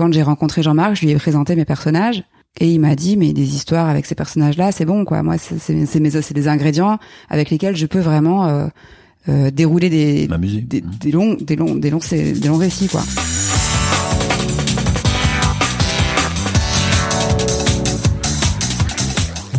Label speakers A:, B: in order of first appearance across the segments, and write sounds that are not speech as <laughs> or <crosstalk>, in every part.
A: Quand j'ai rencontré Jean-Marc, je lui ai présenté mes personnages. Et il m'a dit, mais des histoires avec ces personnages-là, c'est bon, quoi. Moi, c'est c'est des ingrédients avec lesquels je peux vraiment euh, euh, dérouler des, des, des longs, des longs, des longs, des longs récits, quoi.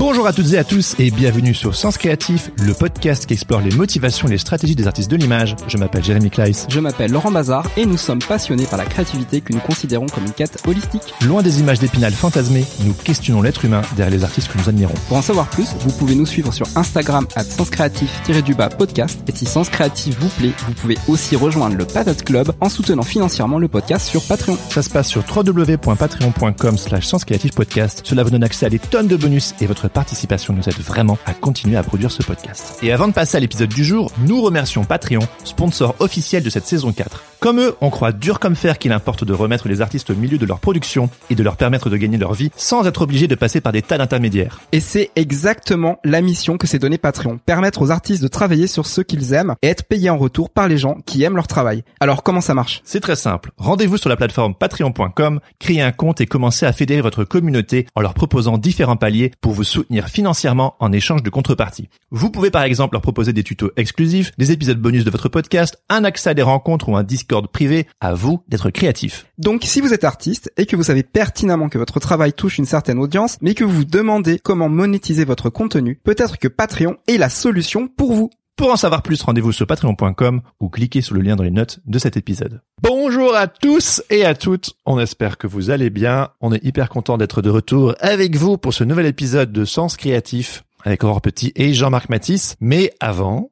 B: Bonjour à toutes et à tous et bienvenue sur Sens Créatif, le podcast qui explore les motivations et les stratégies des artistes de l'image. Je m'appelle Jérémy Kleiss.
C: Je m'appelle Laurent Bazar et nous sommes passionnés par la créativité que nous considérons comme une quête holistique.
B: Loin des images d'épinal fantasmées, nous questionnons l'être humain derrière les artistes que nous admirons.
C: Pour en savoir plus, vous pouvez nous suivre sur Instagram à senscreatif-du-bas podcast et si Sens Créatif vous plaît, vous pouvez aussi rejoindre le Patate Club en soutenant financièrement le podcast sur Patreon.
B: Ça se passe sur www.patreon.com slash podcast. Cela vous donne accès à des tonnes de bonus et votre participation nous aide vraiment à continuer à produire ce podcast. Et avant de passer à l'épisode du jour, nous remercions Patreon, sponsor officiel de cette saison 4. Comme eux, on croit dur comme fer qu'il importe de remettre les artistes au milieu de leur production et de leur permettre de gagner leur vie sans être obligés de passer par des tas d'intermédiaires.
C: Et c'est exactement la mission que s'est donnée Patreon. Permettre aux artistes de travailler sur ce qu'ils aiment et être payés en retour par les gens qui aiment leur travail. Alors comment ça marche?
B: C'est très simple. Rendez-vous sur la plateforme patreon.com, créez un compte et commencez à fédérer votre communauté en leur proposant différents paliers pour vous soutenir financièrement en échange de contrepartie. Vous pouvez par exemple leur proposer des tutos exclusifs, des épisodes bonus de votre podcast, un accès à des rencontres ou un disque privé, à vous d'être créatif.
C: Donc si vous êtes artiste et que vous savez pertinemment que votre travail touche une certaine audience, mais que vous vous demandez comment monétiser votre contenu, peut-être que Patreon est la solution pour vous.
B: Pour en savoir plus, rendez-vous sur patreon.com ou cliquez sur le lien dans les notes de cet épisode. Bonjour à tous et à toutes, on espère que vous allez bien. On est hyper content d'être de retour avec vous pour ce nouvel épisode de Sens Créatif avec Aurore Petit et Jean-Marc Matisse. Mais avant,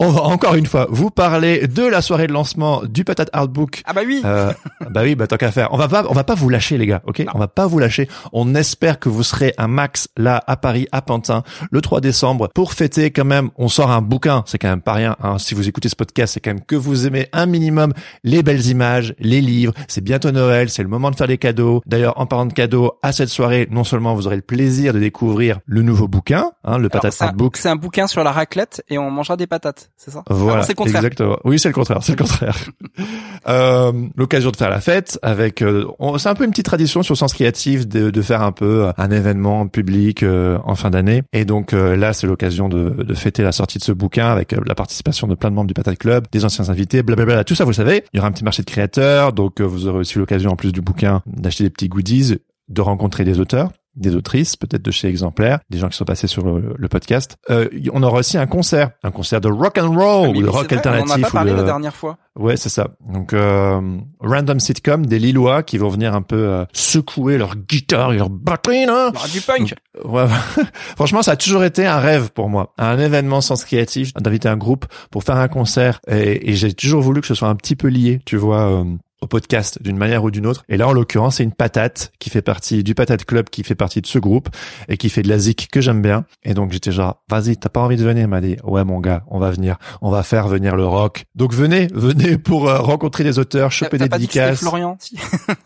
B: on va encore une fois vous parler de la soirée de lancement du Patate Artbook.
C: Ah bah oui.
B: Euh, bah oui, bah tant qu'à faire. On va pas, on va pas vous lâcher les gars, ok On va pas vous lâcher. On espère que vous serez un max là à Paris, à Pantin, le 3 décembre pour fêter quand même. On sort un bouquin, c'est quand même pas rien. Hein. Si vous écoutez ce podcast, c'est quand même que vous aimez un minimum les belles images, les livres. C'est bientôt Noël, c'est le moment de faire des cadeaux. D'ailleurs, en parlant de cadeaux, à cette soirée, non seulement vous aurez le plaisir de découvrir le nouveau bouquin, hein, le Patate Artbook.
C: C'est un bouquin sur la raclette et on mangera des patates c'est ça?
B: Voilà, c'est exactement. Oui, c'est le contraire, c'est le contraire. <laughs> euh, L'occasion de faire la fête avec, euh, c'est un peu une petite tradition sur Sens Créatif de, de faire un peu euh, un événement public euh, en fin d'année. Et donc là, c'est l'occasion de, de, fêter la sortie de ce bouquin avec la participation de plein de membres du Patate Club, des anciens invités, blablabla. Tout ça, vous le savez. Il y aura un petit marché de créateurs, donc vous aurez aussi l'occasion, en plus du bouquin, d'acheter des petits goodies, de rencontrer des auteurs des autrices, peut-être de chez Exemplaire, des gens qui sont passés sur le, podcast. Euh, on aura aussi un concert, un concert de rock and roll
C: ah,
B: ou de rock alternatif.
C: On en a pas parlé la dernière fois.
B: Ouais, c'est ça. Donc euh, random sitcom des Lillois qui vont venir un peu euh, secouer leur guitare et leur batterie là.
C: Bah, du punk.
B: ouais, <laughs> franchement, ça a toujours été un rêve pour moi, un événement sens créatif d'inviter un groupe pour faire un concert et, et j'ai toujours voulu que ce soit un petit peu lié, tu vois. Au podcast d'une manière ou d'une autre. Et là, en l'occurrence, c'est une patate qui fait partie du Patate Club, qui fait partie de ce groupe et qui fait de la zik que j'aime bien. Et donc, j'étais genre, vas-y, t'as pas envie de venir? Il m'a dit, ouais, mon gars, on va venir. On va faire venir le rock. Donc, venez, venez pour euh, rencontrer des auteurs, choper des dédicaces.
C: Florian?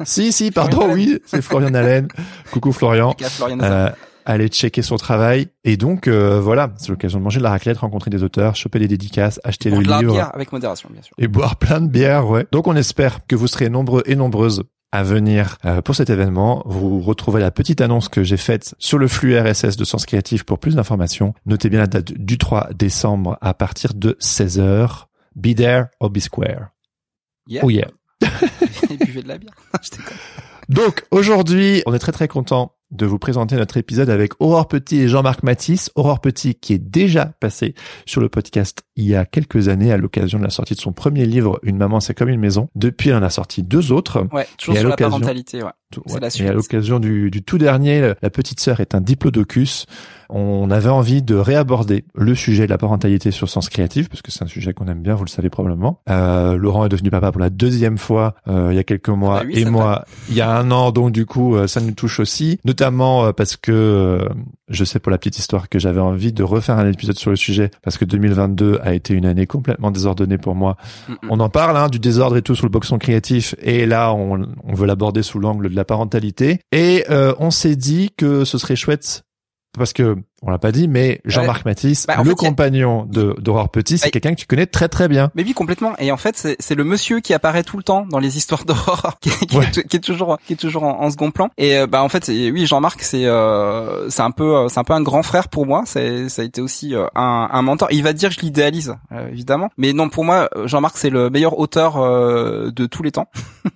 B: Si, si, pardon, oui, c'est Florian Allen. <laughs> Coucou Florian.
C: Florian
B: aller checker son travail. Et donc, euh, voilà, c'est l'occasion de manger de la raclette, rencontrer des auteurs, choper des dédicaces, acheter le livre.
C: bière avec modération, bien sûr.
B: Et boire plein de bière, ouais. Donc, on espère que vous serez nombreux et nombreuses à venir euh, pour cet événement. Vous retrouvez la petite annonce que j'ai faite sur le flux RSS de Sens Créatif pour plus d'informations. Notez bien la date du 3 décembre à partir de 16h. Be there or be square.
C: Yeah.
B: Oh yeah. <laughs>
C: et buvez de la bière. <laughs>
B: Donc aujourd'hui, on est très très content de vous présenter notre épisode avec Aurore Petit et Jean-Marc Matisse. Aurore Petit qui est déjà passé sur le podcast il y a quelques années à l'occasion de la sortie de son premier livre Une maman c'est comme une maison. Depuis, elle en a sorti deux autres.
C: Ouais, toujours sur la parentalité, ouais.
B: Et à l'occasion du, du, tout dernier, la petite sœur est un diplodocus. On avait envie de réaborder le sujet de la parentalité sur Sens Créatif, parce que c'est un sujet qu'on aime bien, vous le savez probablement. Euh, Laurent est devenu papa pour la deuxième fois euh, il y a quelques mois, ah et moi il y a un an, donc du coup euh, ça nous touche aussi, notamment euh, parce que euh, je sais pour la petite histoire que j'avais envie de refaire un épisode sur le sujet, parce que 2022 a été une année complètement désordonnée pour moi. On en parle hein, du désordre et tout sur le boxon créatif, et là on, on veut l'aborder sous l'angle de la parentalité, et on s'est dit que ce serait chouette parce que on l'a pas dit, mais Jean-Marc Matisse, bah, le compagnon de d'Aurore Petit, c'est quelqu'un que tu connais très très bien.
C: Mais oui, complètement. Et en fait, c'est le monsieur qui apparaît tout le temps dans les histoires d'Aurore, <laughs> qui, qui, est toujours qui est toujours en, second plan. Et euh, bah en fait, oui, Jean-Marc, c'est euh, c'est un peu euh, c'est un peu un grand frère pour moi. C'est ça a été aussi un, un mentor. Il va dire que je l'idéalise, évidemment. Mais non, pour moi, Jean-Marc, c'est le meilleur auteur de tous les temps.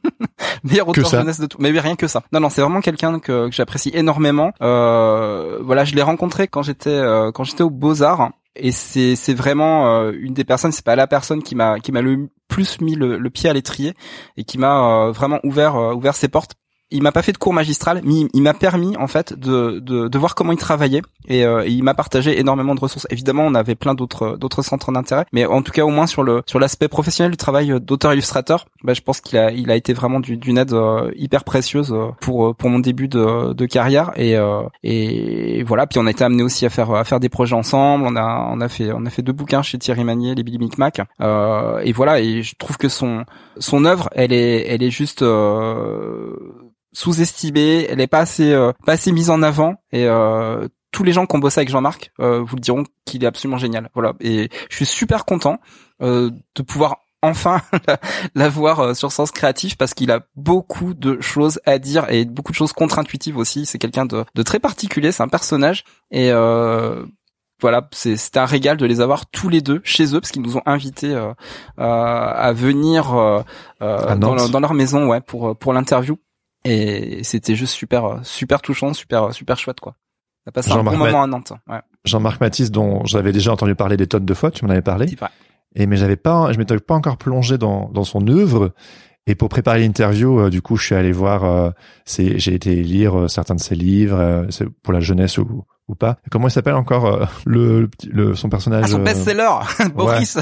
C: <laughs> meilleur auteur jeunesse de tout. Mais oui, rien que ça. Non, non, c'est vraiment quelqu'un que, que j'apprécie énormément. voilà, je l'ai rencontré quand j'étais euh, quand j'étais au Beaux Arts et c'est c'est vraiment euh, une des personnes c'est pas la personne qui m'a qui m'a le plus mis le, pied à l'étrier et qui m'a euh, vraiment ouvert ouvert ses portes il m'a pas fait de cours magistral, mais il, m'a permis en fait de, de, de, voir comment il travaillait et, euh, il m'a partagé énormément de ressources. Évidemment, on avait plein d'autres d'autres centres d'intérêt, mais en tout cas au moins sur le sur l'aspect professionnel du travail d'auteur illustrateur, bah, je pense qu'il a il a été vraiment d'une aide euh, hyper précieuse euh, pour pour mon début de, de carrière et et voilà. Puis on a été amené aussi à faire à faire des projets ensemble. On a on a fait on a fait deux bouquins chez Thierry Magnier, les Billy Micmac. et voilà. Et je trouve que son son œuvre, elle est elle est juste sous-estimée, elle est pas assez euh, pas assez mise en avant. Et euh, tous les gens qui ont bossé avec Jean-Marc euh, vous le diront qu'il est absolument génial. Voilà. Et je suis super content de pouvoir enfin <laughs> la, voir sur Sens Créatif parce qu'il a beaucoup de choses à dire et beaucoup de choses contre-intuitives aussi. C'est quelqu'un de, de, très particulier, c'est un personnage. Et voilà, c'est un régal de les avoir tous les deux chez eux parce qu'ils nous ont invités euh, à venir euh, dans, dans, leur maison ouais pour pour l'interview et c'était juste super super touchant, super super chouette quoi. On a passé un bon moment à Nantes. Ouais.
B: Jean-Marc Matisse dont j'avais déjà entendu parler des tonnes de fois, tu m'en avais parlé. Et mais j'avais pas, je m'étais pas encore plongé dans dans son œuvre. Et pour préparer l'interview, euh, du coup, je suis allé voir. Euh, j'ai été lire euh, certains de ses livres. c'est pour la jeunesse ou ou pas. Comment il s'appelle encore euh, le, le, son personnage ah,
C: Son euh, best-seller, <laughs> Boris.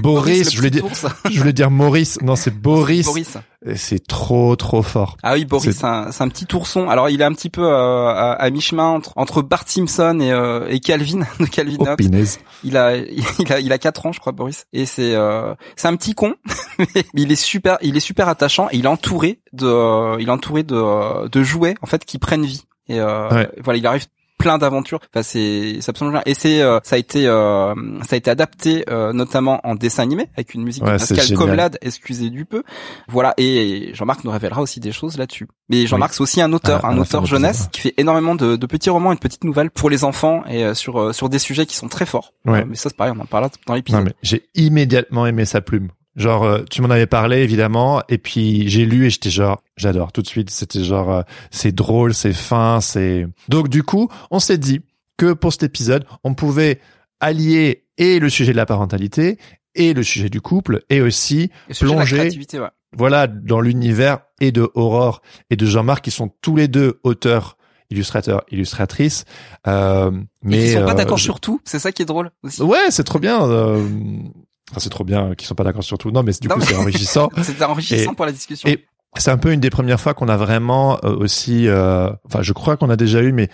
B: Boris, je voulais dire, <laughs> je voulais dire Maurice. Non, c'est Boris. Boris. C'est trop trop fort.
C: Ah oui, Boris, c'est un, un, petit ourson. Alors il est un petit peu euh, à, à mi-chemin entre, entre Bart Simpson et, et Calvin <laughs> de Calvin oh, Il a il a il a quatre ans, je crois, Boris. Et c'est c'est un petit con, mais il est super il est super attachant et il est entouré de il est entouré de de jouets en fait qui prennent vie. Et voilà, il arrive plein d'aventures. Enfin, c'est absolument Et c'est euh, ça a été euh, ça a été adapté euh, notamment en dessin animé avec une musique de Pascal Comlade, excusez du peu. Voilà. Et Jean-Marc nous révélera aussi des choses là-dessus. Mais Jean-Marc c'est aussi un auteur, ah, un auteur jeunesse qui fait énormément de, de, petits romans et de petites nouvelles pour les enfants et sur sur des sujets qui sont très forts. mais ça c'est pareil, on en parlera dans l'épisode.
B: J'ai immédiatement aimé sa plume. Genre, euh, tu m'en avais parlé évidemment, et puis j'ai lu et j'étais genre, j'adore tout de suite. C'était genre, euh, c'est drôle, c'est fin, c'est. Donc du coup, on s'est dit que pour cet épisode, on pouvait allier et le sujet de la parentalité et le sujet du couple et aussi plonger, voilà, dans l'univers et de Aurore et de Jean-Marc qui sont tous les deux auteurs illustrateurs, illustratrices. Euh, mais
C: ils sont pas d'accord sur tout. C'est ça qui est drôle aussi.
B: Ouais, c'est trop bien. Euh, c'est trop bien qu'ils sont pas d'accord sur tout. Non, mais du coup, c'est <laughs> enrichissant.
C: c'est enrichissant pour la discussion.
B: Et c'est un peu une des premières fois qu'on a vraiment euh, aussi, euh, enfin, je crois qu'on a déjà eu, mais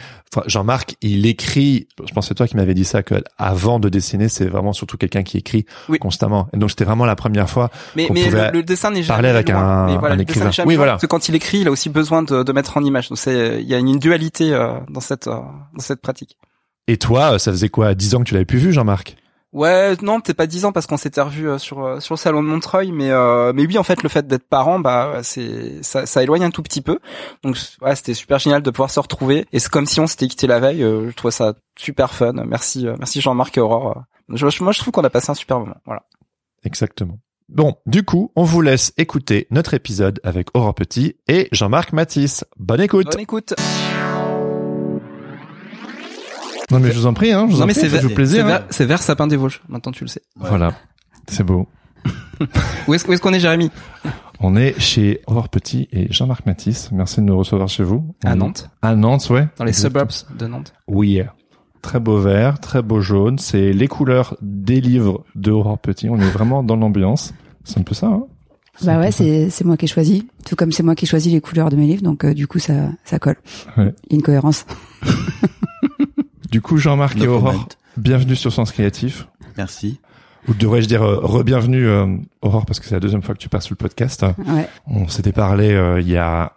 B: Jean-Marc, il écrit. Je pense que c'est toi qui m'avais dit ça que avant de dessiner, c'est vraiment surtout quelqu'un qui écrit constamment. Et donc c'était vraiment la première fois.
C: Mais, mais le, dessin n'est jamais
B: parler avec un,
C: voilà,
B: un écrivain. Oui,
C: voilà. Parce que quand il écrit, il a aussi besoin de, de mettre en image. Donc c'est, il y a une dualité euh, dans cette dans cette pratique.
B: Et toi, ça faisait quoi, dix ans que tu l'avais plus vu, Jean-Marc?
C: Ouais, non, peut-être pas dix ans parce qu'on s'était revu euh, sur euh, sur le salon de Montreuil, mais euh, mais oui, en fait, le fait d'être parent, bah c'est ça, ça éloigne un tout petit peu. Donc ouais, c'était super génial de pouvoir se retrouver. Et c'est comme si on s'était quitté la veille. je trouve ça super fun. Merci, merci Jean-Marc et Aurore. Je, moi, je trouve qu'on a passé un super moment. Voilà.
B: Exactement. Bon, du coup, on vous laisse écouter notre épisode avec Aurore Petit et Jean-Marc Matisse. Bonne écoute.
C: Bonne écoute.
B: Non mais je vous en prie, hein, je vous non, en mais prie,
C: c'est
B: plaisir.
C: C'est vers, Sapin des Vosges, maintenant tu le sais.
B: Voilà, c'est beau. <laughs>
C: où est-ce qu'on est, Jérémy?
B: On est chez Aurore Petit et Jean-Marc Matisse. Merci de nous recevoir chez vous.
C: À Nantes.
B: À Nantes, ouais.
C: Dans les suburbs de Nantes.
B: Oui. Très beau vert, très beau jaune. C'est les couleurs des livres de Aurore Petit. On est vraiment dans l'ambiance. C'est un peu ça, hein
A: bah ouais, c'est c'est moi qui ai choisi, tout comme c'est moi qui ai choisi les couleurs de mes livres, donc euh, du coup ça ça colle. Ouais. Une cohérence. <laughs>
B: du coup, Jean-Marc et Aurore, bienvenue sur Sens Créatif.
D: Merci.
B: Ou devrais-je dire euh, re-bienvenue euh, Aurore parce que c'est la deuxième fois que tu passes sur le podcast.
A: Ouais.
B: On s'était parlé il y a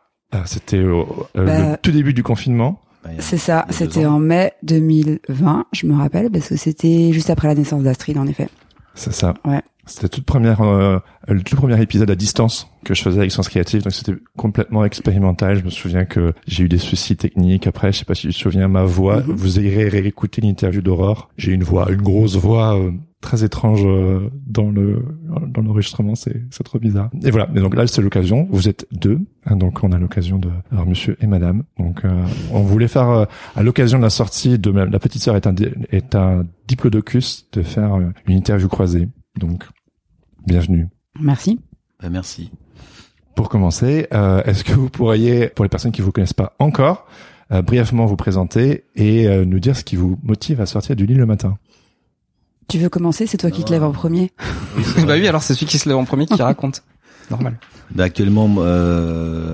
B: c'était le bah, tout début du confinement.
A: Bah, c'est ça, c'était en mai 2020, je me rappelle parce que c'était juste après la naissance d'Astrid en effet.
B: C'est ça.
A: Ouais.
B: C'était euh, le tout premier épisode à distance que je faisais avec Sens Créatif, donc c'était complètement expérimental. Je me souviens que j'ai eu des soucis techniques. Après, je sais pas si tu te souviens, ma voix, mm-hmm. vous irez réécouter l'interview d'Aurore. J'ai une voix, une grosse voix euh, très étrange euh, dans le dans l'enregistrement. C'est c'est trop bizarre. Et voilà. Et donc là, c'est l'occasion. Vous êtes deux, hein, donc on a l'occasion de alors Monsieur et Madame. Donc on voulait faire à l'occasion de la sortie de la petite sœur est un est un diplodocus de faire une interview croisée. Donc, bienvenue.
A: Merci.
D: Ben, merci.
B: Pour commencer, euh, est-ce que vous pourriez, pour les personnes qui vous connaissent pas encore, euh, brièvement vous présenter et euh, nous dire ce qui vous motive à sortir du lit le matin?
A: Tu veux commencer? C'est toi qui te lèves en premier. <laughs>
C: bah oui, alors c'est celui qui se lève en premier qui raconte. Normal.
D: Ben actuellement,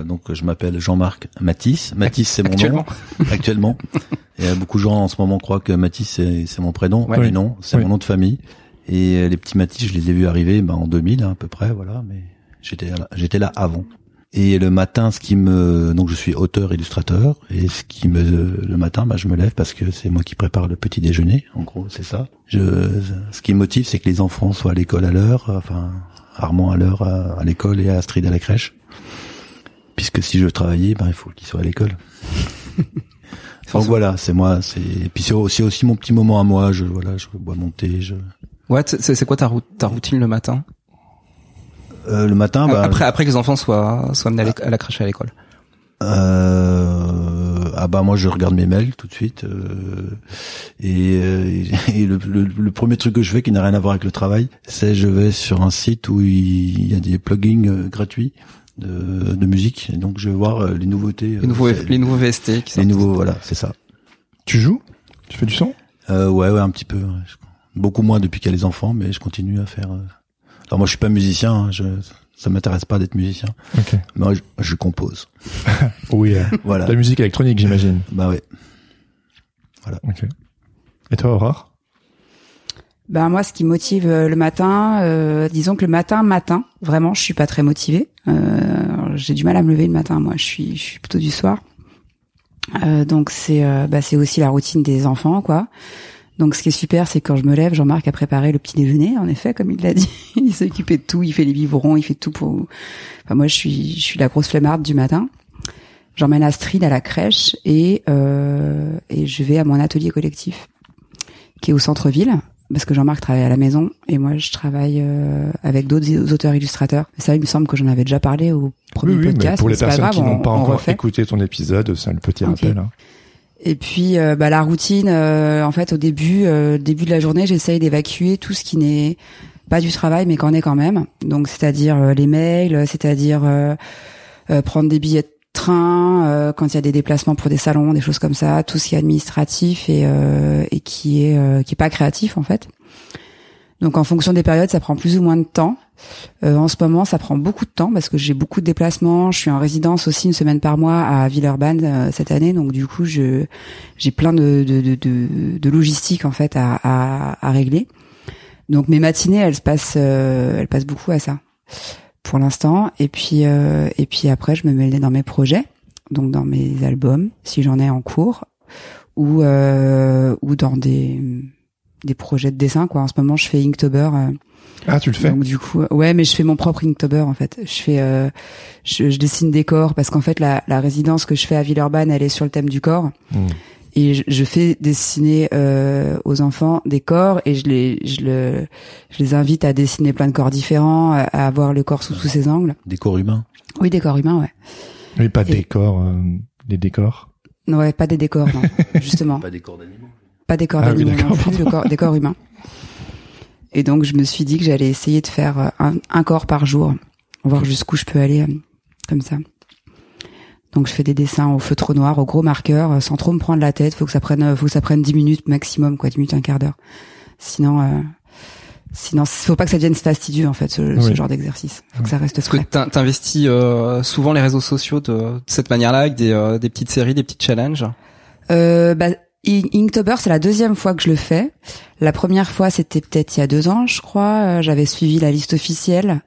D: donc je m'appelle Jean-Marc Matisse. Matisse, c'est mon nom. Actuellement. <laughs> Et beaucoup de gens en ce moment croient que Matisse c'est mon prénom. Mais non, c'est mon nom de famille. Et euh, les petits Matisse, je les ai vus arriver ben, en 2000 hein, à peu près, voilà. Mais j'étais j'étais là avant. Et le matin, ce qui me donc je suis auteur illustrateur et ce qui me le matin, bah, je me lève parce que c'est moi qui prépare le petit déjeuner. En gros, c'est ça. Je ce qui me motive, c'est que les enfants soient à l'école à l'heure, enfin rarement à l'heure à, l'école et à Astrid à la crèche. Puisque si je veux travailler, ben il faut qu'ils soient à l'école. <laughs> donc voilà, c'est moi. C'est puis c'est aussi aussi mon petit moment à moi. Je voilà, je bois mon thé. Je
C: Ouais, c'est quoi ta, ta routine le matin?
D: Euh, Le matin, bah,
C: après après que les enfants soient soient amenés à, la crèche à l'école.
D: Euh, ah bah moi je regarde mes mails tout de suite euh, et, euh, et le, le, premier truc que je fais qui n'a rien à voir avec le travail, c'est je vais sur un site où il y a des plugins euh, gratuits de, de musique et donc je vais voir les nouveautés.
C: Les nouveaux les nouveaux VST.
D: Qui les nouveaux voilà c'est ça.
B: Tu joues? Tu fais du son?
D: Euh, Ouais ouais un petit peu. Beaucoup moins depuis qu'il y a les enfants, mais je continue à faire. Alors moi, je suis pas musicien. Hein, je, ça m'intéresse pas d'être musicien. Okay. Moi, je, compose. <laughs>
B: oui. Euh, voilà. La musique électronique, j'imagine.
D: Bah oui.
B: Voilà. Ok. Et toi, Aurore?
A: Ben moi, ce qui motive euh, le matin, euh, disons que le matin, matin, vraiment, je suis pas très motivée. Euh, j'ai du mal à me lever le matin. Moi, je suis, je suis plutôt du soir. Euh, donc c'est, bah, c'est aussi la routine des enfants, quoi. Donc ce qui est super, c'est quand je me lève, Jean-Marc a préparé le petit déjeuner, en effet, comme il l'a dit. <laughs> il s'est occupé de tout, il fait les biberons, il fait tout pour. Enfin moi, je suis, je suis la grosse flemmarde du matin. J'emmène Astrid à la crèche et euh, et je vais à mon atelier collectif, qui est au centre-ville, parce que Jean-Marc travaille à la maison et moi je travaille euh, avec d'autres auteurs illustrateurs. Ça, il me semble que j'en avais déjà parlé au premier
B: oui,
A: podcast.
B: Mais pour les personnes qui n'ont pas encore écouté ton épisode, c'est un petit rappel. Hein.
A: Et puis euh, bah, la routine, euh, en fait, au début, euh, début de la journée, j'essaye d'évacuer tout ce qui n'est pas du travail, mais qu'en est quand même. Donc, c'est-à-dire les mails, c'est-à-dire prendre des billets de train quand il y a des déplacements pour des salons, des choses comme ça, tout ce qui est administratif et, et qui est qui est pas créatif en fait. Donc, en fonction des périodes, ça prend plus ou moins de temps. Euh, en ce moment, ça prend beaucoup de temps parce que j'ai beaucoup de déplacements. Je suis en résidence aussi une semaine par mois à Villeurbanne euh, cette année, donc du coup, je j'ai plein de, de, de, de, logistique en fait à, à, à, régler. Donc mes matinées, elles se passent, euh, elles passent beaucoup à ça pour l'instant. Et puis et puis après, je me mets dans mes projets, donc dans mes albums, si j'en ai en cours, ou ou dans des des projets de dessin quoi. En ce moment, je fais Inktober
B: ah, tu le fais.
A: Donc du coup, ouais, mais je fais mon propre Inktober en fait. Je fais, euh, je, je, dessine des corps parce qu'en fait la, la, résidence que je fais à Villeurbanne, elle est sur le thème du corps. Hmm. Et je, je, fais dessiner euh, aux enfants des corps et je les, je, le, je les invite à dessiner plein de corps différents, à, avoir le corps sous tous ses angles.
D: Des corps humains?
A: Oui, des corps humains, ouais.
B: Mais pas des corps, euh, des décors.
A: Ouais, pas des décors, non, <laughs> justement.
D: Pas des corps d'animaux.
A: Pas des corps ah d'animaux, non plus, des corps humains. Et donc je me suis dit que j'allais essayer de faire un, un corps par jour, voir jusqu'où je peux aller comme ça. Donc je fais des dessins au feutre noir, au gros marqueur, euh, sans trop me prendre la tête. Faut que ça prenne, faut que ça prenne 10 minutes maximum, quoi, 10 minutes, un quart d'heure. Sinon, euh, sinon, faut pas que ça devienne fastidieux en fait, ce, ce genre d'exercice. Faut que ça reste
C: frais. Parce que t'investis euh, souvent les réseaux sociaux de, de cette manière-là, avec des, euh, des petites séries, des petits challenges?
A: Euh, bah, Inktober, c'est la deuxième fois que je le fais. La première fois, c'était peut-être il y a deux ans, je crois. J'avais suivi la liste officielle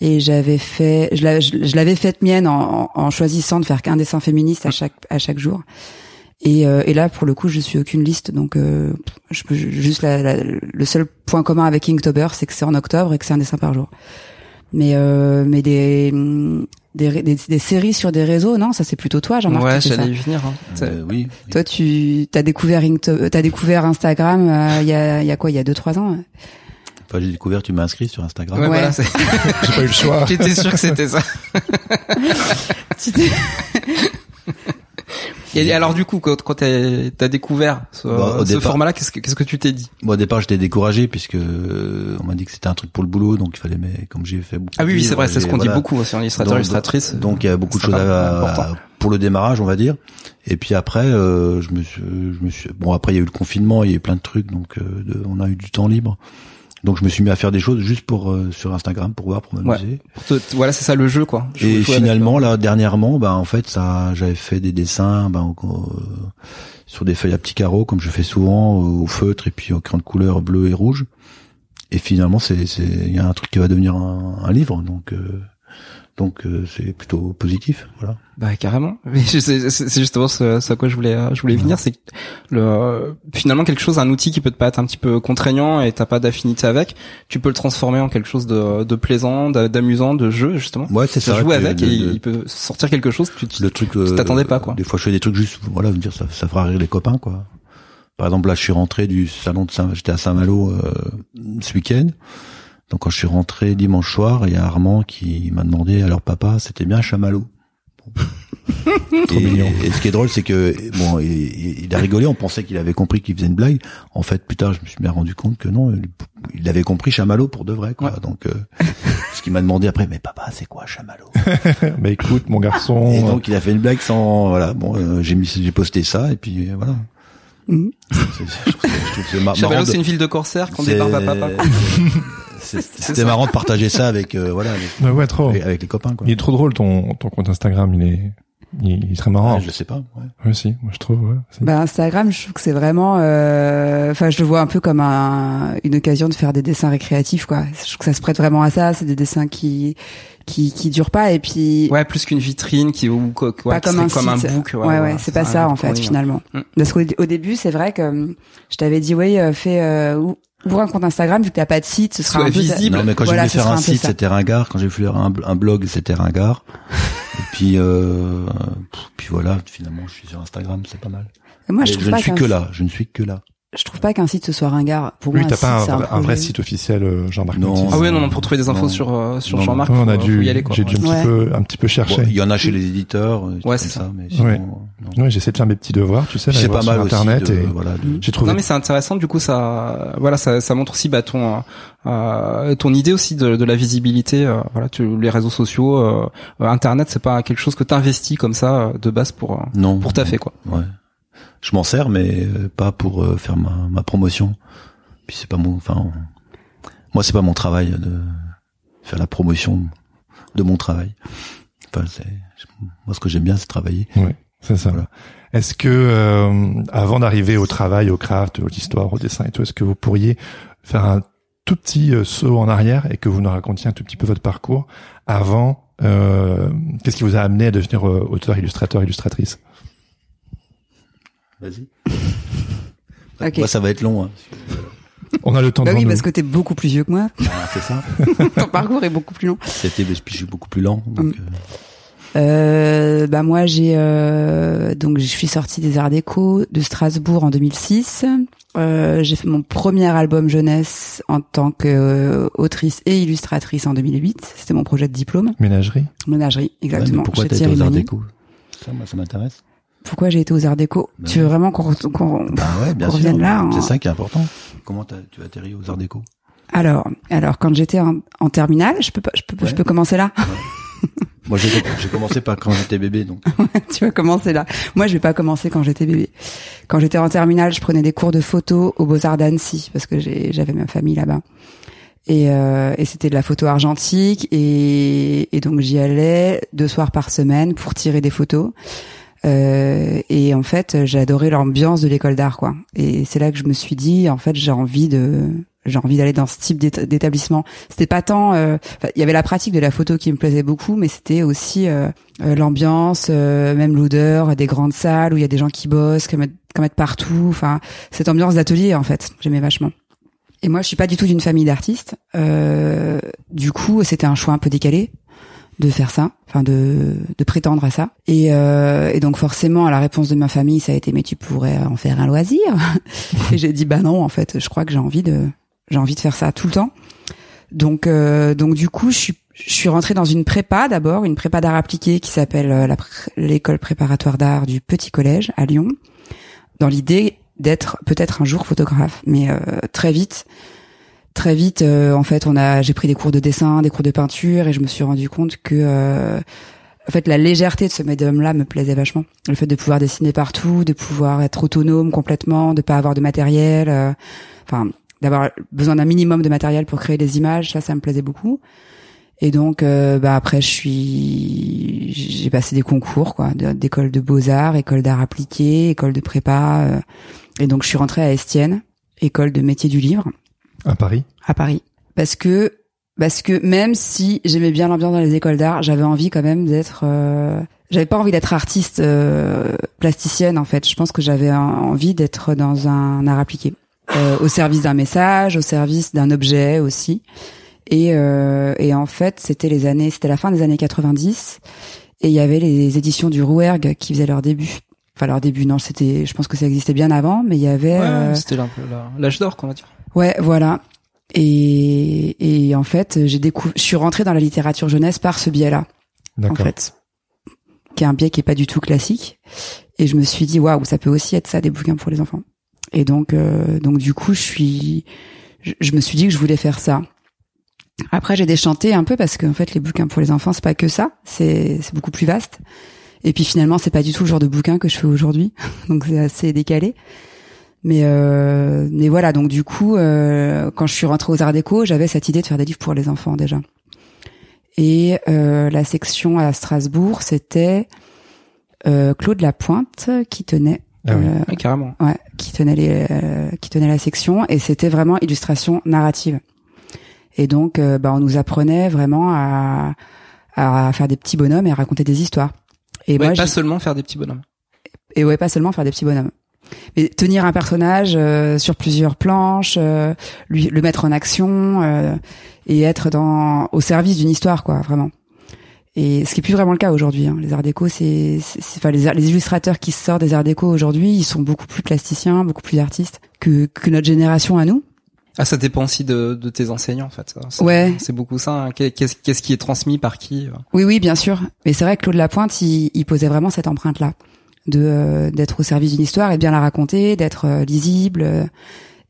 A: et j'avais fait je l'avais faite mienne en, en, choisissant de faire qu'un dessin féministe à chaque à chaque jour et, euh, et là pour le coup je suis aucune liste donc euh, je juste la, le seul point commun avec Inktober c'est que c'est en octobre et que c'est un dessin par jour mais euh, mais des, des, des séries sur des réseaux non? Ça c'est plutôt toi Jean-Marc
C: ouais j'allais y venir hein.
D: Euh, oui,
A: toi tu t'as découvert t'as découvert Instagram il y a il y a quoi? Il y a deux trois ans
D: Enfin, j'ai découvert, tu m'as inscrit sur Instagram.
C: Ouais, voilà, <laughs>
B: j'ai pas eu le choix. <laughs>
C: J'étais sûr que c'était ça. <laughs> Et alors du coup, quand, quand t'as découvert ce, bah, ce format-là, qu'est-ce que qu'est-ce que tu t'es dit
D: Bon, au départ, j'étais découragé puisque euh, on m'a dit que c'était un truc pour le boulot, donc il fallait. Mais comme j'ai fait beaucoup.
C: Ah oui, oui c'est vrai, c'est ce qu'on dit beaucoup aussi en illustrateur, illustratrice.
D: Donc il y a beaucoup de choses à, pour le démarrage, on va dire. Et puis après, euh, je me suis, je me suis. Bon, après il y a eu le confinement, il y a eu plein de trucs, donc euh, on a eu du temps libre. Donc je me suis mis à faire des choses juste pour euh, sur Instagram pour voir, pour m'amuser.
C: voilà, c'est ça le jeu quoi.
D: et finalement là dernièrement, bah en fait ça, j'avais fait des dessins, ben sur des feuilles à petits carreaux comme je fais souvent au feutre et puis au crayon de couleur bleu et rouge. Et finalement c'est c'est il y a un truc qui va devenir un, un livre donc. Euh, donc euh, c'est plutôt positif, voilà.
C: Bah carrément. <laughs> c'est justement ce, à quoi je voulais euh, je voulais venir, c'est le finalement quelque chose, un outil qui peut te paraître un petit peu contraignant et t'as pas d'affinité avec, tu peux le transformer en quelque chose de, de plaisant, d'amusant, de jeu justement.
D: Ouais, c'est ça.
C: Jouer avec et il peut sortir quelque chose que tu, le truc, tu t'attendais pas quoi.
D: Des fois je fais des trucs juste, voilà, dire ça, ça fera rire les copains quoi. Par exemple là je suis rentré du salon de Saint, j'étais à Saint-Malo euh, ce week-end. Donc quand je suis rentré dimanche soir, il y a Armand qui m'a demandé alors papa, c'était bien Chamallow. <laughs> et, et, ce qui est drôle, c'est que bon, il, il, a rigolé. On pensait qu'il avait compris qu'il faisait une blague. En fait, plus tard, je me suis bien rendu compte que non, il avait compris chamallow pour de vrai. Quoi. Donc, euh, <laughs> ce qu'il m'a demandé après, mais papa, c'est quoi chamallow? <laughs>
B: Mais écoute, mon garçon.
D: Et donc, il a fait une blague sans. Voilà. Bon, euh, j'ai mis, j'ai posté ça et puis euh, voilà.
C: Mmh. Chamallow, c'est une ville de corsaire qu'on débarque à papa.
D: C'était marrant de partager ça avec euh, voilà avec,
B: ouais, trop.
D: avec, les copains. Quoi.
B: Il est trop drôle ton ton compte Instagram. Il est il est très marrant.
D: je sais pas. Ouais.
B: ouais si, moi je trouve. Ouais,
A: bah Instagram, je trouve que c'est vraiment. Euh, enfin, je le vois un peu comme un, une occasion de faire des dessins récréatifs, quoi. Je trouve que ça se prête vraiment à ça. C'est des dessins qui qui qui durent pas et puis.
C: Ouais, plus qu'une vitrine qui ou quoi,
A: pas comme un, comme un book. Ouais, ouais, ouais c'est pas ça en fait finalement. Mm. Parce qu'au début, c'est vrai que je t'avais dit, oui, euh, fais euh, Ouvre un compte Instagram, vu que t'as pas de site, ce sera un
C: visible.
D: Non, mais quand j'ai voulu faire un, site, c'était ringard. Quand j'ai voulu faire un, un blog, c'était ringard. <laughs> Et puis, euh, puis voilà, finalement, je suis sur Instagram, c'est pas mal.
A: Et moi, je,
D: je ne suis que là. Je ne suis que là
A: je trouve pas qu'un site ce soit ringard. Pour
B: oui,
A: moi,
B: t'as pas un, vrai site officiel euh, Jean-Marc
C: non, Ah oui, non, non, pour trouver des infos sur euh, sur Jean-Marc,
B: on a dû, j'ai dû un petit peu un petit peu chercher.
D: Il y en a chez les éditeurs.
C: Ouais, c'est ça.
D: mais
B: ouais. Ouais j'essaie de faire mes petits devoirs, tu sais,
D: c'est pas mal sur
B: internet
D: de,
B: et
D: voilà.
B: J'ai trouvé.
C: Non, mais c'est intéressant. Du coup, ça, voilà, ça, ça montre aussi bah ton euh, ton idée aussi de, de la visibilité. Euh, voilà, tu, les réseaux sociaux, euh, internet, c'est pas quelque chose que t'investis comme ça de base pour
D: non,
C: pour taffer quoi.
D: Ouais je m'en sers, mais euh, pas pour euh, faire ma, ma promotion. Puis c'est pas mon, enfin, moi c'est pas mon travail de faire la promotion de mon travail. Enfin, c'est, moi ce que j'aime bien, c'est travailler.
B: Oui, c'est ça. Voilà. Est-ce que euh, avant d'arriver au travail, au craft, au histoire, au dessin et tout, est-ce que vous pourriez faire un tout petit saut en arrière et que vous nous racontiez un tout petit peu votre parcours avant euh, Qu'est-ce qui vous a amené à devenir auteur, illustrateur, illustratrice?
D: Vas-y. <laughs> Moi, ça va être long. Hein.
B: On a le temps
A: bah
B: de
A: oui, parce que t'es beaucoup plus vieux que moi.
D: Ah, c'est ça. <laughs>
A: Ton parcours est beaucoup plus long.
D: C'était, je suis beaucoup plus lent. Donc, mm.
A: Euh... bah moi j'ai euh, donc je suis sortie des Arts Déco de Strasbourg en 2006. Euh, j'ai fait mon premier album jeunesse en tant qu'autrice et illustratrice en 2008. C'était mon projet de diplôme.
B: Ménagerie.
A: Ménagerie, exactement. Ouais,
D: pourquoi t'as été aux Arts Déco? Ça, moi, ça m'intéresse
A: pourquoi j'ai été aux Arts Déco? Bah Tu veux vraiment qu'on qu
D: bah ouais,
A: revienne là
D: C'est ça qui est important. Comment as, tu as atterri aux Arts Déco?
A: Alors, alors quand j'étais en, en, terminale, je peux pas, je peux, je peux commencer là. <laughs> <laughs>
D: Moi, j'ai commencé par quand j'étais bébé, donc. <laughs>
A: tu vas commencer là. Moi, je vais pas commencer quand j'étais bébé. Quand j'étais en terminale, je prenais des cours de photo aux Beaux Arts d'Annecy parce que j'avais ma famille là-bas. Et, euh, et c'était de la photo argentique et, et donc j'y allais deux soirs par semaine pour tirer des photos. Euh, et en fait, j'ai adoré l'ambiance de l'école d'art, quoi. Et c'est là que je me suis dit, en fait, j'ai envie de, j'ai envie d'aller dans ce type d'établissement. C'était pas tant, euh, il y avait la pratique de la photo qui me plaisait beaucoup, mais c'était aussi euh, euh l'ambiance, euh, même l'odeur des grandes salles où il y a des gens qui bossent, qui mettent, qui mettent partout. Enfin, cette ambiance d'atelier en fait, j'aimais vachement. Et moi, je suis pas du tout d'une famille d'artistes. du coup, c'était un choix un peu décalé de faire ça, enfin de, de prétendre à ça. Et, et donc forcément, la réponse de ma famille, ça a été mais tu pourrais en faire un loisir. <laughs> et j'ai dit bah non, en fait, je crois que j'ai envie de j'ai envie de faire ça tout le temps. Donc, euh, donc du coup, je suis, je suis rentrée dans une prépa d'abord, une prépa d'art appliqué qui s'appelle euh, l'école préparatoire d'art du Petit Collège à Lyon, dans l'idée d'être peut-être un jour photographe, mais euh, très vite, très vite, en fait, on a, j'ai pris des cours de dessin, des cours de peinture, et je me suis rendu compte que en fait, la légèreté de ce médium-là me plaisait vachement. Le fait de pouvoir dessiner partout, de pouvoir être autonome complètement, de pas avoir de matériel. Enfin, d'avoir besoin d'un minimum de matériel pour créer des images, ça, ça me plaisait beaucoup. Et donc, euh, bah après, je suis, j'ai passé des concours, quoi, d'école de beaux arts, école d'art appliqué, école de prépa, euh, et donc je suis rentrée à Estienne, école de métier du livre.
B: À Paris?
A: À Paris, parce que parce que même si j'aimais bien l'ambiance dans les écoles d'art, j'avais envie quand même d'être euh, j'avais pas envie d'être artiste plasticienne en fait. Je pense que j'avais envie d'être dans un art appliqué. Euh, au service d'un message, au service d'un objet aussi. Et, euh, et en fait, c'était les années, c'était la fin des années 90, et il y avait les éditions du Rouergue qui faisaient leur début. Enfin leur début, non, c'était, je pense que ça existait bien avant, mais il y avait.
C: Ouais, euh, c'était l'âge d'or, qu'on va dire.
A: Ouais, voilà. Et, et en fait, j'ai découvert, je suis rentrée dans la littérature jeunesse par ce biais-là. En fait, qui est un biais qui est pas du tout classique. Et je me suis dit, waouh, ça peut aussi être ça des bouquins pour les enfants. Et donc, euh, donc du coup, je suis, je, me suis dit que je voulais faire ça. Après, j'ai déchanté un peu parce qu'en fait, les bouquins pour les enfants, c'est pas que ça, c'est c'est beaucoup plus vaste. Et puis finalement, c'est pas du tout le genre de bouquin que je fais aujourd'hui, <laughs> donc c'est assez décalé. Mais euh, mais voilà, donc du coup, euh, quand je suis rentrée aux Arts Déco, j'avais cette idée de faire des livres pour les enfants déjà. Et euh, la section à Strasbourg, c'était euh, Claude Lapointe qui tenait
C: ah euh, carrément.
A: Ouais, qui tenait les, euh, qui tenait la section et c'était vraiment illustration narrative. Et donc, euh, bah, on nous apprenait vraiment à, à faire des petits bonhommes et à raconter des histoires.
C: Et ouais, moi, pas seulement faire des petits bonhommes.
A: Et ouais, pas seulement faire des petits bonhommes. Mais tenir un personnage sur plusieurs planches, lui le mettre en action et être dans au service d'une histoire, quoi, vraiment. Et ce qui est plus vraiment le cas aujourd'hui. Hein. Les arts déco, c'est, enfin les, les, illustrateurs qui sortent des arts déco aujourd'hui, ils sont beaucoup plus plasticiens, beaucoup plus artistes que, que notre génération à nous.
C: Ah, ça dépend aussi de, de tes enseignants en fait.
A: ouais.
C: C'est beaucoup ça. Hein. Qu'est-ce, qui est transmis par qui euh?
A: Oui, oui, bien sûr. Mais c'est vrai que Claude Lapointe, il, il posait vraiment cette empreinte-là, de euh, d'être au service d'une histoire et bien la raconter, d'être euh, lisible.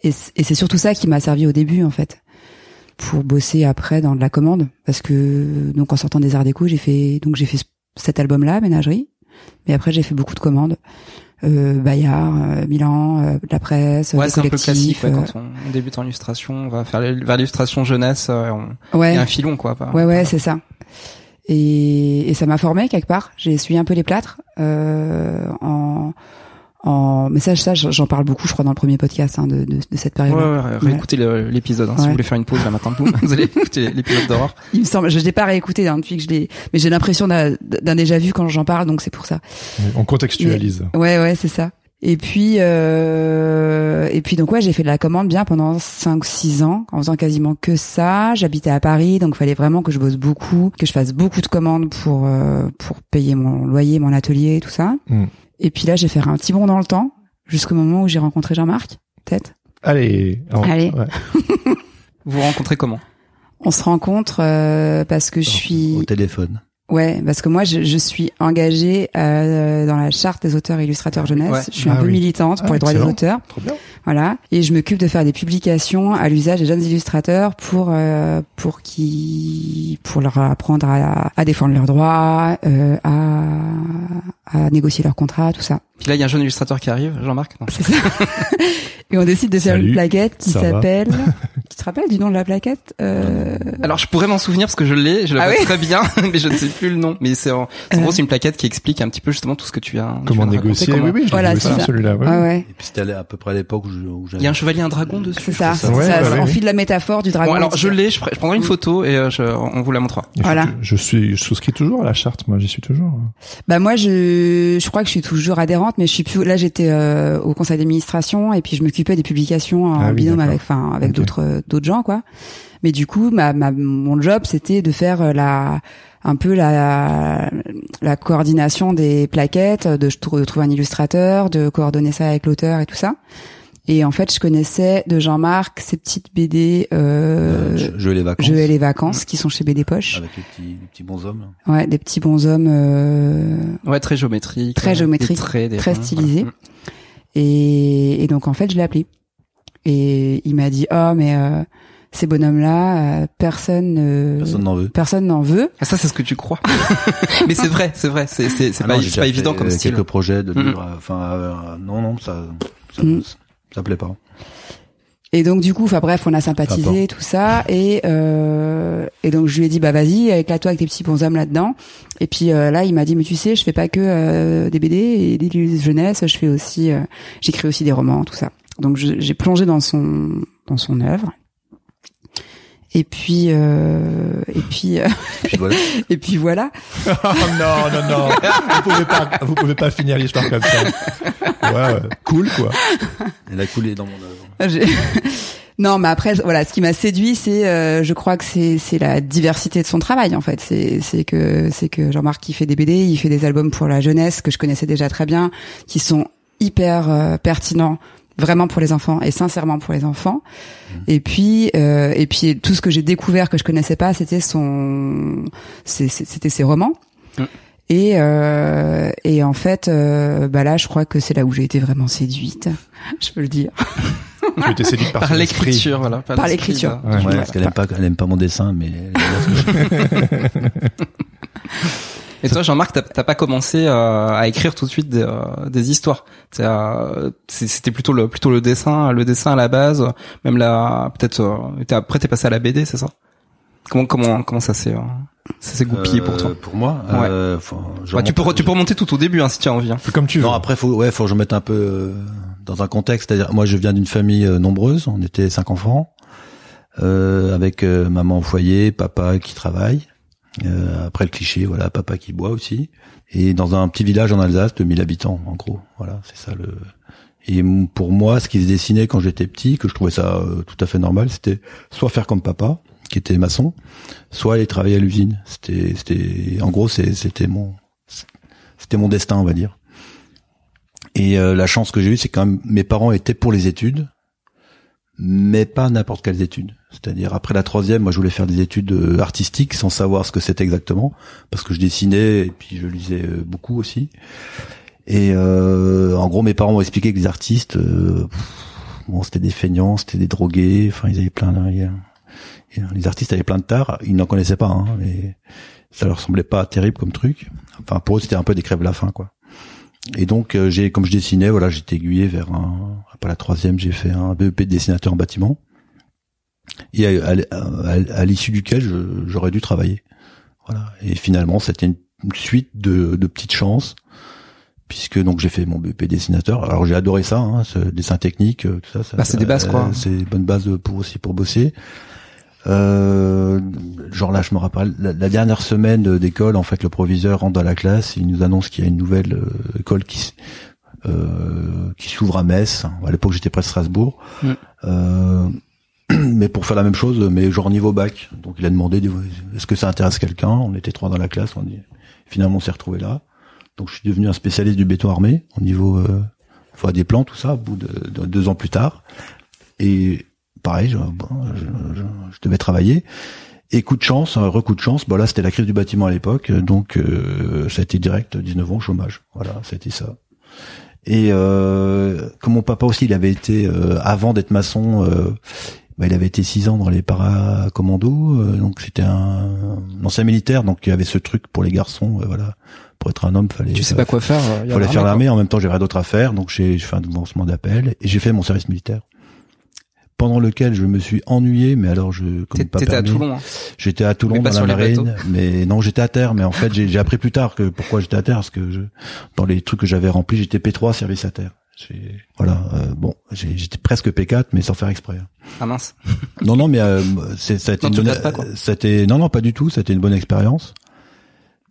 A: et c'est surtout ça qui m'a servi au début en fait pour bosser après dans de la commande parce que donc en sortant des arts déco j'ai fait donc j'ai fait cet album là ménagerie mais après j'ai fait beaucoup de commandes euh, Bayard, euh, Milan, euh, la presse,
C: ouais, c'est un peu classique ouais, quand euh, on, débute en illustration, on va faire vers l'illustration jeunesse, euh, on, ouais. un filon quoi.
A: ouais ouais c'est ça. Et, et ça m'a formé quelque part. J'ai essuyé un peu les plâtres en en message ça j'en parle beaucoup je crois dans le premier podcast hein, de, de, de, cette période
C: ouais, ouais, réécoutez l'épisode hein, si vous voulez faire une pause là maintenant <laughs> vous allez écouter l'épisode d'horreur.
A: Il me semble je l'ai pas réécouté hein, depuis que je l'ai mais j'ai l'impression d'un déjà vu quand j'en parle donc c'est pour ça.
B: On contextualise.
A: Ouais ouais c'est ça. Et puis euh, et puis donc ouais j'ai fait de la commande bien pendant 5 6 ans en faisant quasiment que ça. J'habitais à Paris donc il fallait vraiment que je bosse beaucoup que je fasse beaucoup de commandes pour euh, pour payer mon loyer mon atelier et tout ça. Mm. Et puis là, j'ai fait un petit bond dans le temps, jusqu'au moment où j'ai rencontré Jean-Marc, peut-être.
B: Allez.
A: Allez.
C: vous rencontrez comment?
A: On se rencontre euh, parce que je suis...
D: Au téléphone.
A: Ouais, parce que moi, je, je suis engagée euh, dans la charte des auteurs et illustrateurs jeunesse. Je suis un ah peu militante pour ah, les droits des auteurs.
B: Trop bien.
A: Voilà, et je m'occupe de faire des publications à l'usage des jeunes illustrateurs pour euh, pour qui pour leur apprendre à, à défendre leurs droits, euh, à à négocier leurs contrats, tout ça.
C: Puis là, il y a un jeune illustrateur qui arrive, Jean-Marc.
A: C'est ça. <laughs> et on décide de faire une plaquette qui s'appelle. <laughs> tu te rappelles du nom de la plaquette euh...
C: Alors, je pourrais m'en souvenir parce que je l'ai, je la ah vois très bien, <laughs> mais je ne sais plus le nom. Mais c'est en, en gros, c'est une plaquette qui explique un petit peu justement tout ce que tu as.
B: Comment négocier Oui, oui,
A: voilà, c'est celui-là.
D: Ouais. ouais. Et puis c'était à peu près à l'époque où,
C: Il y a un chevalier, un dragon dessus.
A: C'est ça. C'est ça. on file la métaphore du dragon. Bon,
C: alors, je l'ai. Je, prendrai une photo et euh, je, on vous la montrera.
A: Voilà.
B: Je, suis, je souscris toujours à la charte. Moi, j'y suis toujours.
A: Bah moi, je, je crois que je suis toujours adhérente, mais je suis plus. Là, j'étais euh, au conseil d'administration et puis je m'occupais des publications en ah binôme avec, enfin, avec d'autres d'autres gens, quoi. Mais du coup, ma, ma mon job, c'était de faire euh, la un peu la, la coordination des plaquettes, de, de trouver un illustrateur, de coordonner ça avec l'auteur et tout ça. Et en fait, je connaissais de Jean-Marc ces petites BD euh,
D: euh Je, les vacances.
A: Je et les vacances qui sont chez BD Poche.
D: Avec les petits, les petits bonshommes.
A: Ouais, des petits bonshommes. Euh,
C: ouais, très géométriques.
A: Très géométriques. Très stylisés. Et, et, donc en fait, je l'ai appelé. Et il m'a dit oh mais euh, ces bonhommes-là, euh, personne
D: personne n'en veut.
A: Personne n'en veut.
C: Ah, ça, c'est ce que tu crois. <laughs> Mais c'est vrai, c'est vrai. C'est c'est c'est ah pas, pas évident comme style.
D: Quelques projets de livres. Enfin, non, non, ça, ça, mm. Ça plaît pas.
A: Et donc du coup, enfin bref, on a sympathisé tout ça et euh, et donc je lui ai dit bah vas-y, éclate-toi avec tes petits bonshommes là-dedans. Et puis euh, là, il m'a dit mais tu sais, je fais pas que euh, des BD et des jeunesse, je fais aussi, euh, j'écris aussi des romans, tout ça. Donc j'ai plongé dans son dans son œuvre et puis, euh, et puis, euh, et puis voilà. <laughs> <laughs>
B: oh, non, non, non. Vous pouvez pas, vous pouvez pas finir l'histoire comme ça. Ouais, cool quoi.
D: Elle a coulé dans mon œuvre. <laughs>
A: Non, mais après, voilà, ce qui m'a séduit, c'est, euh, je crois que c'est, c'est la diversité de son travail en fait. C'est, c'est que, c'est que Jean-Marc il fait des BD, il fait des albums pour la jeunesse que je connaissais déjà très bien, qui sont hyper euh, pertinents vraiment pour les enfants et sincèrement pour les enfants. Mmh. Et puis euh, et puis tout ce que j'ai découvert que je connaissais pas, c'était son c'était ses romans. Mmh. Et euh, et en fait, euh, bah là, je crois que c'est là où j'ai été vraiment séduite. <laughs> Je peux le dire.
B: tu été séduite par,
C: l'écriture, voilà.
A: Par, l'écriture.
D: Ouais, parce qu'elle aime pas, elle aime pas mon dessin, mais. <laughs>
C: Et toi, Jean-Marc, t'as pas commencé euh, à écrire tout de suite des, euh, des histoires. Euh, c'était plutôt le plutôt le dessin, le dessin à la base. Même là, peut-être. après, t'es passé à la BD, c'est ça? Comment comment comment ça s'est ça s'est goupillé pour toi?
D: Pour moi,
C: ouais. tu peux tu peux remonter tout au début hein, si tu as envie. Hein.
B: Comme tu veux.
D: Non, après faut ouais faut que je mette un peu dans un contexte. C'est-à-dire, moi, je viens d'une famille nombreuse. On était cinq enfants. avec maman au foyer, papa qui travaille. Euh, après le cliché, voilà, papa qui boit aussi. Et dans un petit village en Alsace de 1000 habitants, en gros. Voilà, c'est ça le. Et pour moi, ce qui se dessinait quand j'étais petit, que je trouvais ça euh, tout à fait normal, c'était soit faire comme papa, qui était maçon, soit aller travailler à l'usine. C'était, c'était, en gros, c'était mon, c'était mon destin, on va dire. Et euh, la chance que j'ai eue, c'est quand même mes parents étaient pour les études, mais pas n'importe quelles études. C'est-à-dire après la troisième, moi je voulais faire des études euh, artistiques sans savoir ce que c'était exactement, parce que je dessinais et puis je lisais euh, beaucoup aussi. Et euh, en gros, mes parents m'ont expliqué que les artistes, euh, bon, c'était des feignants, c'était des drogués. Enfin, ils avaient plein de, les artistes avaient plein de tares. Ils n'en connaissaient pas, hein, mais ça leur semblait pas terrible comme truc. Enfin, pour eux, c'était un peu des crèves la faim, quoi. Et donc, j'ai, comme je dessinais, voilà, j'étais aiguillé vers un. Après la troisième, j'ai fait un BEP de dessinateur en bâtiment et à, l'issue duquel j'aurais dû travailler. Voilà. Et finalement, c'était une, suite de, de, petites chances, puisque donc j'ai fait mon BP dessinateur. Alors j'ai adoré ça, hein, ce dessin technique, euh, tout ça. ça
C: bah, c'est des bases quoi. Euh,
D: c'est bonne base pour aussi pour bosser. Euh, genre là, je me rappelle la, dernière semaine d'école, en fait, le proviseur rentre dans la classe, il nous annonce qu'il y a une nouvelle euh, école qui euh, qui s'ouvre à Metz. À l'époque, j'étais près de Strasbourg. Mm. Euh, <clears throat> mais pour faire la même chose, mais genre niveau bac. Donc il a demandé est-ce que ça intéresse quelqu'un? On était trois dans la classe, on dit. Finalement, on s'est retrouvé là. Donc je suis devenu un spécialiste du béton armé au niveau euh, des plans, tout ça, au bout de, deux ans plus tard. Et pareil, je, je, devais travailler. Et coup de chance, un recoup de chance, bon là c'était la crise du bâtiment à l'époque, donc ça a été direct 19 ans chômage. Voilà, c'était ça. Et euh, comme mon papa aussi, il avait été euh, avant d'être maçon, euh, bah, il avait été six ans dans les paracommandos, euh, donc c'était un, ancien militaire, donc il y avait ce truc pour les garçons, voilà. Pour être un homme, fallait.
C: Tu sais pas quoi faire.
D: Il fallait faire l'armée. En même temps, j'avais d'autres à faire, donc j'ai fait un lancement d'appel et j'ai fait mon service militaire pendant lequel je me suis ennuyé, mais alors je
C: comme pas T'étais à Toulon. Hein.
D: J'étais à Toulon dans la marine, mais non, j'étais à terre. Mais en fait, j'ai appris plus tard que pourquoi j'étais à terre, parce que je, dans les trucs que j'avais remplis, j'étais P3 service à terre. Voilà, euh, bon, j'étais presque P4, mais sans faire exprès.
C: Ah mince.
D: non, non, mais euh, c'est ça a été une bonne, non, non, pas du tout. Ça a été une bonne expérience.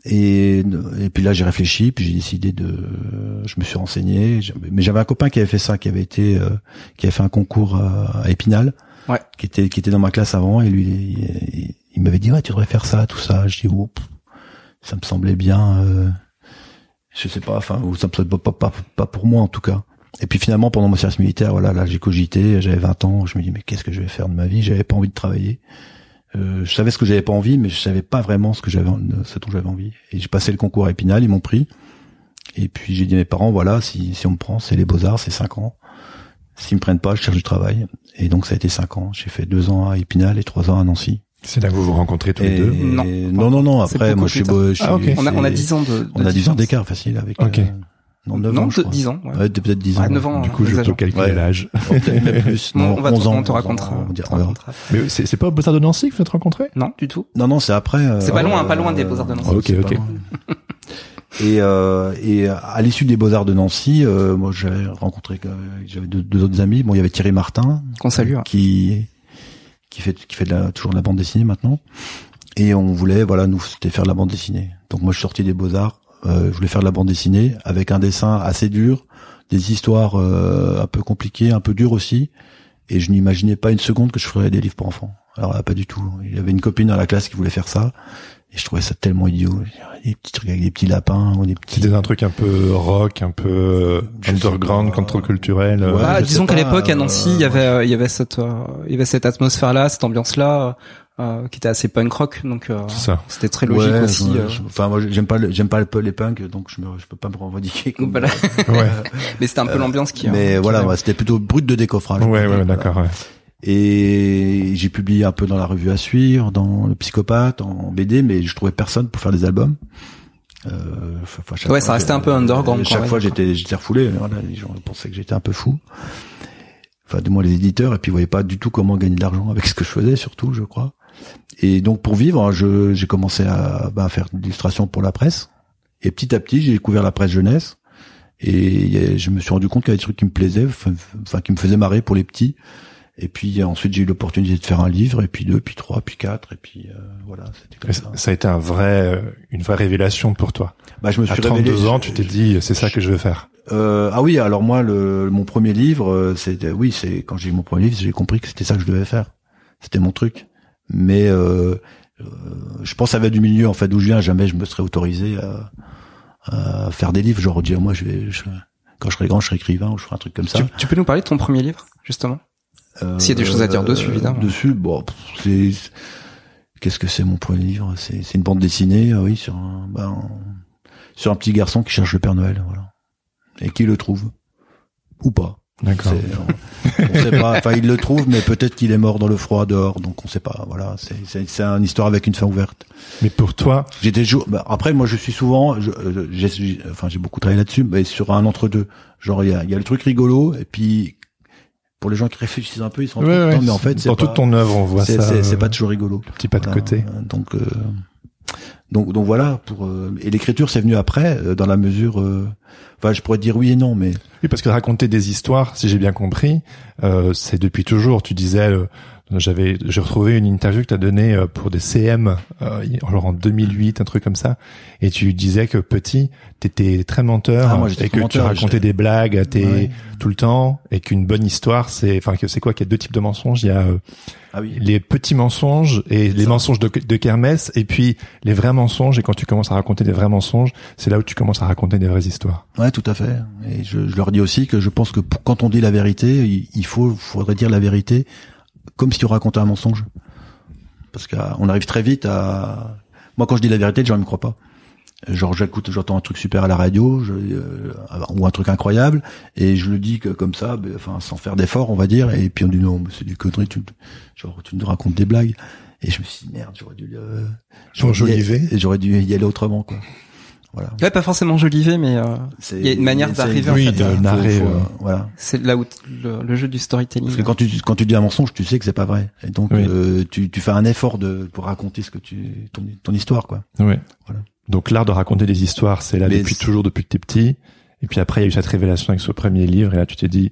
D: Et, et puis là, j'ai réfléchi, puis j'ai décidé de, je me suis renseigné. Mais j'avais un copain qui avait fait ça, qui avait été, euh, qui avait fait un concours à, Épinal,
C: ouais.
D: qui était, qui était dans ma classe avant, et lui, il, m'avait dit ouais, tu devrais faire ça, tout ça. Je dis oh, ça me semblait bien. Euh, je sais pas, enfin, ça me semblait pas, pas, pas pour moi en tout cas. Et puis finalement, pendant mon service militaire, voilà, là, j'ai cogité. J'avais 20 ans. Je me dis mais qu'est-ce que je vais faire de ma vie? J'avais pas envie de travailler. Euh, je savais ce que j'avais pas envie, mais je savais pas vraiment ce que j'avais, ce dont j'avais envie. Et j'ai passé le concours à Épinal, ils m'ont pris. Et puis j'ai dit à mes parents, voilà, si, si on me prend, c'est les beaux-arts, c'est cinq ans. S'ils me prennent pas, je cherche du travail. Et donc ça a été cinq ans. J'ai fait deux ans à Épinal et trois ans à Nancy.
B: C'est là que vous vous rencontrez tous les deux
C: Non,
D: non, non, non. Après, moi, je suis, je
C: suis, ah, on a, on a dix ans de,
D: on a dix ans d'écart facile avec.
C: Okay.
D: Euh,
C: non, 9 ans, 10 ans.
D: Ouais, ouais peut-être 10 ans. Ouais,
C: 9 ans.
B: Du coup, je peux calculer l'âge.
D: Peut-être <laughs> plus.
C: Non, on va 11 ans. On te racontera.
B: Mais c'est, c'est pas au Beaux-Arts de Nancy que vous êtes rencontrés?
C: Non, du tout.
D: Non, non, c'est après. Euh,
C: c'est pas loin, pas loin des Beaux-Arts de Nancy.
B: ok, ok.
D: Et, euh, et à l'issue des Beaux Arts de Nancy, euh, moi j'avais rencontré, j'avais deux, deux, autres amis. Bon, il y avait Thierry Martin,
C: qu'on salue, hein.
D: qui qui fait qui fait de la, toujours de la bande dessinée maintenant. Et on voulait, voilà, nous c'était faire de la bande dessinée. Donc moi je suis sorti des Beaux Arts euh, je voulais faire de la bande dessinée avec un dessin assez dur, des histoires euh, un peu compliquées, un peu dures aussi. Et je n'imaginais pas une seconde que je ferais des livres pour enfants. Alors là, pas du tout. Il y avait une copine dans la classe qui voulait faire ça. Et je trouvais ça tellement idiot. Des petits trucs avec des petits lapins ou des petits...
B: C'était un truc un peu rock, un peu underground, contre-culturel.
C: Ouais, ah, disons qu'à l'époque, à Nancy, il y avait, il y avait cette, il y avait cette atmosphère-là, cette ambiance-là. Euh, qui était assez punk rock donc euh, c'était très logique aussi
D: euh. enfin moi j'aime pas j'aime pas les punk donc je me, je peux pas me revendiquer comme
C: voilà. <laughs> ouais. mais c'était un peu l'ambiance qui
D: mais voilà c'était plutôt brut de décoffrage
B: ouais ouais d'accord
D: et j'ai publié un peu dans la revue à suivre dans le psychopathe en BD mais je trouvais personne pour faire des albums.
C: Euh, ouais ça restait un peu underground
D: chaque fois j'étais j'étais refoulé voilà les gens pensaient que j'étais un peu fou. Enfin du moins les éditeurs et puis ils voyaient pas du tout comment gagner de l'argent avec ce que je faisais surtout je crois et donc pour vivre, j'ai commencé à, bah, faire de l'illustration pour la presse. Et petit à petit, j'ai découvert la presse jeunesse. Et je me suis rendu compte qu'il y avait des trucs qui me plaisaient, enfin qui me faisaient marrer pour les petits. Et puis ensuite j'ai eu l'opportunité de faire un livre, et puis deux, puis trois, puis quatre, et puis euh, voilà.
B: Comme ça. ça. a été un vrai, euh, une vraie révélation pour toi.
D: Bah je me suis
B: à 32 ans, tu t'es dit c'est ça que je veux faire.
D: Euh, ah oui, alors moi le mon premier livre, euh, c'était oui, c'est quand j'ai eu mon premier livre, j'ai compris que c'était ça que je devais faire. C'était mon truc mais euh, euh, je pense à du milieu en fait d'où je viens. Jamais je me serais autorisé à, à faire des livres. Genre dire moi je vais quand je serai grand je serai écrivain ou je ferai un truc comme ça.
C: Tu, peux nous parler de ton premier livre justement? Euh, s'il y a des choses à dire dessus évidemment.
D: dessus bon c'est qu'est-ce que c'est mon premier livre? C'est c'est une bande dessinée oui sur un ben, sur un petit garçon qui cherche le Père Noël voilà. Et qui le trouve. Ou pas
B: D'accord.
D: On, sait pas. Enfin, il le trouve, mais peut-être qu'il est mort dans le froid dehors, donc on sait pas. Voilà, c'est une histoire avec une fin ouverte.
B: Mais pour toi,
D: j'étais bah, après moi je suis souvent, je, euh, j'ai, enfin j'ai beaucoup travaillé là-dessus, mais sur un entre deux. Genre il y a, y a le truc rigolo et puis pour les gens qui réfléchissent un peu, ils sont
B: ouais, mais en fait dans toute ton œuvre on voit ça.
D: C'est pas toujours rigolo.
B: Petit pas de côté.
D: Donc euh, donc donc voilà pour euh, et l'écriture c'est venu après dans la mesure Enfin, je pourrais dire oui et non, mais
B: oui, parce que raconter des histoires, si j'ai bien compris, euh, c'est depuis toujours. Tu disais, euh, j'avais, j'ai retrouvé une interview que tu as donnée euh, pour des CM, euh, genre en 2008, un truc comme ça, et tu disais que petit, t'étais très menteur
D: ah,
B: et que tu racontais des blagues à tes tout le temps, et qu'une bonne histoire, c'est, enfin, que c'est quoi qu'il y a deux types de mensonges. Il y a euh, ah oui. les petits mensonges et les mensonges de, de kermesse, et puis les vrais mensonges. Et quand tu commences à raconter des vrais mensonges, c'est là où tu commences à raconter des vraies histoires.
D: Ouais, tout à fait. Et je, je leur dis aussi que je pense que quand on dit la vérité, il faut, faudrait dire la vérité comme si tu racontais un mensonge. parce qu'on arrive très vite à. Moi, quand je dis la vérité, les gens ne me croient pas. Genre j'écoute, j'entends un truc super à la radio, je, euh, ou un truc incroyable, et je le dis que comme ça, ben, enfin sans faire d'effort, on va dire, et puis on dit non, c'est des conneries, tu, genre tu nous racontes des blagues, et je me suis dit merde, j'aurais dû, euh,
B: j'aurais
D: j'aurais dû y aller autrement quoi.
C: Voilà. Ouais, pas forcément jolivé, mais euh, il y a une manière d'arriver
B: oui, en fait, de narrer. Euh,
D: voilà.
C: C'est là où le, jeu du storytelling.
D: Parce que quand tu quand tu dis un mensonge, tu sais que c'est pas vrai, et donc euh, tu tu fais un effort de pour raconter ce que tu ton ton histoire quoi.
B: Oui. Voilà. Donc l'art de raconter des histoires, c'est là depuis toujours, depuis que t'es petit. Et puis après, il y a eu cette révélation avec ce premier livre, et là, tu t'es dit,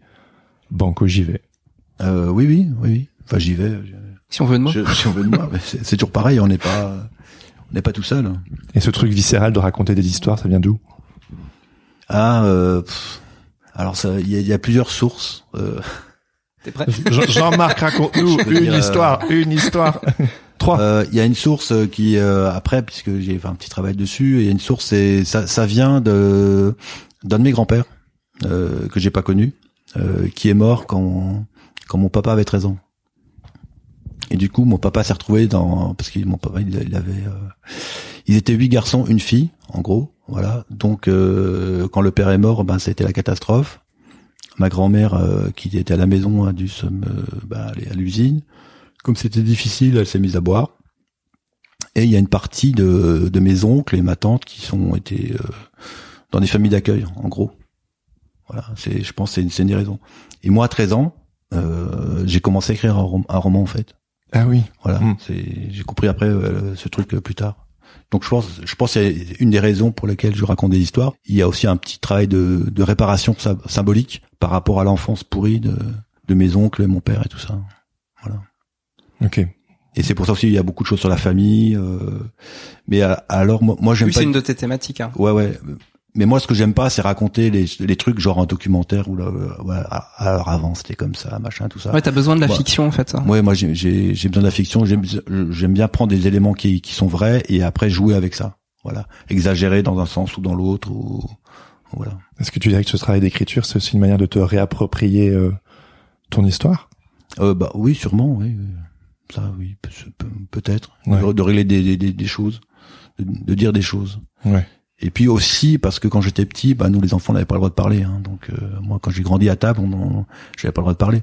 B: banco, j'y vais.
D: Euh, oui, oui, oui, oui. Enfin, j'y vais.
C: Si on veut de moi.
D: si on veut de moi, <laughs> c'est toujours pareil. On n'est pas, on n'est pas tout seul.
B: Et ce truc viscéral de raconter des histoires, ça vient d'où?
D: Ah, euh, alors ça, il y a, plusieurs sources. Euh...
C: T'es prêt?
B: Jean-Marc, <laughs> raconte-nous une histoire, une histoire. <laughs>
D: Trois. Euh, il y a une source qui euh, après, puisque j'ai fait un petit travail dessus, il y a une source, et ça, ça vient de d'un de mes grands-pères euh, que j'ai pas connu, euh, qui est mort quand quand mon papa avait 13 ans. Et du coup, mon papa s'est retrouvé dans parce que mon papa il, avait euh, ils étaient huit garçons, une fille, en gros, voilà. Donc quand le père est mort, ben ça a été la catastrophe. Ma grand-mère qui était à la maison a dû se bah, aller à l'usine comme c'était difficile, elle s'est mise à boire. Et il y a une partie de, de mes oncles et ma tante qui sont été euh, dans des familles d'accueil, en gros. Voilà, c'est, je pense, c'est, c'est une des raisons. Et moi, à 13 ans, euh, j'ai commencé à écrire un, roman en fait.
B: Ah oui.
D: Voilà, hmm. c'est, j'ai compris après euh, ce truc plus tard. Donc je pense, je pense c'est une des raisons pour lesquelles je raconte des histoires. Il y a aussi un petit travail de, de réparation symbolique par rapport à l'enfance pourrie de, de mes oncles, mon père et tout ça. Voilà.
B: Ok.
D: Et c'est pour ça aussi il y a beaucoup de choses sur la famille. Euh, mais euh, alors moi, moi j'aime
C: oui,
D: pas.
C: c'est une de tes thématiques. Hein.
D: Ouais ouais. Mais moi ce que j'aime pas c'est raconter les, les trucs genre un documentaire où là euh, ouais, alors avant c'était comme ça machin tout ça.
C: Ouais t'as besoin de la fiction en fait. Ça.
D: Ouais moi j'ai j'ai besoin de la fiction. J'aime j'aime bien prendre des éléments qui qui sont vrais et après jouer avec ça. Voilà. Exagérer dans un sens ou dans l'autre ou voilà.
B: Est-ce que tu dirais que ce travail d'écriture c'est aussi une manière de te réapproprier euh, ton histoire?
D: Euh, Bah oui sûrement oui. Ça, oui, peut-être. De, régler des, des, des choses, de, dire des choses.
B: Ouais.
D: Et puis aussi parce que quand j'étais petit, bah nous les enfants n'avaient pas le droit de parler. Hein. donc euh, moi, quand j'ai grandi à table, on, j'avais pas le droit de parler.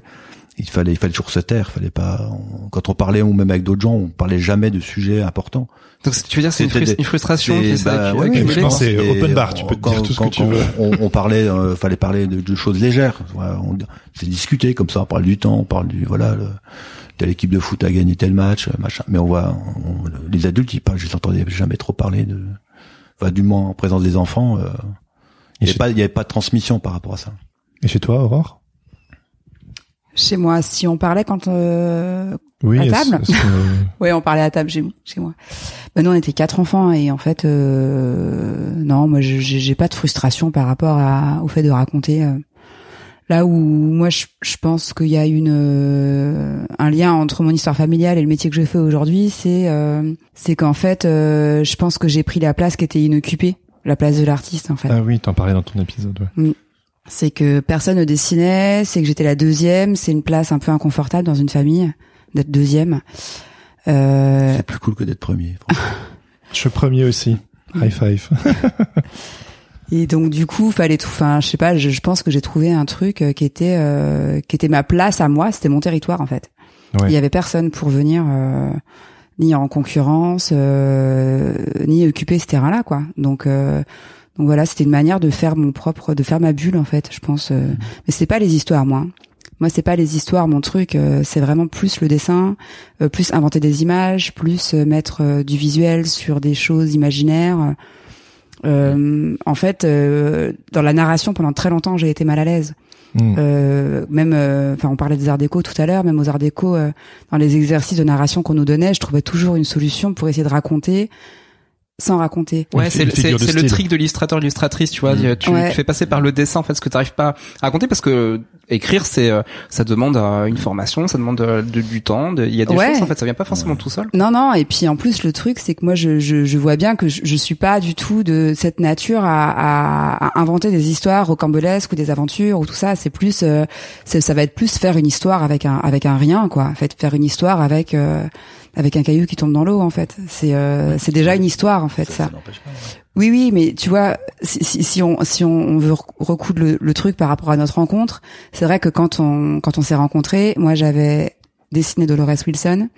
D: Il fallait, il fallait toujours se taire. Fallait pas. quand on parlait ou même avec d'autres gens, on parlait jamais de sujets importants.
C: Donc tu veux dire c'est une, frustration qui
D: bah,
B: ouais, c'est open bar. Tu peux dire tout ce que tu veux.
D: On, on parlait, euh, fallait parler de, de, choses légères. on, c'est discuter comme ça. On parle du temps, on parle du voilà. Le, telle équipe de foot a gagné tel match, machin. Mais on voit, les adultes, ils parlent, je les entendais jamais trop parler de, enfin, du moins en présence des enfants. Euh, il n'y avait pas, il y avait pas de transmission par rapport à ça.
B: Et chez toi, Aurore?
A: Chez moi, si on parlait quand euh,
B: oui,
A: à table. <laughs> oui, on parlait à table chez, chez moi. Ben nous, on était quatre enfants et en fait, euh, non, moi, j'ai pas de frustration par rapport à, au fait de raconter. Euh, Là où moi je, je pense qu'il y a une euh, un lien entre mon histoire familiale et le métier que je fais aujourd'hui, c'est euh, c'est qu'en fait euh, je pense que j'ai pris la place qui était inoccupée, la place de l'artiste en fait.
B: Ah oui, t'en parlais dans ton épisode. Ouais. Mm.
A: C'est que personne ne dessinait, c'est que j'étais la deuxième, c'est une place un peu inconfortable dans une famille d'être deuxième.
D: C'est plus cool que d'être premier. <laughs>
B: je suis premier aussi. High five. <laughs>
A: Et donc du coup, fallait tout. Enfin, je sais pas. Je, pense que j'ai trouvé un truc euh, qui était euh, qui était ma place à moi. C'était mon territoire en fait. Il y avait personne pour venir euh, ni en concurrence ni occuper ce terrain-là, quoi. Donc donc voilà, c'était une manière de faire mon propre, de faire ma bulle en fait. Je pense. Mmh. Mais c'est pas les histoires, moi. Moi, c'est pas les histoires, mon truc. c'est vraiment plus le dessin, plus inventer des images, plus mettre du visuel sur des choses imaginaires. Euh, en fait, euh, dans la narration, pendant très longtemps, j'ai été mal à l'aise. Hmm. Euh, même, euh, enfin, on parlait des arts déco tout à l'heure. Même aux arts déco, euh, dans les exercices de narration qu'on nous donnait, je trouvais toujours une solution pour essayer de raconter sans raconter.
C: Ouais, c'est le trick de l'illustrateur, l'illustratrice, tu vois. Mm. Tu, fais passer par le dessin, en fait, ce que tu n'arrives pas à raconter parce que écrire, c'est, euh, ça demande euh, une formation, ça demande euh, du temps. Il y a des choses, en fait, ça vient pas forcément tout seul.
A: Non, non. Et puis en plus, le truc, c'est que moi, je, je, je, vois bien que je, je suis pas du tout de cette nature à, à, à inventer des histoires rocambolesques ou des aventures ou tout ça. C'est plus, ça va être plus faire une histoire avec un avec un rien, quoi. En fait, faire une histoire avec avec un caillou qui tombe dans l'eau en fait. C'est euh, c'est déjà une histoire en fait ça. Oui oui, mais tu vois si, si, on si on veut recoudre le, le, truc par rapport à notre rencontre, c'est vrai que quand on quand on s'est rencontrés, moi j'avais dessiné Dolores Wilson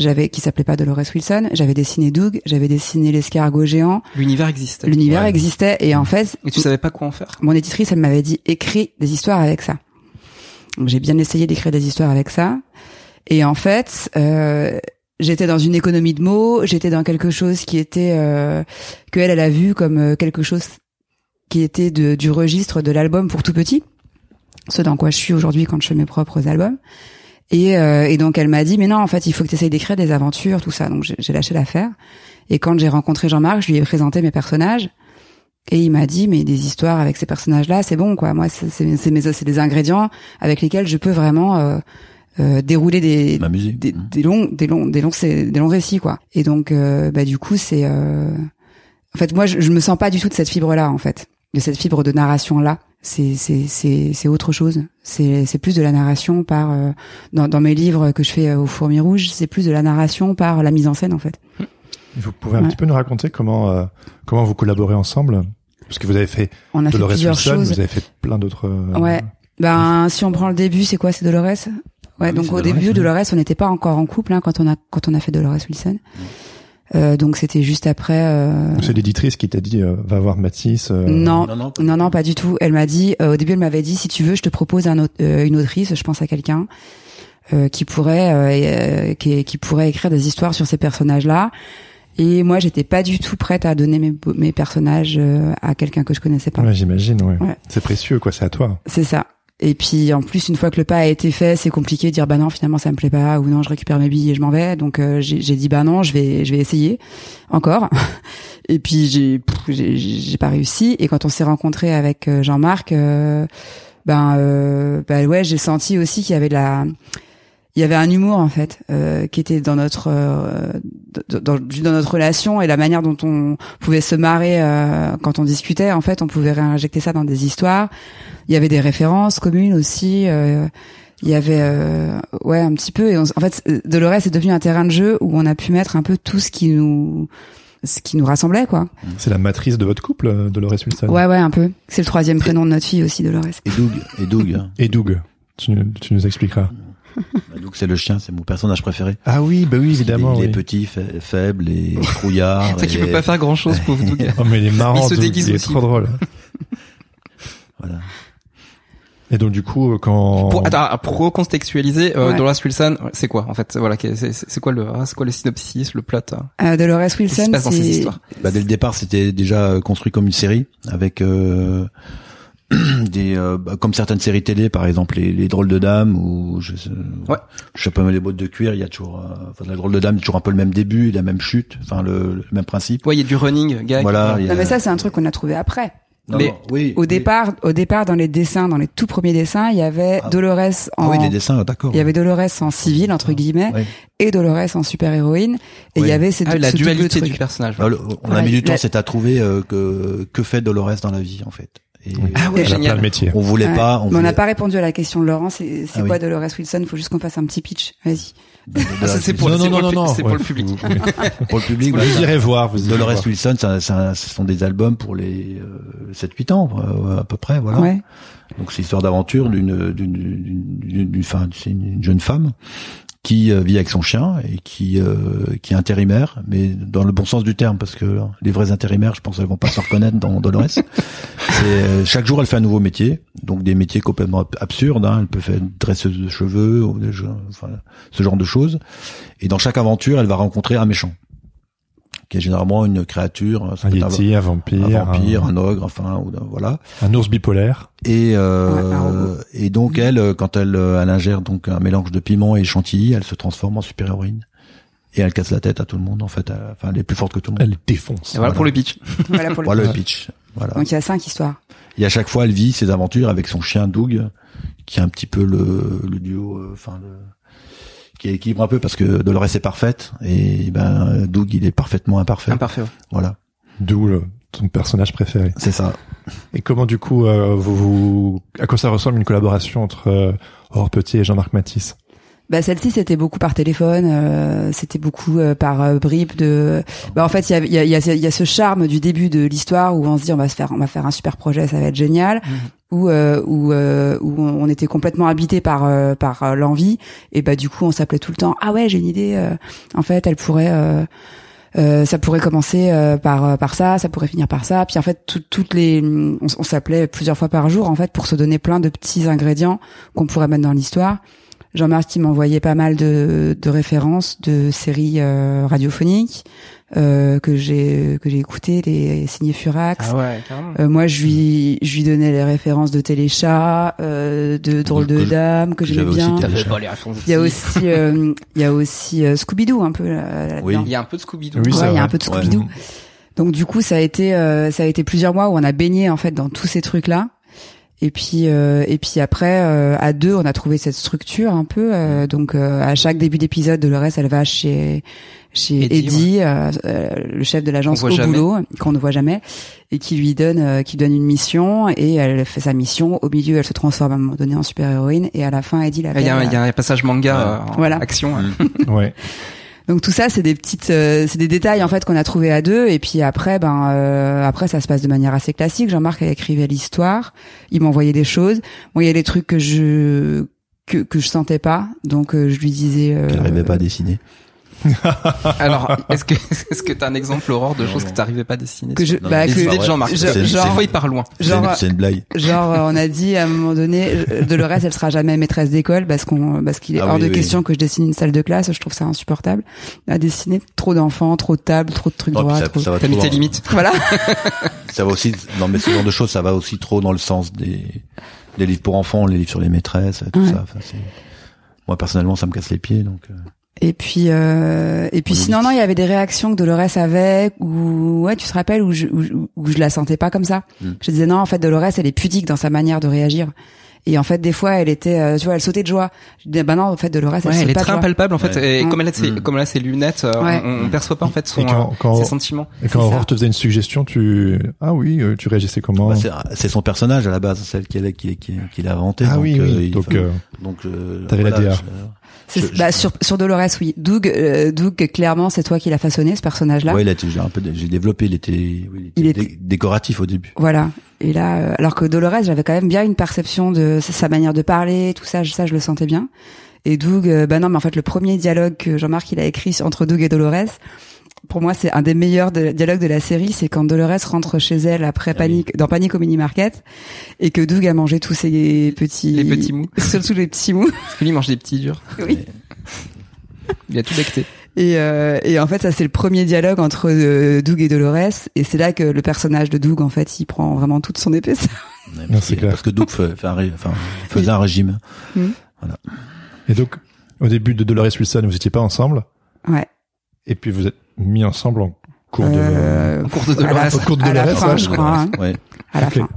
A: j'avais qui s'appelait pas Dolores Wilson, j'avais dessiné Doug, j'avais dessiné l'escargot géant.
C: L'univers existait.
A: L'univers existait et en fait.
C: Et tu savais pas quoi en faire?
A: Mon éditrice, elle m'avait dit écris des histoires avec ça. Donc j'ai bien essayé d'écrire des histoires avec ça. Et en fait, euh, j'étais dans une économie de mots, j'étais dans quelque chose qui était euh, que elle, elle a vu comme euh, quelque chose qui était de, du registre de l'album pour tout petit, ce dans quoi je suis aujourd'hui quand je fais mes propres albums. Et, euh, et donc elle m'a dit mais non en fait il faut que tu essayes d'écrire des aventures tout ça. Donc j'ai lâché l'affaire. Et quand j'ai rencontré Jean-Marc je lui ai présenté mes personnages. Et il m'a dit mais des histoires avec ces personnages là c'est bon quoi. Moi c'est c'est des ingrédients avec lesquels je peux vraiment euh, euh, dérouler des, des, mmh. des longs des longs des longs des longs récits quoi et donc euh, bah du coup c'est euh, en fait moi je, je me sens pas du tout de cette fibre là en fait de cette fibre de narration là c'est c'est c'est c'est autre chose. C'est c'est plus de la narration par euh, dans dans mes livres que je fais euh, au Fourmi Rouge, c'est plus de la narration par la mise en scène en fait.
B: Vous pouvez un petit peu nous raconter comment euh, comment vous collaborez ensemble? Parce que vous avez fait
A: on a
B: Dolores
A: fait plusieurs
B: Wilson,
A: choses.
B: vous avez fait plein d'autres
A: Ouais. Ben si on prend le début, c'est quoi? C'est Dolores? Ouais,
D: Ah
A: donc au début Dolores, on n'était pas encore en couple hein, quand on a quand on a fait Dolores Wilson. Euh, donc c'était juste après. Euh...
B: C'est l'éditrice qui t'a dit euh, va voir Matisse. euh,
A: Non, non, non, pas du tout. Elle m'a dit euh, au début, elle m'avait dit si tu veux, je te propose un autre, euh, une autrice, je pense à quelqu'un euh, qui pourrait euh, qui, qui pourrait écrire des histoires sur ces personnages-là. Et moi, j'étais pas du tout prête à donner mes, mes personnages euh, à quelqu'un que je connaissais pas.
B: Ouais, j'imagine. Ouais.
A: Ouais.
B: C'est précieux, quoi. C'est à toi.
A: C'est ça. Et puis en plus, une fois que le pas a été fait, c'est compliqué de dire bah non, finalement ça me plaît pas ou non, je récupère mes billes et je m'en vais. Donc euh, j'ai dit bah non, je vais je vais essayer encore. <laughs> Et puis j'ai j'ai pas réussi. Et quand on s'est rencontré avec euh, Jean-Marc, euh, ben euh, bah ouais, j'ai senti aussi qu'il y avait de la il y avait un humour en fait euh, qui était dans notre euh, dans, dans notre relation et la manière dont on pouvait se marrer euh, quand on discutait en fait on pouvait réinjecter ça dans des histoires il y avait des références communes aussi euh, il y avait euh, ouais un petit peu et on- en fait Dolores est devenu un terrain de jeu où on a pu mettre un peu tout ce qui nous ce qui nous rassemblait quoi
B: C'est la matrice de votre couple, euh, Dolores Wilson.
A: ouais ouais un peu c'est le troisième prénom de notre fille aussi Dolores
D: Et Doug, et Doug, hein.
B: Et Doug, tu, nous- tu nous expliqueras.
D: Bah, Doug c'est le chien, c'est mon personnage préféré.
B: Ah oui, bah oui, évidemment.
D: il est, il est
B: oui.
D: petit, fa- faible et trouillard.
C: C'est qu'il
D: et-
C: peut pas faire grand chose, <laughs> pauvre Doug.
B: Oh mais il est marrant,
C: Il se déguise
B: il est
C: aussi.
B: trop drôle.
D: Voilà.
B: Et donc du coup, euh, quand
C: Pour, attends, pour recontextualiser, euh,
A: Ouais.
C: Dolores Wilson, c'est quoi en fait Voilà, c'est quoi le, ah, c'est quoi le synopsis, le plot euh,
A: euh, Dolores
C: Qu'est-ce qui se
A: Wilson
C: passe dans ces
A: c'est
C: histoires?
D: Bah, dès le départ, c'était déjà construit comme une série avec euh, <clears throat> des euh, bah, comme certaines séries télé, par exemple les, les drôles de dames ou je sais,
C: Ouais.
D: je sais pas mais les bottes de cuir, il y a toujours euh, enfin la drôle de dame, il y a toujours un peu le même début, la même chute, enfin le, le même principe.
C: Ouais, il y a du running gag.
D: Voilà. a-
A: non mais ça c'est un truc qu'on a trouvé après
D: Non,
C: mais
D: non, oui,
A: Au
D: oui.
A: départ, au départ, dans les dessins, dans les tout premiers dessins, il y avait
D: Ah.
A: Dolores
D: Ah
A: en,
D: oui, les dessins, d'accord.
A: il y avait Dolores en civil entre guillemets
D: Oui.
A: et Dolores en super héroïne, et il y avait ces
C: Ah,
A: deux,
C: la
A: ce
C: dualité du personnage.
D: Ah, le- on a
A: Ouais,
D: mis du temps,
A: la-
D: c'est à trouver euh, que que fait Dolores dans la vie en fait. Et
C: Ah ouais,
B: a plein
C: génial.
B: de métiers.
D: on voulait
A: Ouais.
D: pas. On
A: Mais on n'a
D: voulait-
A: pas répondu à la question de Laurent. C'est
D: Ah
A: quoi
D: oui.
A: Dolores Wilson? Il faut juste qu'on fasse un petit pitch. Vas-y.
C: Ah, c'est pour,
B: Non, non,
C: pour
B: non,
C: le,
B: non,
C: pu- c'est pour
B: ouais.
C: le public. <laughs>
D: pour le public.
B: Vous
D: bah,
B: irez voir, vous irez
D: Dolores
B: voir.
D: Wilson, ça, ça, ce sont des albums pour les euh, 7-8 ans euh, à peu près, voilà.
A: Ouais.
D: Donc c'est l'histoire d'aventure d'une d'une d'une d'une- d'une- enfin, c'est une jeune femme qui euh, vit avec son chien et qui euh, qui est intérimaire, mais dans le bon sens du terme, parce que les vrais intérimaires, je pense, elles vont pas se reconnaître dans Dolores. <laughs> Euh, chaque jour, elle fait un nouveau métier, donc des métiers complètement ab- absurdes. Hein. Elle peut faire une dresseuse de cheveux, ou des, jeux- enfin, ce genre de choses. Et dans chaque aventure, elle va rencontrer un méchant, qui est généralement une créature, ça
B: Un yeti, un vampire,
D: un vampire,
B: un,
D: un ogre, enfin, ou- voilà.
B: un ours bipolaire.
D: Et
A: Ouais,
D: euh,
A: robot.
D: et donc elle, euh, quand elle, euh, elle ingère donc un mélange de piment et chantilly, elle se transforme en super héroïne et elle casse la tête à tout le monde en fait. Elle- Enfin, elle est plus forte que tout le monde.
B: Elle défonce.
C: Et voilà pour le pitch.
A: Voilà pour le
D: Voilà le
A: pitch.
D: Voilà.
A: Donc il y a cinq histoires.
D: Et à chaque fois, elle vit ses aventures avec son chien Doug, qui est un petit peu le, le duo, euh, enfin le qui équilibre un peu parce que Dolores est parfaite et ben Doug il est parfaitement imparfait.
C: Imparfait. ouais.
D: Voilà,
B: D'où le- ton personnage préféré.
D: c'est ça.
B: Et comment du coup, euh, vous, vous, à quoi ça ressemble une collaboration entre euh, Aurore Petit et Jean-Marc Matisse?
A: Bah celle-ci c'était beaucoup par téléphone, euh, c'était beaucoup euh, par euh, bribe de. Bah en fait il y a, y, a, y, a, y a ce charme du début de l'histoire où on se dit on va se faire on va faire un super projet ça va être génial. Mmh. Où, euh, où, où on était complètement habité par par l'envie et bah du coup on s'appelait tout le temps ah ouais j'ai une idée en fait elle pourrait ça pourrait commencer par par ça, ça pourrait finir par ça. Puis en fait, toutes les, on, on s'appelait plusieurs fois par jour en fait pour se donner plein de petits ingrédients qu'on pourrait mettre dans l'histoire. Jean-Marc qui m'envoyait pas mal de, de, références de séries euh, radiophoniques euh, que j'ai que j'ai écouté les signé Furax.
C: Ah ouais,
A: euh, moi je lui je lui donnais les références de Téléchat, euh, de Drôle de Dame que j'aimais bien. Il y a aussi euh, il y a aussi euh, Scooby Doo un peu. Là,
C: oui. Il y a un peu de Scooby Doo.
A: Oui, il y a un peu de Scooby Doo. Donc du coup ça a été ça a été plusieurs mois où on a baigné en fait dans tous ces trucs là. Et puis euh, et puis après euh, à deux on a trouvé cette structure un peu euh, donc à chaque début d'épisode Dolores elle va chez chez Eddie, le chef de l'agence au boulot qu'on ne voit jamais et qui lui donne qui donne une mission et elle fait sa mission au milieu elle se transforme à un moment donné en super héroïne et à la fin Eddie la
C: il y a, il y a un passage manga voilà. action
B: ouais <laughs>
A: Donc tout ça, c'est des petites, euh, c'est des détails en fait qu'on a trouvé à deux. Et puis après, ben euh, après ça se passe de manière assez classique. Jean-Marc écrivait l'histoire, il m'envoyait des choses. Moi, il y a des trucs que je que que je sentais pas, donc euh, je lui disais.
D: Euh, n'arrivait pas à dessiner. <laughs>
C: Alors, est-ce que <laughs> est-ce que t'as un exemple Aurore de choses que t'arrivais pas à dessiner
A: Que je,
C: bah, que, idées de Jean-Marc. Genre, fois il part loin.
D: Genre, c'est une, blague. <laughs>
A: Genre, on a dit à un moment donné, Dolores, elle sera jamais maîtresse d'école parce qu'on, parce qu'il est ah hors de question que je dessine une salle de classe. Je trouve ça insupportable à dessiner. Trop d'enfants, trop de tables, trop de trucs oh, droits.
C: T'as mis tes limites.
A: Voilà.
D: ça va aussi. Non, mais ce genre de choses, ça va aussi trop dans le sens des des livres pour enfants, les livres sur les maîtresses, tout ça. Enfin, moi personnellement, ça me casse les pieds, donc. Euh.
A: Et puis euh, et puis sinon non, il y avait des réactions que Dolores avait ou ouais, tu te rappelles où je où, je la sentais pas comme ça. Hmm. Je disais non, en fait Dolores, elle est pudique dans sa manière de réagir. Et en fait, des fois, elle était, euh, tu vois, elle sautait de joie. Je disais, bah non, en fait, Dolores, elle,
C: ouais, elle est
A: très
C: impalpable, en fait. Et comme elle a ses, hmm. comme elle a ses lunettes, euh, on, on, perçoit pas, en fait, son, quand, ses sentiments.
B: Et quand Aurore te faisait une suggestion, tu, ah oui, tu réagissais comment? Bah,
D: c'est son personnage, à la base, celle qu'il qui, qui, qui l'a inventé.
B: Ah oui, oui. Donc, donc, t'avais la DA.
A: Bah, sur, sur Dolores, oui. Doug, euh, Doug, clairement, c'est toi qui l'as façonné ce personnage-là.
D: Ouais, il a j'ai un peu, j'ai développé. Il était, il il était décoratif au début.
A: Voilà. Et là, euh, alors que Dolores, j'avais quand même bien une perception de sa manière de parler, tout ça, ça, je le sentais bien. Et Doug, euh, bah non, mais en fait, le premier dialogue que Jean-Marc il a écrit entre Doug et Dolores, pour moi, c'est un des meilleurs dialogues de la série, c'est quand Dolores rentre chez elle après ah Panique, dans Panique au mini market, et que Doug a mangé tous ses petits,
C: les petits mous, <laughs>
A: surtout les petits mous.
C: Parce que lui il mange des petits durs.
A: Oui.
C: Il a tout becté.
A: Et, euh, et en fait, ça c'est le premier dialogue entre euh, Doug et Dolores, et c'est là que le personnage de Doug, en fait, il prend vraiment toute son épaisseur.
D: c'est clair. Parce que Doug fait, fait un, enfin, faisait un régime. Hmm. Voilà.
B: Et donc, au début de Dolores Wilson, vous étiez pas ensemble?
A: Ouais.
B: Et puis vous êtes mis ensemble en cours de
A: euh,
C: cours de Dolores,
A: au cours de Dolores, fin, je crois. Hein.
D: Ouais.
A: À la fin.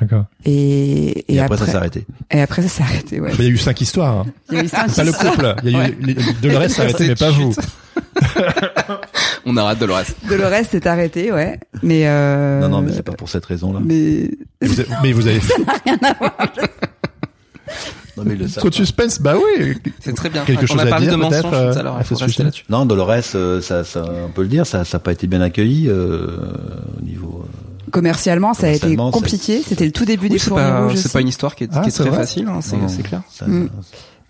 B: D'accord.
A: Et,
D: et, et, après, ça s'est arrêté.
A: Et après ça s'est arrêté. Ouais.
B: Il y a eu cinq histoires. Hein.
A: Il y a eu cinq.
B: Pas le couple. Il y a eu ouais. Dolores s'est arrêté, mais pas vous. <laughs>
C: On arrête Dolores.
A: Dolores s'est arrêté, ouais. Mais euh...
D: non, non, mais c'est pas pour cette raison-là.
A: Mais
B: vous avez, mais vous avez. <laughs>
A: ça n'a rien à voir. <laughs>
D: Non, mais le
B: Trop de suspense, bah oui.
C: C'est très bien.
B: Quelque
C: on
B: chose
C: a parlé
B: à
C: dire,
B: de mensonges
C: tout à l'heure. Là-dessus.
D: Non, Dolores, euh, ça, ça, on peut le dire, ça, ça n'a pas été bien accueilli euh, au niveau.
A: Euh, commercialement, ça a été compliqué. C'était le tout début
C: oui,
A: des fourmis
C: C'est pas une histoire qui est, ah, qui est, très vrai facile, hein, c'est clair. Ça, mm.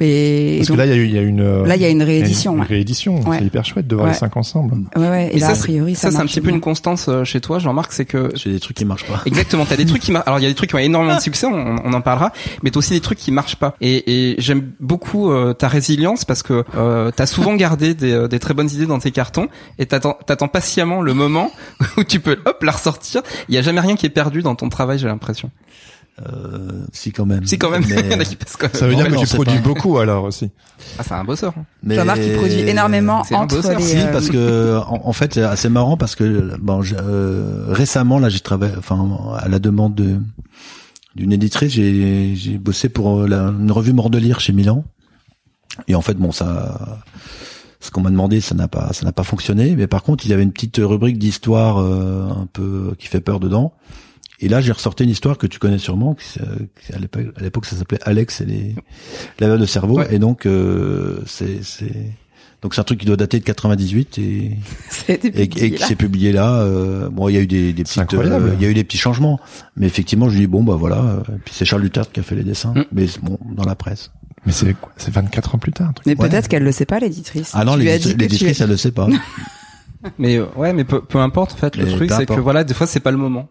A: Mais
B: Parce que là, il y a, il y a une.
A: Là, il y a une réédition.
B: Une, réédition. Ouais. C'est hyper chouette de voir
A: ouais.
B: les cinq ensemble.
A: Ouais, ouais. Et, et là, ça, a priori,
C: ça,
A: ça
C: c'est un petit peu une constance euh, chez toi, Jean-Marc, c'est que.
D: J'ai des trucs qui marchent pas.
C: Exactement. T'as des trucs qui marchent. Alors, il y a des trucs qui ont énormément de succès, on, on en parlera. Mais t'as aussi des trucs qui marchent pas. Et, et j'aime beaucoup euh, ta résilience parce que euh, t'as souvent <laughs> gardé des, euh, des, très bonnes idées dans tes cartons et t'attends, t'attends patiemment le moment <laughs> où tu peux, hop, la ressortir. Il y a jamais rien qui est perdu dans ton travail, j'ai l'impression.
D: Euh, si quand même.
C: Si quand même.
D: Mais, <laughs>
B: ça veut dire que tu produis beaucoup alors aussi.
C: Ah, c'est un bosseur.
A: Mais Jean-Marc il produit énormément entre les.
D: Si, parce que en, en fait, c'est assez marrant parce que bon, euh, récemment là, j'ai travaillé, enfin, à la demande de d'une éditrice, j'ai j'ai bossé pour euh, la, une revue Mordelire chez Milan. Et en fait, bon, ça, ce qu'on m'a demandé, ça n'a pas, ça n'a pas fonctionné. Mais par contre, il y avait une petite rubrique d'histoire euh, un peu qui fait peur dedans. Et là, j'ai ressorti une histoire que tu connais sûrement, qui, à l'époque, ça s'appelait Alex et les laveurs de cerveau. Et donc, euh, c'est, c'est, donc c'est un truc qui doit dater de 98 <laughs> et, et, qui s'est publié là. Euh, bon, il y a eu des, des petites, euh, il y a eu des petits changements, mais effectivement, je dis bon bah voilà. Euh, puis c'est Charles Luther qui a fait les dessins, mm. mais bon dans la presse.
B: Mais c'est c'est 24 ans plus tard.
A: Mais peut-être qu'elle le sait pas l'éditrice.
D: Ah non, l'éditrice elle le sait pas. <laughs>
C: mais ouais, mais peu, peu importe en fait. Le truc c'est que voilà, des fois c'est pas le moment.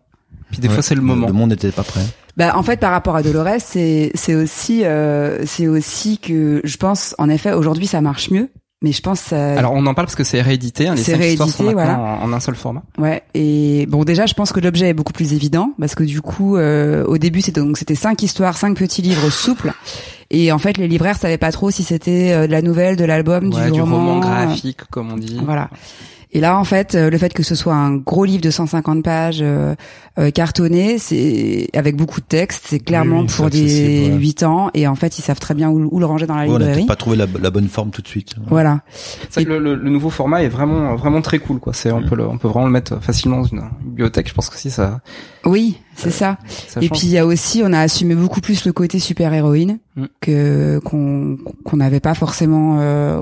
C: Puis des fois c'est le moment.
D: Le monde n'était pas prêt.
A: Bah en fait par rapport à Dolores, c'est c'est aussi euh, c'est aussi que je pense en effet aujourd'hui ça marche mieux. Mais je pense
C: alors on en parle parce que c'est réédité hein, les c'est réédité voilà. en, un seul format.
A: Ouais et bon déjà je pense que l'objet est beaucoup plus évident parce que du coup euh, au début c'était donc c'était cinq histoires cinq petits livres souples. Et en fait les libraires savaient pas trop si c'était euh, de la nouvelle de l'album du,
C: du
A: roman,
C: graphique comme on dit.
A: voilà et là, en fait, euh, le fait que ce soit un gros livre de 150 pages euh, euh, cartonné, c'est avec beaucoup de texte, c'est clairement pour des 8 ans. Et en fait, ils savent très bien où, le ranger dans la librairie.
D: On n'a pas trouvé la, bonne forme tout de suite.
A: Voilà.
C: le, le, nouveau format est vraiment vraiment très cool, quoi. C'est on peut on peut vraiment le mettre facilement dans une, bibliothèque. Je pense que si ça.
A: Oui, c'est ça. et puis il y a aussi, on a assumé beaucoup plus le côté super héroïne mm. que qu'on qu'on n'avait pas forcément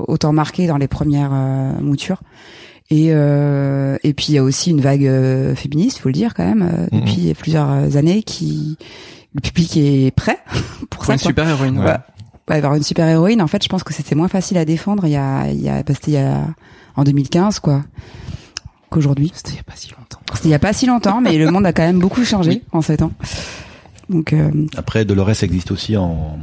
A: autant marqué dans les premières moutures. Et euh, et puis il y a aussi une vague euh, féministe, faut le dire quand même, euh, mhm. depuis plusieurs années, qui le public est prêt <laughs> pour, ça.
C: Une super héroïne. Ouais.
A: ouais. avoir une super héroïne. En fait, je pense que c'était moins facile à défendre il y a il y a parce qu'il y a en 2015 quoi qu'aujourd'hui.
C: C'était il y a pas si longtemps.
A: C'était il y a pas si longtemps, mais le monde a quand même beaucoup changé <laughs> en sept ans. Donc euh...
D: après Dolores existe aussi en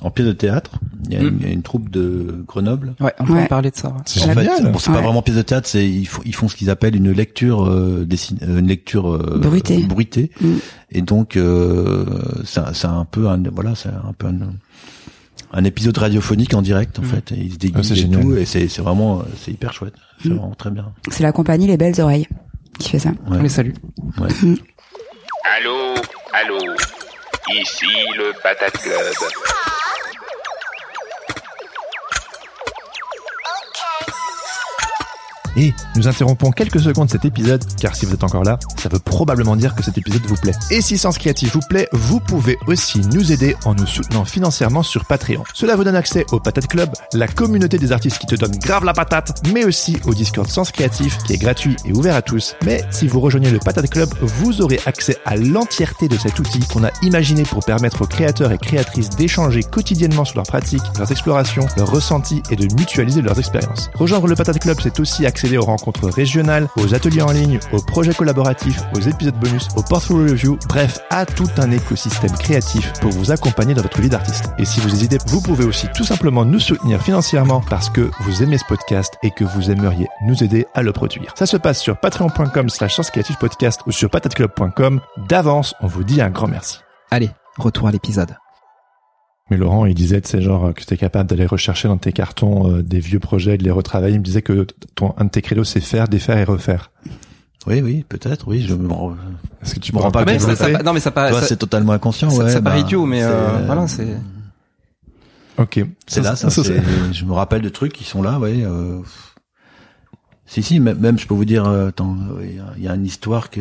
D: en pièce de théâtre. Il y a, une, une, troupe de Grenoble.
C: Ouais, on peut parler de ça.
D: C'est en fait, bon, c'est pas vraiment pièce de théâtre, c'est ils, font, ils font ce qu'ils appellent une lecture euh, euh une lecture euh, bruitée. Mm. Et donc euh, c'est un peu un voilà, c'est un peu un, un, épisode radiophonique en direct en mm. fait. Et ils se déguisent ah, et tout, et c'est c'est vraiment c'est hyper chouette. C'est mm. vraiment très bien.
A: C'est la compagnie Les Belles Oreilles qui fait ça.
C: Ouais. On les salue.
D: Ouais.
E: Allô, allô. Ici le Patate Club.
B: Et nous interrompons quelques secondes cet épisode, car si vous êtes encore là, ça veut probablement dire que cet épisode vous plaît. Et si Sens Créatif vous plaît, vous pouvez aussi nous aider en nous soutenant financièrement sur Patreon. Cela vous donne accès au Patate Club, la communauté des artistes qui te donne grave la patate, mais aussi au Discord Sens Créatif, qui est gratuit et ouvert à tous. Mais si vous rejoignez le Patate Club, vous aurez accès à l'entièreté de cet outil qu'on a imaginé pour permettre aux créateurs et créatrices d'échanger quotidiennement sur leurs pratiques, leurs explorations, leurs ressentis et de mutualiser leurs expériences. Rejoindre le Patate Club, c'est aussi accès aux rencontres régionales, aux ateliers en ligne, aux projets collaboratifs, aux épisodes bonus, aux portfolio review, bref, à tout un écosystème créatif pour vous accompagner dans votre vie d'artiste. Et si vous hésitez, vous pouvez aussi tout simplement nous soutenir financièrement parce que vous aimez ce podcast et que vous aimeriez nous aider à le produire. Ça se passe sur patreon.com slash podcast ou sur patateclub.com. D'avance, on vous dit un grand merci.
C: Allez, retour à l'épisode.
B: Mais Laurent, il disait, c'est genre que tu es capable d'aller rechercher dans tes cartons euh, des vieux projets, de les retravailler. Il me disait que ton un de tes credos, c'est faire, défaire et refaire.
D: Oui, oui, peut-être, oui. Je me
B: Est-ce que tu me rends pas compte
C: ça, Non, mais ça paraît.
D: C'est totalement inconscient.
C: Ça,
D: ouais,
C: ça paraît bah, idiot, mais euh, voilà, c'est.
B: Ok.
D: C'est là, ça. je me rappelle de trucs qui sont là, ouais. Euh... Si, si, même, je peux vous dire, euh, attends, il y a une histoire que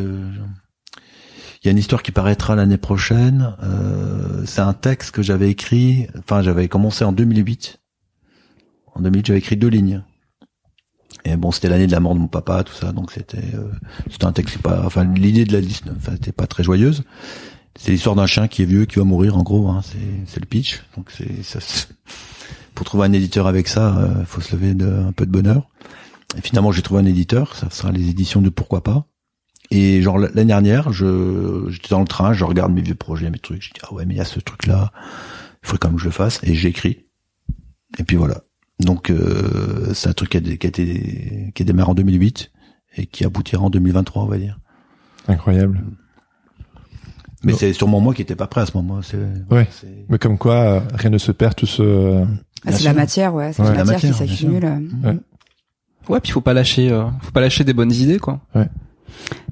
D: il y a une histoire qui paraîtra l'année prochaine. Euh, c'est un texte que j'avais écrit, enfin j'avais commencé en 2008. En 2008, j'avais écrit deux lignes. Et bon, c'était l'année de la mort de mon papa, tout ça, donc c'était euh, c'était un texte pas, enfin l'idée de la liste, enfin c'était pas très joyeuse. C'est l'histoire d'un chien qui est vieux, qui va mourir en gros. Hein, c'est le pitch. Donc c'est ça. Pour trouver un éditeur avec ça, euh, faut se lever de un peu de bonheur. Et finalement, j'ai trouvé un éditeur. Ça sera les éditions de Pourquoi pas. Et genre l'année dernière, je j'étais dans le train, je regarde mes vieux projets, mes trucs, je dis ah ouais mais il y a ce truc là, il faudrait quand même que je le fasse et j'écris. Et puis voilà. Donc euh, c'est un truc qui a, qui a été qui a démarré en 2008 et qui aboutira en 2023 on va dire.
B: Incroyable.
D: Mais c'est sûrement moi qui étais pas prêt à ce moment.
B: Ouais. Mais comme quoi, euh, rien ne se perd, tout se.
A: Ah, c'est la matière, ouais. C'est la, matière, qui s'accumule.
C: Ouais. ouais, puis faut pas lâcher, euh, faut pas lâcher des bonnes idées, quoi.
B: Ouais.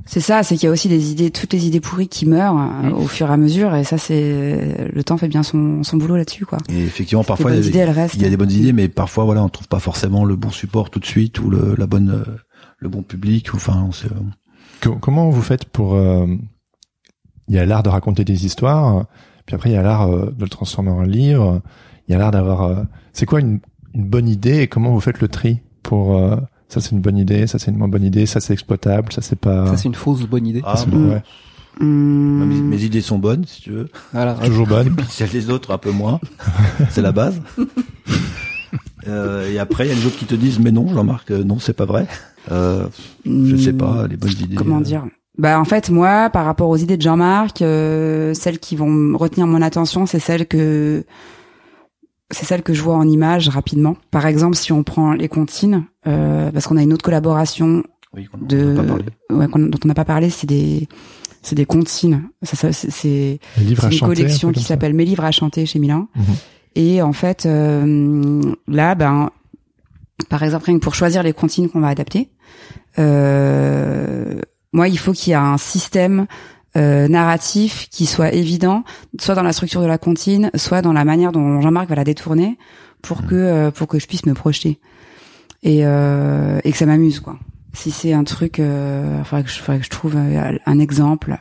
A: C'est ça, c'est qu'il y a aussi des idées, toutes les idées pourries qui meurent euh, mm. au fur et à mesure, et ça, c'est le temps fait bien son, son boulot là-dessus, quoi.
D: Et effectivement, parfois il y, a, il y, a des bonnes idées, mais parfois, voilà, on trouve pas forcément le bon support tout de suite ou le, la bonne, le bon public. Ou, enfin,
B: Comment vous faites pour euh, il y a l'art de raconter des histoires, puis après il y a l'art de le transformer en livre, il y a l'art d'avoir. c'est quoi une, une bonne idée et comment vous faites le tri pour ça c'est une bonne idée, ça c'est une moins bonne idée, ça c'est exploitable, ça c'est pas.
C: Ça c'est une fausse bonne idée.
D: Ah, ouais. Mes, mes, idées sont bonnes, si tu veux.
B: Voilà. Toujours bonnes.
D: Celles des autres, un peu moins. <laughs> c'est la base. <laughs> euh, et après, il y a les autres qui te disent, mais non, Jean-Marc, euh, non, c'est pas vrai. Euh, je sais pas, les bonnes idées.
A: Comment
D: euh.
A: dire? Bah en fait moi par rapport aux idées de Jean-Marc euh, celles qui vont retenir mon attention c'est celles que c'est celle que je vois en image rapidement. Par exemple, si on prend les comptines, euh, parce qu'on a une autre collaboration
D: oui,
A: de, ouais, dont on n'a pas parlé, c'est des c'est des comptines. Ça, ça c'est une collection qui s'appelle Mes livres à chanter chez Milan. Mhm. Et en fait, euh, là, ben, par exemple, rien que pour choisir les comptines qu'on va adapter, euh, moi, il faut qu'il y ait un système euh, narratif qui soit évident, soit dans la structure de la comptine, soit dans la manière dont Jean-Marc va la détourner pour mhm. que euh, pour que je puisse me projeter et euh, et que ça m'amuse quoi. Si c'est un truc, euh, faudrait que je faudrait que je trouve un exemple.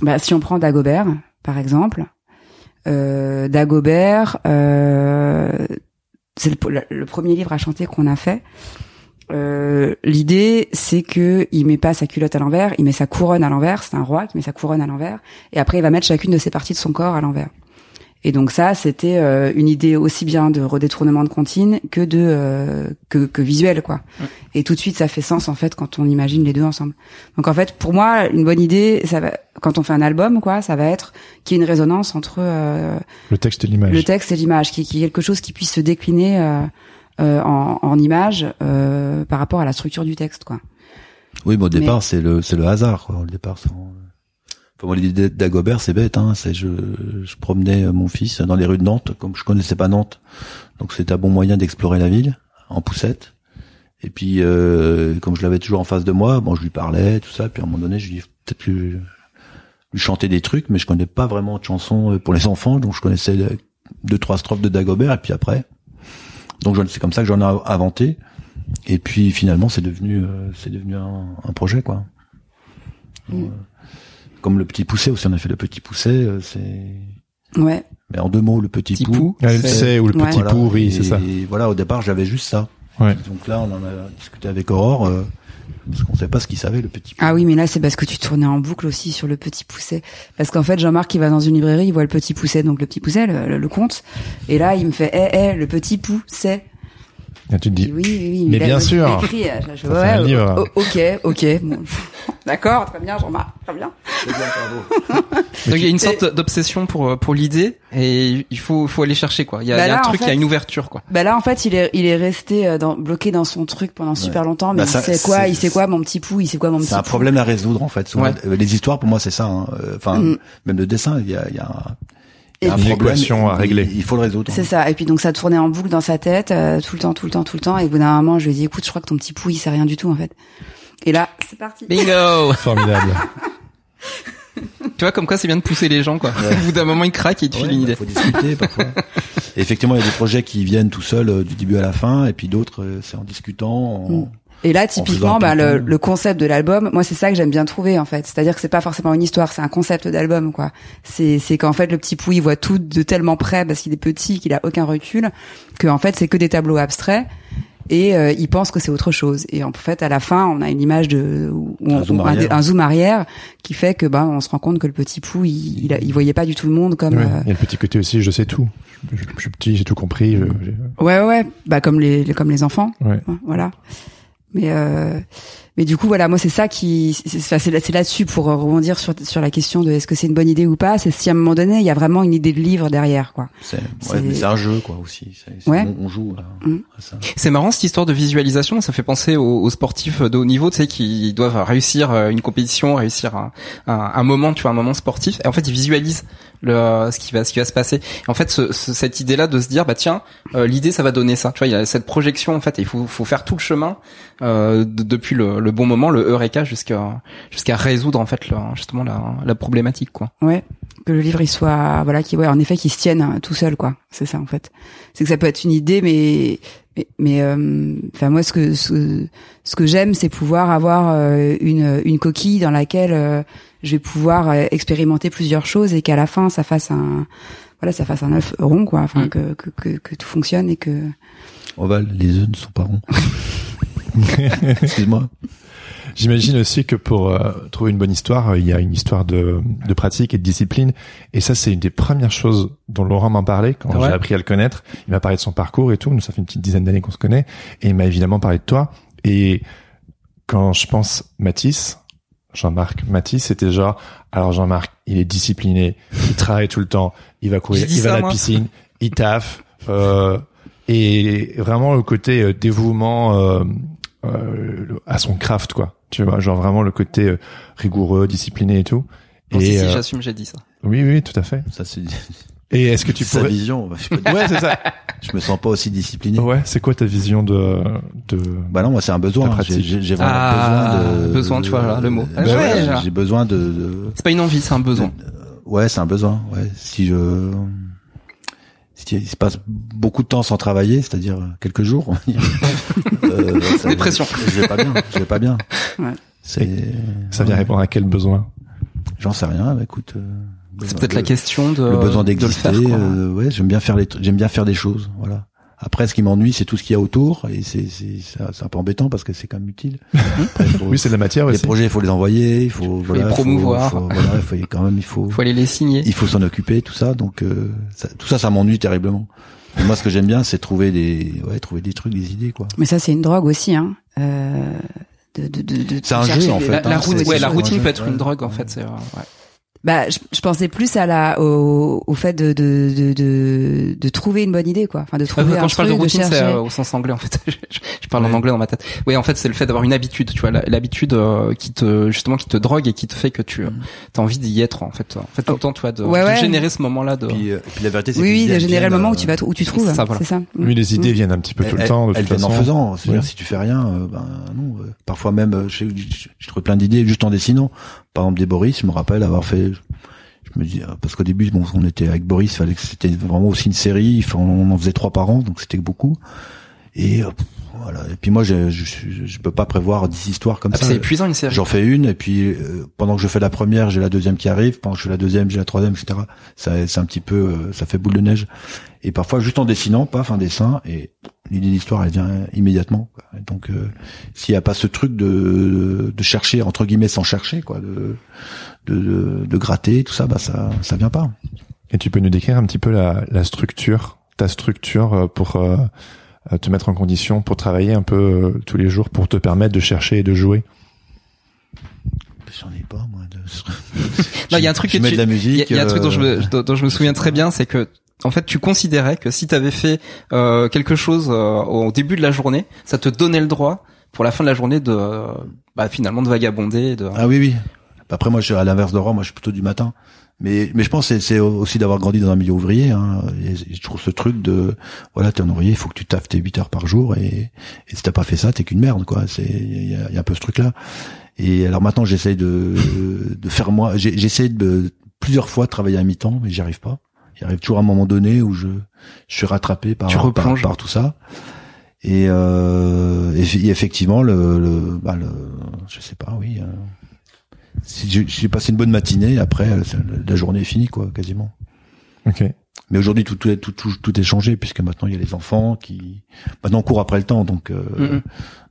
A: Bah, si on prend Dagobert par exemple, euh, Dagobert, euh, c'est le, le, premier livre à chanter qu'on a fait. Euh, l'idée, c'est que il met pas sa culotte à l'envers, il met sa couronne à l'envers. C'est un roi qui met sa couronne à l'envers, et après il va mettre chacune de ses parties de son corps à l'envers. Et donc ça, c'était euh, une idée aussi bien de redétournement de comptine que de euh, que, que visuel, quoi. Et tout de suite, ça fait sens en fait quand on imagine les deux ensemble. Donc en fait, pour moi, une bonne idée, ça va quand on fait un album, quoi, ça va être qu'il y ait une résonance entre
B: le texte et l'image.
A: Le texte et l'image, qui, qui est quelque chose qui puisse se décliner euh, en, en image euh, par rapport à la structure du texte, quoi.
D: Oui, mais au départ, c'est le c'est le hasard. Quoi. Au départ, moi, l'idée d'Agobert, c'est bête. Hein. C'est je, je promenais mon fils dans les rues de Nantes, comme je connaissais pas Nantes, donc c'était un bon moyen d'explorer la ville en poussette. Et puis, euh, comme je l'avais toujours en face de moi, bon, je lui parlais, tout ça. Puis à un moment donné, je lui peut-être lui, lui chanter des trucs, mais je connais pas vraiment de chansons pour les <laughs> enfants, donc je connaissais deux trois strophes de Dagobert. Et puis après, donc c'est comme ça que j'en ai inventé. Et puis finalement, c'est devenu, euh, c'est devenu un, un, projet quoi. Mm. Euh, comme le petit poussé aussi, on a fait le petit poussé. Euh, c'est.
A: Ouais.
D: Mais en deux mots, le petit, petit pou.
B: c'est ou le petit ouais. pou, oui, c'est ça.
D: Et voilà, au départ, j'avais juste ça. Ouais. Donc là, on en a discuté avec Aurore. Euh, parce qu'on savait pas ce qu'il savait le petit
A: Ah oui, mais là c'est parce que tu tournais en boucle aussi sur le petit pousset. Parce qu'en fait, Jean-Marc il va dans une librairie, il voit le petit pousset, donc le petit pousset, le, le, conte, et là il me fait, eh eh, le petit pousset.
B: Et tu te dis,
A: oui, oui, oui.
B: Mais bien sûr.
A: Écrit, je, ouais, un livre. ok, ok. <laughs> D'accord, très bien, Jean-Marc, très bien. <laughs>
C: Donc il y a une sorte d'obsession pour pour l'idée et il faut faut aller chercher quoi. Il y a, bah il y a un truc, il y a une ouverture quoi.
A: Bah là en fait il est il est resté euh, dans, bloqué dans son truc pendant super longtemps. Mais bah il sait quoi, il sait quoi mon petit pou, il sait quoi mon petit.
D: C'est un problème à résoudre en fait. Les histoires pour moi c'est ça. Hein. Euh, enfin mm. même le dessin il y a il y a
B: il y a une équation à régler.
D: Il, faut le résoudre.
A: C'est ça. Et puis donc ça tournait en boucle dans sa tête euh, tout le temps, tout le temps, tout le temps. Et au bout d'un moment, je lui ai dit, écoute, je crois que ton petit pou, il sait rien du tout en fait. Et là, c'est parti.
C: Bingo <laughs>
B: Formidable. <laughs>
C: tu vois, comme quoi c'est bien de pousser les gens, quoi. <laughs> Au bout d'un moment, ils craquent et ils te filent une idée.
D: Faut discuter parfois. effectivement, il y a des projets qui viennent tout seuls euh, du début à la fin, et puis d'autres, euh, c'est en discutant. En... Mm.
A: Et là, typiquement, bah, le, le, concept de l'album, moi, c'est ça que j'aime bien trouver, en fait. C'est-à-dire que c'est pas forcément une histoire, c'est un concept d'album, quoi. C'est, c'est qu'en fait, le petit Pou, il voit tout de tellement près parce qu'il est petit, qu'il a aucun recul, que en fait, c'est que des tableaux abstraits. Et euh, il pense que c'est autre chose. Et en fait, à la fin, on a une image de
D: un, zoom
A: un, zoom arrière qui fait que ben on se rend compte que le petit Pou, il, il, il voyait pas du tout le monde comme.
B: Ouais, euh... Il y a le petit côté aussi, je sais tout. Je, je, je suis petit, j'ai tout compris. Je,
A: ouais, ouais, bah comme les, comme les enfants.
B: Ouais.
A: Voilà. Mais euh, mais du coup voilà, moi c'est ça qui c'est c'est là-dessus pour rebondir sur sur la question de est-ce que c'est une bonne idée ou pas. C'est si à un moment donné il y a vraiment une idée de livre derrière quoi.
D: C'est ouais, un jeu quoi aussi.
A: ouais.
D: On, joue là,
A: mmh.
C: C'est marrant cette histoire de visualisation. Ça fait penser aux, aux sportifs de haut niveau, tu sais, qui doivent réussir euh, une compétition, réussir un, un, un moment, tu vois, un moment sportif. Et en fait ils visualisent le ce qui va ce qui va se passer. En fait, ce, cette idée-là de se dire bah tiens, euh, l'idée ça va donner ça. Tu vois, il y a cette projection en fait. Il faut faut faire tout le chemin euh, depuis le, le, bon moment, le eureka jusqu'à jusqu'à résoudre en fait le, justement la, la problématique quoi.
A: Ouais. que le livre il soit voilà qui ouais en effet qui se tienne tout seul quoi c'est ça en fait c'est que ça peut être une idée mais mais euh, enfin moi ce que ce, ce que j'aime c'est pouvoir avoir euh, une une coquille dans laquelle euh, je vais pouvoir expérimenter plusieurs choses et qu'à la fin ça fasse un voilà ça fasse un œuf rond quoi enfin mm. que, que, que que tout fonctionne et que
D: ovale les œufs ne sont pas ronds <laughs> excuse-moi
B: J'imagine aussi que pour euh, trouver une bonne histoire, euh, il y a une histoire de, de, pratique et de discipline. Et ça, c'est une des premières choses dont Laurent m'a parlé quand j'ai appris à le connaître. Il m'a parlé de son parcours et tout. Nous, ça fait une petite dizaine d'années qu'on se connaît. Et il m'a évidemment parlé de toi. Et quand je pense Mathis, Jean-Marc Mathis, c'était genre, alors Jean-Marc, il est discipliné, il travaille tout le temps, il va courir, il va à la piscine, il taffe, euh, et vraiment le côté euh, dévouement euh, à son craft, quoi. Tu vois, genre vraiment le côté euh, rigoureux, discipliné et tout.
C: et si, euh, j'assume, j'ai dit ça.
B: Oui, oui, tout à fait.
D: Ça c'est. <laughs>
B: Et est-ce que tu
D: pourrais...
B: Sa
D: vision.
B: ouais, c'est ça.
D: Je me sens pas aussi discipliné.
B: Ouais, c'est quoi ta vision de de
D: Bah non, moi c'est un besoin. J'ai vraiment ah, besoin de
C: besoin, tu vois là, le mot.
D: Bah ouais, j'ai besoin de. de...
C: C'est pas une envie, c'est un besoin.
D: Ouais, c'est un besoin. Ouais, si je il se passe beaucoup de temps sans travailler, c'est-à-dire quelques jours, on va dire. <laughs>
C: euh, Dépression.
D: Je vais pas bien. Je vais pas bien.
A: Ouais.
B: C'est. Ça vient répondre à quel besoin?
D: J'en sais rien. Bah, écoute. Euh,
C: c'est peut-être la question de
D: le besoin d'exister. Euh, ouais, j'aime bien faire les. J'aime bien faire des choses. Voilà. Après, ce qui m'ennuie, c'est tout ce qu'il y a autour, et c'est c'est un peu embêtant parce que c'est quand même utile. <laughs>
B: oui, c'est de la matière.
D: Les projets, il faut les envoyer, il faut, voilà,
C: les promouvoir.
D: Faut, voilà, il faut quand même, il faut.
C: faut aller les signer.
D: Il faut s'en occuper, tout ça. Donc, euh, ça, tout ça, ça m'ennuie terriblement. moi, ce que j'aime bien, c'est trouver des, ouais, trouver des trucs, des idées, quoi.
A: Mais ça, c'est une drogue aussi, hein. Euh, de, de, de, de
D: c'est un jeu en fait.
C: La,
D: hein,
C: routine, ouais, la routine peut être une drogue en fait. C'est, ouais.
A: Bah, je, je, pensais plus à la au, au fait de, de de, de de trouver une bonne idée quoi. Enfin de trouver
C: quand
A: je
C: parle
A: de
C: routine, c'est euh, au sens anglais en fait. <laughs> je, parle en anglais dans ma tête. Oui, en fait, c'est le fait d'avoir une habitude, tu vois, l'habitude euh, qui te justement qui te drogue et qui te fait que tu mm. as envie d'y être en fait. En fait, tout le oh. temps, tu vois, de, de générer ce moment-là. De...
D: Et puis, euh, puis la vérité, c'est
A: oui, oui, de générer le moment où tu vas où tu trouves. C'est ça. Voilà. ça.
B: Oui, les idées mm. viennent un petit peu tout le temps. De
D: elles viennent en faisant. C'est-à-dire si tu fais rien, ben non. Parfois même, je, je trouve plein d'idées juste en dessinant. Par exemple, des Boris, je me rappelle avoir fait je me dis euh, parce qu'au début bon on était avec Boris fallait que c'était vraiment aussi une série on en faisait trois par an donc c'était beaucoup. Et euh, voilà. Et puis moi je, je je peux pas prévoir dix histoires comme ah, ça.
C: c'est épuisant une série.
D: J'en fais une et puis euh, pendant que je fais la première j'ai la deuxième qui arrive pendant que je fais la deuxième j'ai la troisième etc ça c'est un petit peu ça fait boule de neige. Et parfois juste en dessinant paf un dessin et l'idée d'histoire elle vient immédiatement donc s'il y a pas ce truc de de chercher entre guillemets sans chercher quoi de de, de, gratter, tout ça, bah ça, ça vient pas.
B: Et tu peux nous décrire un petit peu la, la structure, ta structure euh, pour euh, euh, te mettre en condition pour travailler un peu tous les jours, pour te permettre de chercher et de jouer?
D: J'en ai pas moi. De...
C: non, il y a un truc.
D: Je mets de la musique.
C: Il y, a un truc dont je me, dont je me souviens très bien, c'est que en fait, tu considérais que si tu avais fait euh, quelque chose au début de la journée, ça te donnait le droit pour la fin de la journée de bah, finalement de vagabonder. De...
D: Ah oui, oui. Après, moi, je à l'inverse de Rome. Moi, je suis plutôt du matin. Mais, je pense que c'est aussi d'avoir grandi dans un milieu ouvrier. Hein. Je trouve ce truc de, voilà, t'es un ouvrier, il faut que tu taffes tes 8 heures par jour. Et, et si t'as pas fait ça, t'es qu'une merde, quoi. Il y a, un peu ce truc-là. Et alors maintenant, j'essaye de, faire moi, j'essaie de plusieurs fois travailler à mi-temps, mais j'y arrive pas. Il arrive toujours un moment donné où je, je suis rattrapé par, par, par, tout ça. Et, euh, et, effectivement, le, le, bah le, je sais pas, oui. Euh, si j'ai passé une bonne matinée, après la journée est finie quoi, quasiment.
B: Ok.
D: Mais aujourd'hui tout, tout, tout, tout, est changé puisque maintenant il y a les enfants qui maintenant on court après le temps donc euh,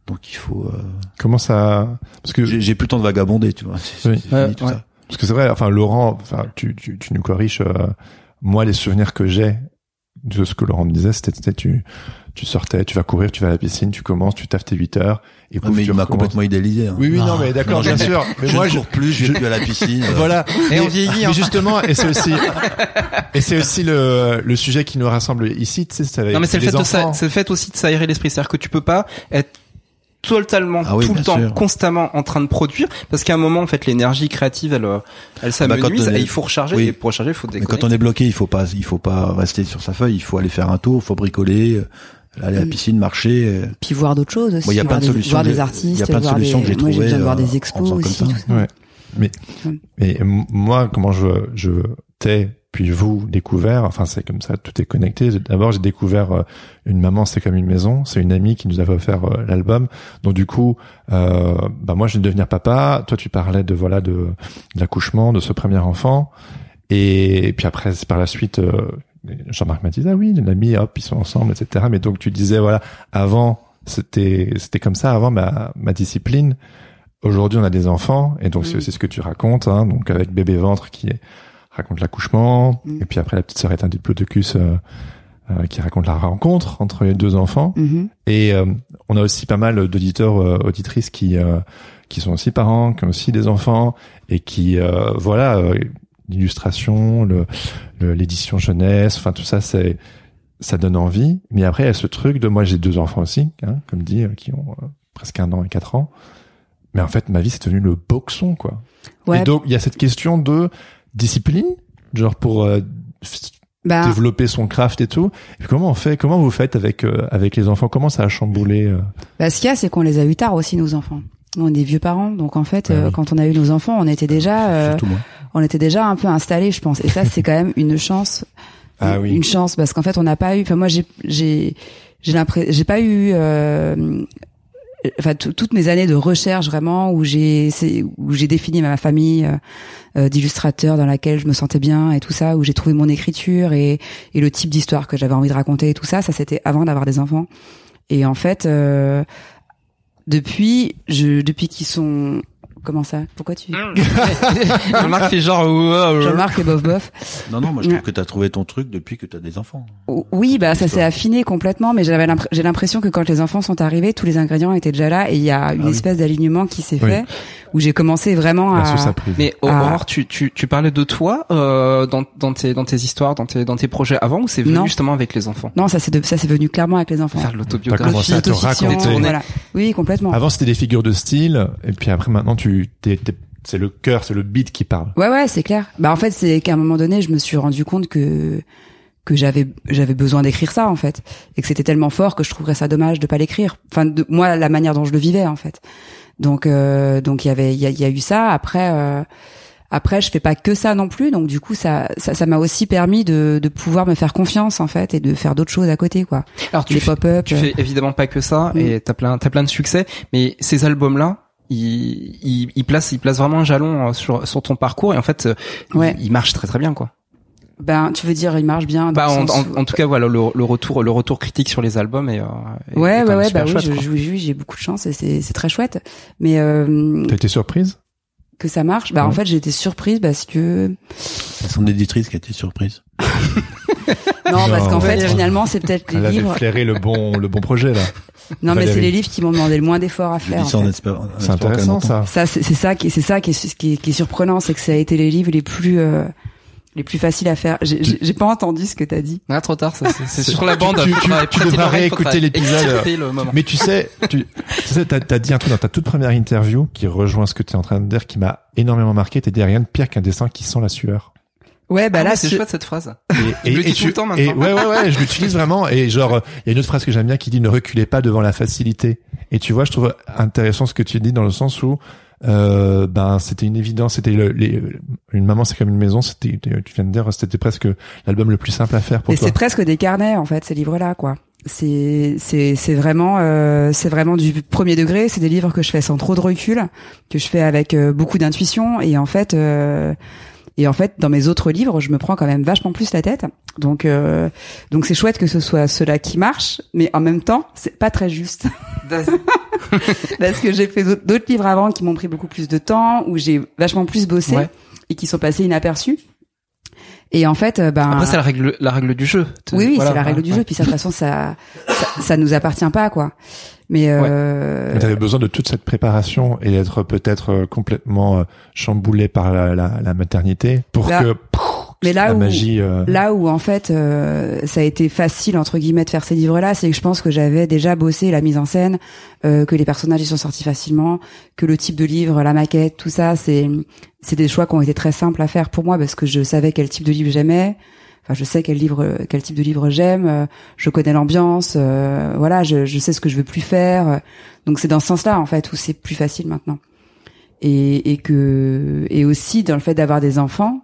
D: donc il faut. Euh...
B: Comment ça Parce que
D: j'ai plus le temps de vagabonder, tu vois.
B: Oui. tout ça. Parce que c'est vrai. Enfin Laurent, enfin tu tu, tu nous corriges. Euh, moi les souvenirs que j'ai de ce que Laurent me disait, c'était tu tu sortais, tu vas courir, tu vas à la piscine, tu commences, tu taffes tes 8 heures. Et
D: ah, mais il m'a complètement idéalisé. Hein.
B: Oui, oui, non, mais d'accord, bien sûr.
D: Mais je moi, je cours plus, je vais plus à la piscine. <laughs>
B: voilà.
C: Et on vieillit.
B: Mais hein. justement, et c'est aussi, <laughs> et c'est aussi le, le sujet qui nous rassemble ici, tu sais, c'est avec
C: Non, mais c'est le fait
B: de
C: c'est le fait aussi de s'aérer l'esprit. C'est-à-dire que tu peux pas être totalement ah tout le temps constamment en train de produire parce qu'à un moment en fait l'énergie créative elle elle ah bah, s'amenuise et il faut recharger et pour recharger il faut.
D: Mais quand on est bloqué il faut pas il faut pas rester sur sa feuille il faut aller faire un tour il faut bricoler aller à la piscine, marcher. Euh.
A: Puis voir d'autres choses aussi.
D: Il y a plein de solutions.
A: Voir des artistes. Il y a plein de solutions que j'ai trouvées. Moi, j'ai besoin de voir des euh, expos aussi.
B: Ouais. Mais, mais moi, comment je, je t'es puis vous découvert, enfin c'est comme ça, tout est connecté. D'abord j'ai découvert euh, une maman, c'est comme une maison, c'est une amie qui nous avait offert euh, l'album. Donc du coup, euh, bah moi je viens de devenir papa. Toi tu parlais de voilà de, l'accouchement de ce premier enfant, et, puis après par la suite. Euh, Jean-Marc m'a dit ah oui, une amie, hop, ils sont ensemble, etc. Mais donc tu disais voilà, avant c'était c'était comme ça, avant ma ma discipline. Aujourd'hui on a des enfants et donc c'est ce que tu racontes, hein, donc avec bébé ventre qui est raconte l'accouchement, mm. et puis après la petite sœur est un diplodocus euh, euh, qui raconte la rencontre entre les deux enfants. Mm-hmm. Et euh, on a aussi pas mal d'auditeurs, euh, auditrices qui qui sont aussi parents, qui ont aussi des enfants, et qui voilà l'illustration, le l'édition jeunesse, enfin tout ça c'est ça donne envie. Mais après il y a ce truc de moi j'ai deux enfants aussi, hein, comme dit, qui ont presque un an et quatre ans. Mais en fait, ma vie, c'est devenu le boxon, quoi. Ouais. Et donc, il y a cette question de discipline, genre pour euh, bah. développer son craft et tout. Et comment on fait Comment vous faites avec euh, avec les enfants? Comment ça a chamboulé euh?
A: bah, ce qu'il y a, c'est qu'on les a eu tard aussi nos enfants. On est des vieux parents, donc en fait, bah quand on a eu nos enfants, on était déjà, on était déjà un peu installés, je pense. Et ça, c'est quand même une chance, ah, oui. une chance, parce qu'en fait, on n'a pas eu. Enfin, moi, j'ai j'ai j'ai l'impression, j'ai pas eu enfin toutes mes années de recherche vraiment où j'ai où j'ai défini ma famille euh, euh, dans laquelle je me sentais bien et tout ça où j'ai trouvé mon écriture et et le type d'histoire que j'avais envie de raconter et tout ça ça c'était avant d'avoir des enfants. Et en fait euh, depuis je depuis qu'ils sont Comment ça? Pourquoi tu <laughs>
C: Jean-Marc fait genre
A: Jean-Marc fait bof bof.
D: Non non, moi je trouve que tu as trouvé ton truc depuis que tu as des enfants.
A: Oui, bah ça s'est affiné complètement mais j'avais j'ai l'impression que quand les enfants sont arrivés, tous les ingrédients étaient déjà là et il y a une ah espèce d'alignement qui s'est fait où j'ai commencé vraiment à
C: Mais Aurore, tu tu tu parlais de toi euh, dans dans tes dans tes histoires, dans tes dans tes projets avant ou c'est venu justement avec les enfants?
A: Non, ça c'est ça c'est venu clairement avec les enfants.
C: Faire l'autobiographie,
B: à te raconter.
A: Voilà. Oui, complètement.
B: Avant c'était des figures de style et puis après maintenant tu c'est le cœur, c'est le beat qui parle.
A: Ouais, ouais, c'est clair. Bah en fait, c'est qu'à un moment donné, je me suis rendu compte que que j'avais j'avais besoin d'écrire ça en fait et que c'était tellement fort que je trouverais ça dommage de pas l'écrire. Enfin, de, moi, la manière dont je le vivais en fait. Donc euh, donc il y avait il y a, eu ça. Après euh, après, je fais pas que ça non plus, donc du coup, ça, ça, m'a aussi permis de, de pouvoir me faire confiance en fait et de faire d'autres choses à côté, quoi.
C: Alors tu fais, tu fais évidemment pas que ça, et t'as plein, t'as plein de succès, mais ces albums-là, il, il, place il place vraiment un jalon euh, sur sur ton parcours et en fait euh, ouais. il, marche très très bien quoi.
A: Ben, tu veux dire, il marche bien.
C: Bah, en, en, tout cas, voilà, le, le, retour, le retour critique sur les albums et.
A: ouais, ouais, ouais, bah oui, j'ai beaucoup de chance et c'est, c'est très chouette. Mais. Euh,
B: T'as été surprise?
A: Que ça marche. Bah, en fait, j'ai été surprise parce que.
D: C'est son éditrice qui a été surprise. <laughs>
A: non, parce qu'en fait, finalement, c'est peut-être les
B: Elle
A: livres.
B: Elle flairé le bon, le bon projet là.
A: Non, mais c'est les livres qui m'ont demandé le moins d'efforts à faire.
B: C'est intéressant ça.
A: Ça, c'est ça qui, c'est ça qui est, qui est, qui est surprenant, c'est que ça a été les livres les plus euh, les plus faciles à faire. J'ai pas entendu ce que t'as dit.
C: Ah, trop tard, c'est sur la bande.
B: Tu, tu, tu devras réécouter l'épisode. Mais tu sais, tu, tu sais, t'as as dit un truc dans ta toute première interview qui rejoint ce que tu es en train de dire, qui m'a énormément marqué. T'as dit rien de pire qu'un dessin qui sent la sueur.
A: Ouais, bah ah là,
C: c'est chouette cette phrase.
B: Et, et, tout le temps maintenant. Et ouais, ouais, ouais, je l'utilise vraiment. Et genre, il y a une autre phrase que j'aime bien qui dit ne reculez pas devant la facilité. Et tu vois, je trouve intéressant ce que tu dis dans le sens où, euh, ben, c'était une évidence. C'était les, une maman, c'est comme une maison. C'était, tu viens de dire, c'était presque l'album le plus simple à faire pour
A: et c'est presque des carnets en fait, ces livres-là, quoi. C'est c'est c'est vraiment euh, c'est vraiment du premier degré. C'est des livres que je fais sans trop de recul, que je fais avec euh, beaucoup d'intuition. Et en fait. Et en fait, dans mes autres livres, je me prends quand même vachement plus la tête. Donc, euh, donc c'est chouette que ce soit cela qui marche, mais en même temps, c'est pas très juste. <laughs> Parce que j'ai fait d'autres livres avant qui m'ont pris beaucoup plus de temps, où j'ai vachement plus bossé et qui sont passés inaperçus. Et en fait, euh, ben
C: après c'est la règle, la règle du jeu.
A: Oui, oui, c'est la règle du jeu. Puis de toute façon, ça, ça, ça nous appartient pas, quoi. Mais euh...
B: tu avais besoin de toute cette préparation et d'être peut-être euh, complètement euh, chamboulé par la, la, la maternité pour que
A: mais là
B: la
A: où
B: magie, euh...
A: là où en fait euh, ça a été facile entre guillemets de faire ces livres-là, c'est que je pense que j'avais déjà bossé la mise en scène, euh, que les personnages y sont sortis facilement, que le type de livre, la maquette, tout ça, c'est c'est des choix qui ont été très simples à faire pour moi parce que je savais quel type de livre j'aimais. Enfin, je sais quel livre, quel type de livre j'aime. Euh, je connais l'ambiance. Euh, voilà, je, je, sais ce que je veux plus faire. Donc c'est dans ce sens-là en fait où c'est plus facile maintenant. Et, et que et aussi dans le fait d'avoir des enfants,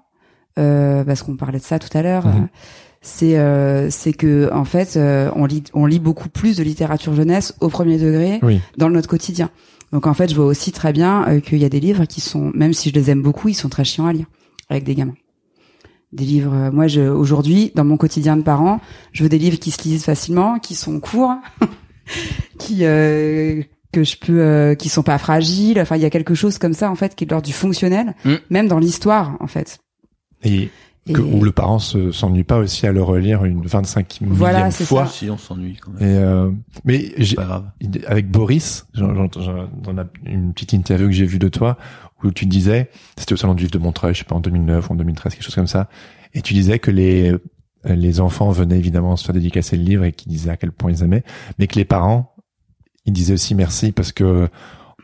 A: parce qu'on parlait de ça tout à l'heure. Mhm. c'est c'est que en fait on lit on lit beaucoup plus de littérature jeunesse au premier degré dans notre quotidien. Donc en fait, je vois aussi très bien qu'il y a des livres qui sont, même si je les aime beaucoup, ils sont très chiants à lire avec des gamins des livres. Euh, moi, je, aujourd'hui, dans mon quotidien de parent, je veux des livres qui se lisent facilement, qui sont courts, <laughs> qui euh, que je peux, euh, qui sont pas fragiles. Enfin, il y a quelque chose comme ça en fait qui est de l'ordre du fonctionnel, mm. même dans l'histoire en fait.
B: Et, que, où le parent s'ennuie pas aussi à le relire une 25 millième
A: voilà,
B: fois.
D: Ça. Si on s'ennuie quand même.
B: Et euh, mais avec Boris, j'en a une petite interview que j'ai vue de toi où tu disais, c'était au salon du livre de Montreuil, je sais pas, en 2009 ou en 2013, quelque chose comme ça, et tu disais que les les enfants venaient évidemment se faire dédicacer le livre et qu'ils disaient à quel point ils aimaient, mais que les parents, ils disaient aussi merci parce que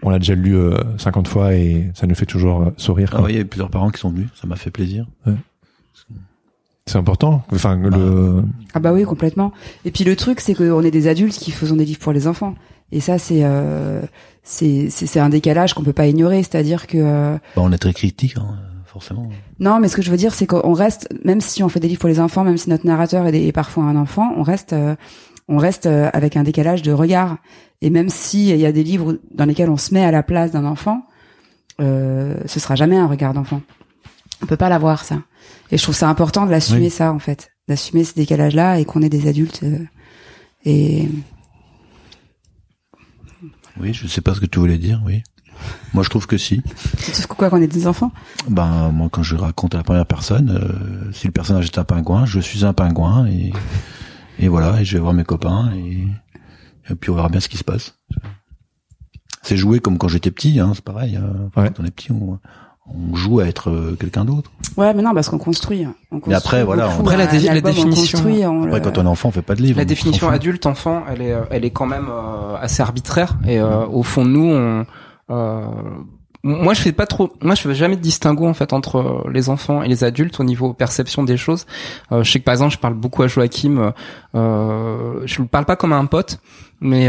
B: on l'a déjà lu 50 euh, fois et ça nous fait toujours euh, sourire.
D: Ah oui, il y a plusieurs parents qui sont venus, ça m'a fait plaisir. Ouais.
B: C'est important. Enfin, le... Bah.
A: Ah bah oui, complètement. Et puis le truc, c'est qu'on est des adultes qui faisons des livres pour les enfants. Et ça, c'est euh, c'est c'est un décalage qu'on peut pas ignorer. C'est-à-dire que euh,
D: bah, on est très critique, hein, forcément.
A: Non, mais ce que je veux dire, c'est qu'on reste, même si on fait des livres pour les enfants, même si notre narrateur est, parfois un enfant, on reste euh, on reste euh, avec un décalage de regard. Et même si il y a des livres dans lesquels on se met à la place d'un enfant, euh, ce sera jamais un regard d'enfant. On peut pas l'avoir ça. Et je trouve ça important de l'assumer ça en fait, d'assumer ce décalage-là et qu'on est des adultes. Euh, et
D: oui, je sais pas ce que tu voulais dire, oui. Moi, je trouve que si.
A: Tu trouves quoi qu'on est des enfants?
D: Ben moi, quand je raconte à la première personne, euh, si le personnage est un pingouin, je suis un pingouin et et voilà, et je vais voir mes copains et, et puis on verra bien ce qui se passe. C'est jouer comme quand j'étais petit, hein, c'est pareil. Hein. Quand on est petit, on, on joue à être euh, quelqu'un d'autre.
A: Ouais, mais non, parce qu'on construit. On
D: construit après, voilà.
C: Après, la, la définition.
D: après, quand on est enfant, on fait pas de livre.
C: La définition adulte, enfant, elle est, euh, elle est quand même euh, assez arbitraire. Et au fond, nous, on, moi, je fais pas trop. Moi, je fais jamais de distinguo en fait entre les enfants et les adultes au niveau perception des choses. je sais que par exemple, je parle beaucoup à Joachim. Euh, je ne parle pas comme un pote, mais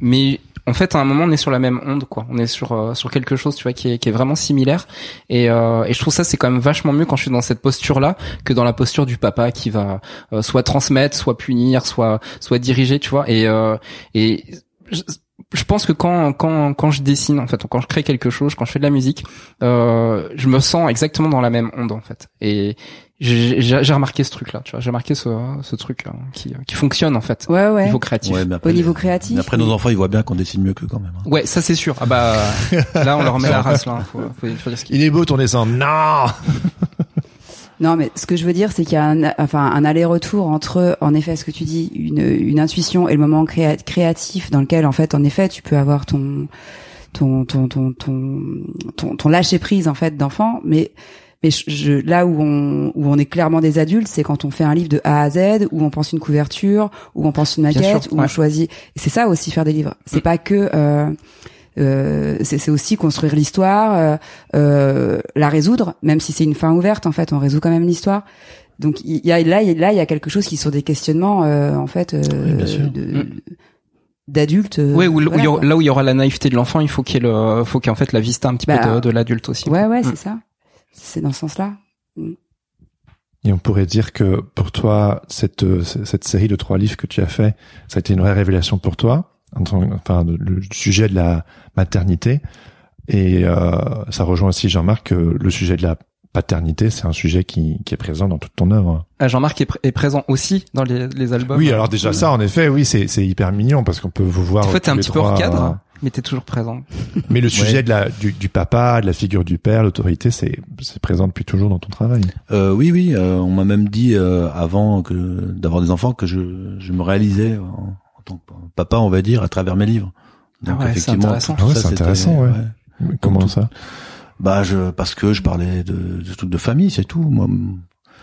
C: mais en fait, à un moment, on est sur la même onde, quoi. On est sur euh, sur quelque chose, tu vois, qui est, qui est vraiment similaire. Et, euh, et je trouve ça, c'est quand même vachement mieux quand je suis dans cette posture-là que dans la posture du papa qui va euh, soit transmettre, soit punir, soit soit diriger, tu vois. Et et je, pense que quand quand quand je dessine, en fait, quand je crée quelque chose, quand je fais de la musique, je me sens exactement dans la même onde, en fait. Et j'ai remarqué ce truc là tu vois. J'ai remarqué ce, ce truc là, qui, qui fonctionne en fait.
A: Ouais ouais.
C: Au niveau créatif.
A: Au niveau créatif.
D: après nos enfants ils voient bien qu'on dessine mieux que quand même
C: hein. ouais ça c'est sûr. Ah bah <laughs> là on leur met la race là. Faut, faut, faut
B: dire ce il est beau ton dessin. Non <laughs>
A: non mais ce que je veux dire c'est qu'il y a un enfin un aller-retour entre en effet ce que tu dis une une intuition et le moment créatif dans lequel en fait en effet tu peux avoir ton ton ton ton ton ton, ton lâcher prise en fait d'enfant. Mais mais je, là où on, où on est clairement des adultes, c'est quand on fait un livre de A à Z, où on pense une couverture, où on pense une maquette, où on choisit. C'est ça aussi faire des livres. C'est mm. pas que euh, euh, c'est aussi construire l'histoire, euh, euh, la résoudre, même si c'est une fin ouverte. En fait, on résout quand même l'histoire. Donc il y a là, là il y a quelque chose qui sont des questionnements euh, en fait euh, mm. d'adultes.
C: oui, là où il y aura la naïveté de l'enfant, il faut qu'il y faut qu'il en fait la vista un petit peu bah, de, de l'adulte aussi.
A: Ouais, ouais, c'est mm. ça c'est dans ce sens-là. Mm.
B: Et on pourrait dire que pour toi, cette, cette série de trois livres que tu as fait, ça a été une vraie révélation pour toi, enfin le sujet de la maternité. Et euh, ça rejoint aussi Jean-Marc que le sujet de la paternité, c'est un sujet qui, qui est présent dans toute ton œuvre.
C: Ah, Jean-Marc est, est, présent aussi dans les, les albums.
B: Oui, alors déjà ça, en effet, oui, c'est hyper mignon parce qu'on peut vous voir. En
C: fait, t'es un petit peu hors cadre mais t'es toujours présent.
B: Mais le sujet de la, du, du, papa, de la figure du père, l'autorité, c'est présent depuis toujours dans ton travail.
D: Euh, oui, oui. Euh, on m'a même dit euh, avant que d'avoir des enfants que je, je me réalisais en, tant que papa, on va dire, à travers mes livres.
C: Donc ah ouais, effectivement, intéressant.
B: Ah ouais, c'est intéressant. Ouais. Comment ça?
D: Bah, je parce que je parlais de, de trucs de famille, c'est tout. Moi,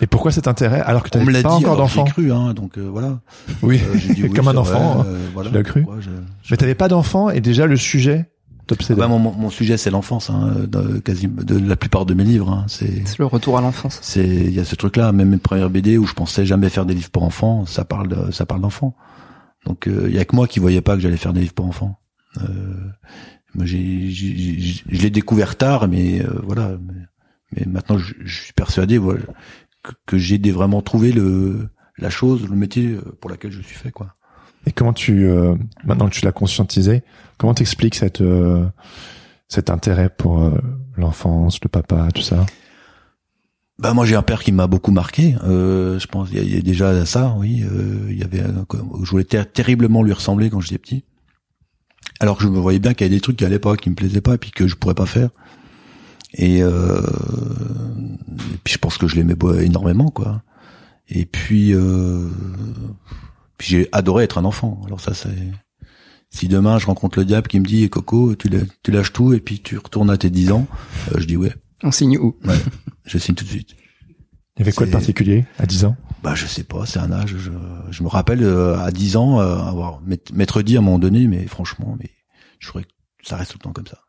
B: et pourquoi cet intérêt alors que tu n'avais pas encore d'enfant
D: J'ai cru, hein, donc euh, voilà.
B: Oui, euh, <laughs> comme un enfant. Euh, voilà, tu l'as cru. je, je... Mais t'avais pas d'enfant et déjà le sujet t'obsédait.
D: Ah bah, mon, mon, sujet c'est l'enfance, hein, de, quasi de la plupart de mes livres. Hein,
C: c'est le retour à l'enfance.
D: C'est il y a ce truc-là, même mes premières BD où je pensais jamais faire des livres pour enfants, ça parle de, ça parle d'enfants. Donc il y a que moi qui voyais pas que j'allais faire des livres pour enfants. moi j'ai, je l'ai découvert tard, mais voilà. Mais Mais maintenant, je, suis persuadé voilà, que, j'ai vraiment trouvé le la chose, le métier pour laquelle je suis fait, quoi.
B: Et comment tu, euh, maintenant que tu l'as conscientisé, comment t'expliques cette euh, cet intérêt pour euh, l'enfance, le papa, tout ça?
D: Bah moi j'ai un père qui m'a beaucoup marqué. je pense il y, a déjà ça, oui. il y avait, je voulais terriblement lui ressembler quand j'étais petit. Alors que je me voyais bien qu'il y avait des trucs qui allaient pas, qui me plaisaient pas, et puis que je pourrais pas faire. Et, euh, et puis je pense que je l'aimais énormément, quoi. Et puis, euh, puis j'ai adoré être un enfant. Alors ça, c'est si demain je rencontre le diable qui me dit Coco, tu, lâches tout et puis tu retournes à tes 10 ans, euh, je dis ouais.
C: On signe où?
D: Ouais, je signe tout de suite.
B: Il y avait quoi de particulier à 10 ans?
D: Bah je sais pas, c'est un âge. Je, je me rappelle euh, à 10 ans avoir m'être dit à un moment donné, mais franchement, mais je ferais ça reste tout le temps comme ça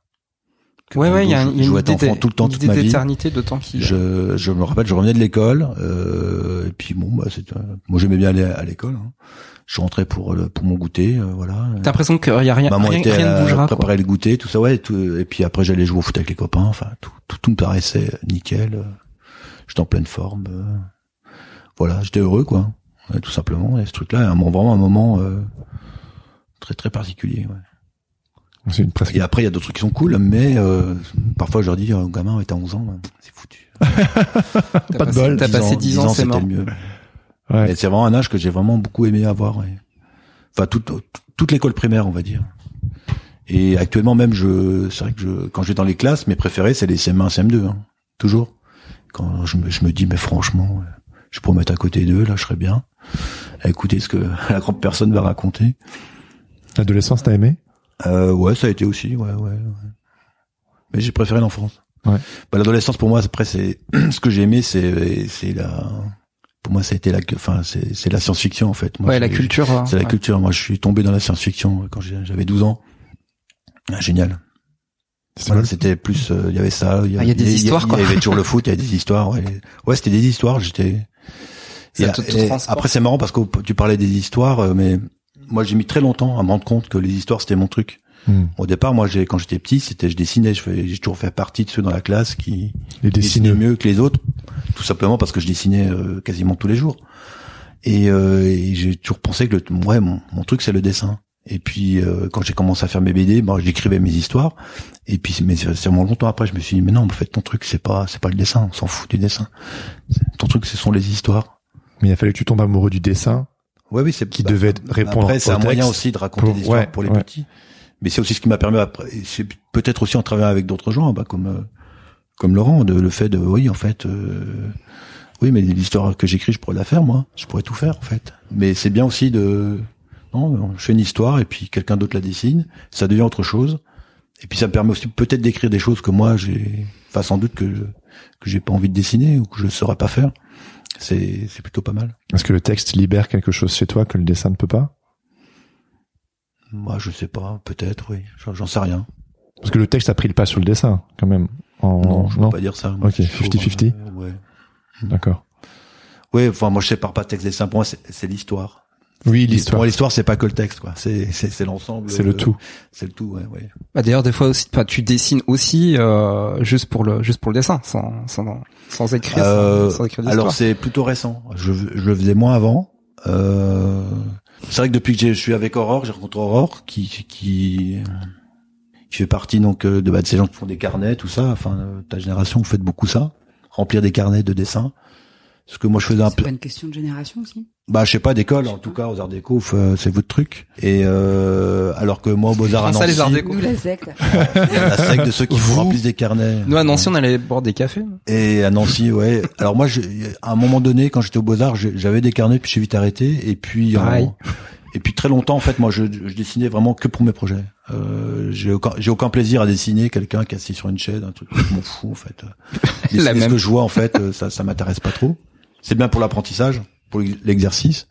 C: ouais, ouais, il y a, une, idée
D: tout le temps, toute ma
C: d'éternité de temps qui.
D: Je, je me rappelle, je revenais de l'école, euh, et puis bon, bah, c'est, moi j'aimais bien aller à l'école. Hein. Je rentrais pour pour mon goûter, euh, voilà.
C: T'as l'impression qu'il y a rien,
D: Maman
C: rien,
D: était
C: rien ne bougera.
D: Préparer le goûter, tout ça, ouais. Tout, et puis après j'allais jouer au foot avec les copains. Enfin, tout, tout, tout me paraissait nickel. J'étais en pleine forme. Euh. voilà, j'étais heureux, quoi. tout simplement. Et ce truc-là, un vraiment un moment euh, très très particulier. Ouais.
B: Une
D: et après, il y a d'autres trucs qui sont cool, mais euh, parfois je leur dis, un gamin, t'as 11 ans, ben, c'est foutu. <laughs>
B: pas de bol.
C: T'as passé 10 ans, c'est mort.
D: mieux. Ouais. c'est vraiment un âge que j'ai vraiment beaucoup aimé avoir. Enfin, toute, toute l'école primaire, on va dire. Et actuellement même, je, c'est vrai que je, quand je vais dans les classes, mes préférés, c'est les CM1, CM2, hein, toujours. Quand je me, je me dis, mais franchement, je pourrais mettre à côté d'eux, là, je serais bien. À écouter ce que <laughs> la grande personne va raconter.
B: L'adolescence, t'as aimé?
D: Euh, ouais, ça a été aussi, ouais, ouais. ouais. Mais j'ai préféré l'enfance.
B: Ouais.
D: Bah, l'adolescence pour moi, après, c'est <clears throat> ce que j'ai aimé, c'est c'est la. Pour moi, ça a été la, enfin, c'est c'est la science-fiction en fait. Moi,
C: ouais, la culture. Hein.
D: C'est la culture. Moi, je suis tombé dans la science-fiction quand j'avais 12 ans. Ah, génial. c'était plus, euh, il y avait ça.
C: Il y, a des histoires.
D: Il y, avait toujours le <laughs> foot. Il y avait des histoires. Ouais, ouais c'était des histoires. J'étais. après, c'est marrant parce que tu parlais des histoires, euh, mais moi j'ai mis très longtemps à me rendre compte que les histoires c'était mon truc. Hmm. Au départ, moi, j'ai quand j'étais petit, c'était je dessinais. J'ai toujours fait partie de ceux dans la classe qui
B: les dessinaient
D: mieux que les autres, tout simplement parce que je dessinais euh, quasiment tous les jours. Et, euh, et j'ai toujours pensé que le, ouais, mon, mon truc c'est le dessin. Et puis euh, quand j'ai commencé à faire mes BD, bon, j'écrivais mes histoires. Et puis mais c'est vraiment longtemps après, je me suis dit mais non, en fait ton truc c'est pas c'est pas le dessin, on s'en fout du dessin. Ton truc ce sont les histoires.
B: Mais il a fallu que tu tombes amoureux du dessin
D: Ouais, oui, c'est
B: qui bah, devait répondre.
D: Après, c'est un moyen aussi de raconter des histoires pour les petits. Mais c'est aussi ce qui m'a permis après. C'est peut-être aussi en travaillant avec d'autres gens, bah, comme euh, comme Laurent, de le fait de oui, en fait, euh, oui, mais l'histoire que j'écris, je pourrais la faire moi. Je pourrais tout faire en fait. Mais c'est bien aussi de non, je fais une histoire et puis quelqu'un d'autre la dessine, ça devient autre chose. Et puis ça me permet aussi peut-être d'écrire des choses que moi j'ai, enfin sans doute que que j'ai pas envie de dessiner ou que je saurais pas faire c'est c'est plutôt pas mal.
B: Est-ce que le texte libère quelque chose chez toi que le dessin ne peut pas?
D: Moi, je sais pas. Peut-être, oui. J'en sais rien.
B: Parce que le texte a pris le pas sur le dessin, quand même.
D: En... Non, je pas dire ça.
B: ok, 50-50
D: Ouais.
B: D'accord.
D: Oui, enfin, moi, je sépare pas texte dessin. Pour moi, c'est l'histoire.
B: Oui, l'histoire.
D: L'histoire, c'est pas que le texte, quoi. C'est c'est c'est l'ensemble.
B: C'est le tout.
D: C'est le tout, ouais, ouais.
C: Bah d'ailleurs, des fois aussi, tu dessines aussi euh, juste pour le juste pour le dessin, sans sans sans écrire.
D: Euh,
C: sans, écrire
D: alors c'est plutôt récent. Je je le faisais moins avant. Euh, c'est vrai que depuis que je suis avec Aurore, j'ai rencontré Aurore qui qui qui fait partie donc euh, de, bah, de ces gens qui font des carnets, tout ça. Enfin, euh, ta génération, vous faites beaucoup ça, remplir des carnets de dessins. Ce que moi je faisais un peu.
A: C'est pas une question de génération aussi.
D: Bah je sais pas d'école en tout cas aux Arts Déco euh, c'est votre truc et euh, alors que moi aux Beaux Arts à Nancy.
C: Ça les Arts Déco.
A: Nous la secte. <laughs>
D: la secte de ceux qui vous remplissent des carnets.
C: Nous à Nancy on allait boire des cafés.
D: Et à Nancy ouais. Alors moi à un moment donné quand j'étais aux Beaux Arts j'avais des carnets puis j'ai vite arrêté et puis <laughs> et puis très longtemps en fait moi je, je dessinais vraiment que pour mes projets. Euh, j'ai aucun j'ai aucun plaisir à dessiner quelqu'un qui est assis sur une chaise un truc je m'en fous en fait. <laughs> la même. ce que je vois en fait euh, ça ça m'intéresse pas trop. C'est bien pour l'apprentissage, pour l'exercice.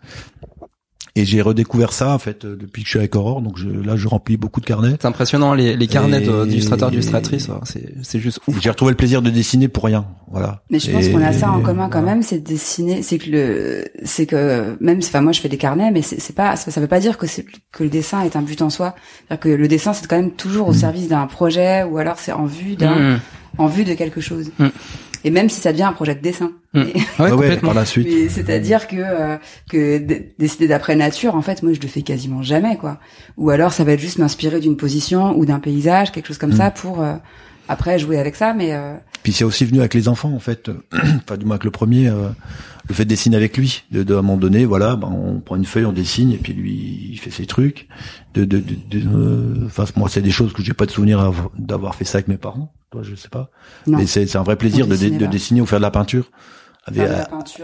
D: Et j'ai redécouvert ça en fait depuis que je suis avec Aurore. Donc je, là, je remplis beaucoup de carnets.
C: C'est impressionnant les, les carnets d'illustrateurs, d'illustratrices. C'est c'est juste ouf.
D: J'ai retrouvé le plaisir de dessiner pour rien. Voilà.
A: Mais je pense qu'on a ça en commun quand même, c'est de dessiner. C'est que le, c'est que même, enfin moi je fais des carnets, mais c'est pas, ça veut pas dire que c'est que le dessin est un but en soi. C'est-à-dire que le dessin c'est quand même toujours au mm. service d'un projet ou alors c'est en vue d'un, mm. en vue de quelque chose. Mm. Et même si ça devient un projet de dessin.
D: Mm. ouais, complètement. la suite.
A: c'est-à-dire que euh, que décider d'après nature, en fait, moi je le fais quasiment jamais quoi. Ou alors ça va être juste m'inspirer d'une position ou d'un paysage, quelque chose comme mm. ça pour euh, après jouer avec ça. Mais euh...
D: puis c'est aussi venu avec les enfants en fait. <clears throat> enfin du moins avec le premier, euh, le fait de dessiner avec lui. De, de à un moment donné, voilà, ben, on prend une feuille, on dessine et puis lui il fait ses trucs. De de, de, enfin moi c'est des choses que j'ai pas de souvenir d'avoir fait ça avec mes parents. Toi je sais pas. Mais c'est un vrai plaisir de, de dessiner ou faire de la peinture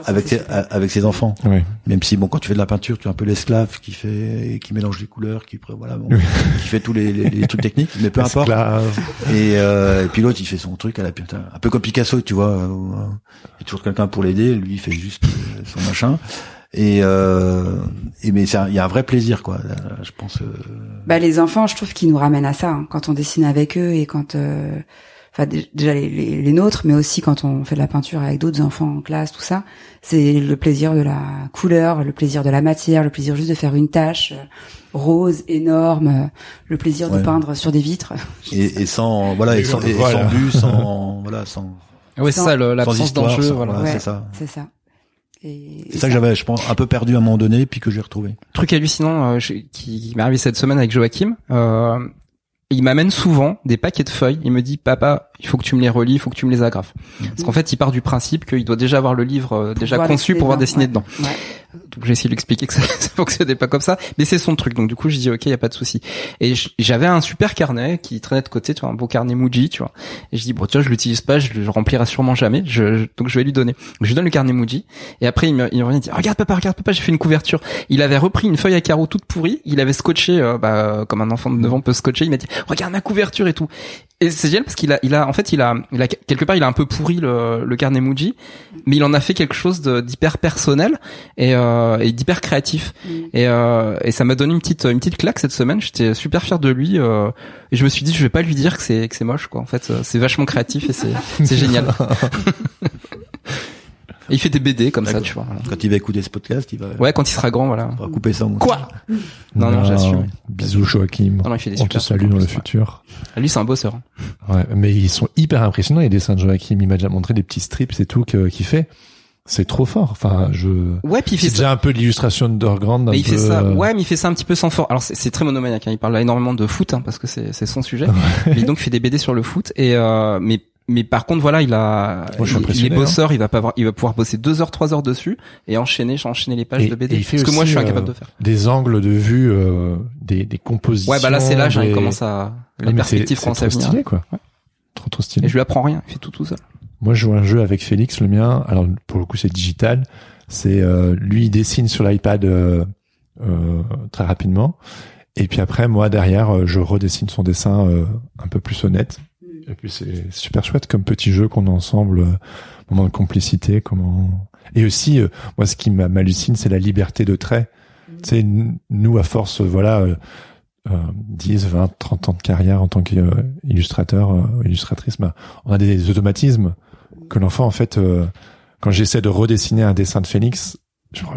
D: avec ses, avec ses enfants. Oui. Même si bon quand tu fais de la peinture, tu es un peu l'esclave qui fait qui mélange les couleurs, qui voilà, bon, qui fait tous les, les, trucs techniques, mais peu importe. Et, euh, et puis l'autre il fait son truc à la un peu comme Picasso, tu vois, euh, il y a toujours quelqu'un pour l'aider, lui il fait juste euh, son machin. Et, euh, et mais il y a un vrai plaisir quoi. Je pense. Euh...
A: Bah les enfants, je trouve qu'ils nous ramènent à ça hein, quand on dessine avec eux et quand euh, enfin déjà les, les, nôtres, mais aussi quand on fait de la peinture avec d'autres enfants en classe, tout ça, c'est le plaisir de la couleur, le plaisir de la matière, le plaisir juste de faire une tâche euh, rose énorme, euh, le plaisir de peindre sur des vitres. <laughs>
D: Et, et sans voilà, et sans, et sans but, sans <laughs> voilà, sans.
C: Oui, c'est ça, l'absence d'enjeu,
D: voilà. c'est ça.
A: C'est ça.
D: C'est ça que j'avais, je pense, un peu perdu à un moment donné, puis que j'ai retrouvé.
C: Truc hallucinant euh, qui m'est arrivé cette semaine avec Joachim. Euh, il m'amène souvent des paquets de feuilles. Il me dit, papa, il faut que tu me les relis, il faut que tu me les agrafes. Parce qu'en fait, il part du principe qu'il doit déjà avoir le livre euh, déjà conçu pour pouvoir dessiner dedans. Donc j'ai essayé de lui expliquer que ça, <laughs> ça fonctionnait pas comme ça, mais c'est son truc. Donc du coup, je dis ok, y a pas de souci. Et j'avais un super carnet qui traînait de côté, tu vois, un beau carnet Muji, tu vois. Et je dis bon, tu vois, je l'utilise pas, je le remplirai sûrement jamais. Je, donc je vais lui donner. Je lui donne le carnet Muji. Et après, il me, il revient, il dit regarde papa, regarde papa, j'ai fait une couverture. Il avait repris une feuille à carreaux toute pourrie, il avait scotché, euh, bah, comme un enfant de 9 ans peut scotcher. Il m'a dit regarde ma couverture et tout. Et c'est génial parce qu'il a, il a, en fait, il a, il a quelque part, il a un peu pourri le, le carnet Muji, mais il en a fait quelque chose d'hyper personnel et, euh, et d'hyper créatif. Mm. Et, euh, et ça m'a donné une petite, une petite claque cette semaine. J'étais super fier de lui euh, et je me suis dit, je vais pas lui dire que c'est, que c'est moche, quoi. En fait, euh, c'est vachement créatif et c'est, c'est génial. <laughs> il fait des BD comme ça, tu vois.
D: Quand il va écouter ce podcast, il va.
C: Ouais, quand il sera grand, voilà.
D: On va couper ça.
C: Quoi Non, non, j'assume.
B: Bisous Joachim.
C: Non, il fait des
B: On te salue dans le futur.
C: Ah, lui, c'est un bosseur.
B: Ouais, mais ils sont hyper impressionnants les dessins de Joachim. Il m'a déjà montré des petits strips et tout qu'il fait. C'est trop fort. Enfin, je.
C: Ouais, puis il fait
B: c'est déjà un peu l'illustration d'Orgrand.
C: Mais il fait ça. Euh, ouais, mais il fait ça un petit peu sans fort. Alors c'est très monomaniaque. Hein. Il parle énormément de foot hein, parce que c'est c'est son sujet. <laughs> mais donc il fait des BD sur le foot et euh, mais mais par contre voilà il a il, est hein. bosseur il va pas avoir, il va pouvoir bosser deux heures trois heures dessus et enchaîner enchaîner les pages de BD
B: parce que moi je suis incapable de faire. des angles de vue euh, des, des compositions
C: ouais bah là c'est l'âge hein, il commence à les perspectives commencent à
B: venir stylé quoi. Trop trop stylé.
C: Et je lui apprends rien il fait tout tout seul.
B: Moi je joue un jeu avec Félix le mien. Alors pour le coup c'est digital. C'est euh, lui il dessine sur l'iPad euh, euh, très rapidement. Et puis après moi derrière je redessine son dessin un peu plus honnête et puis c'est super chouette comme petit jeu qu'on a ensemble, euh, moment de complicité, comment. Et aussi, euh, moi, ce qui m'hallucine, c'est la liberté de trait. Mm. Tu sais, nous, à force, voilà, euh, 10, 20, 30 ans de carrière en tant qu'illustrateur, euh, illustratrice, bah, on a des automatismes que l'enfant, en fait, quand j'essaie de redessiner un dessin de Phoenix,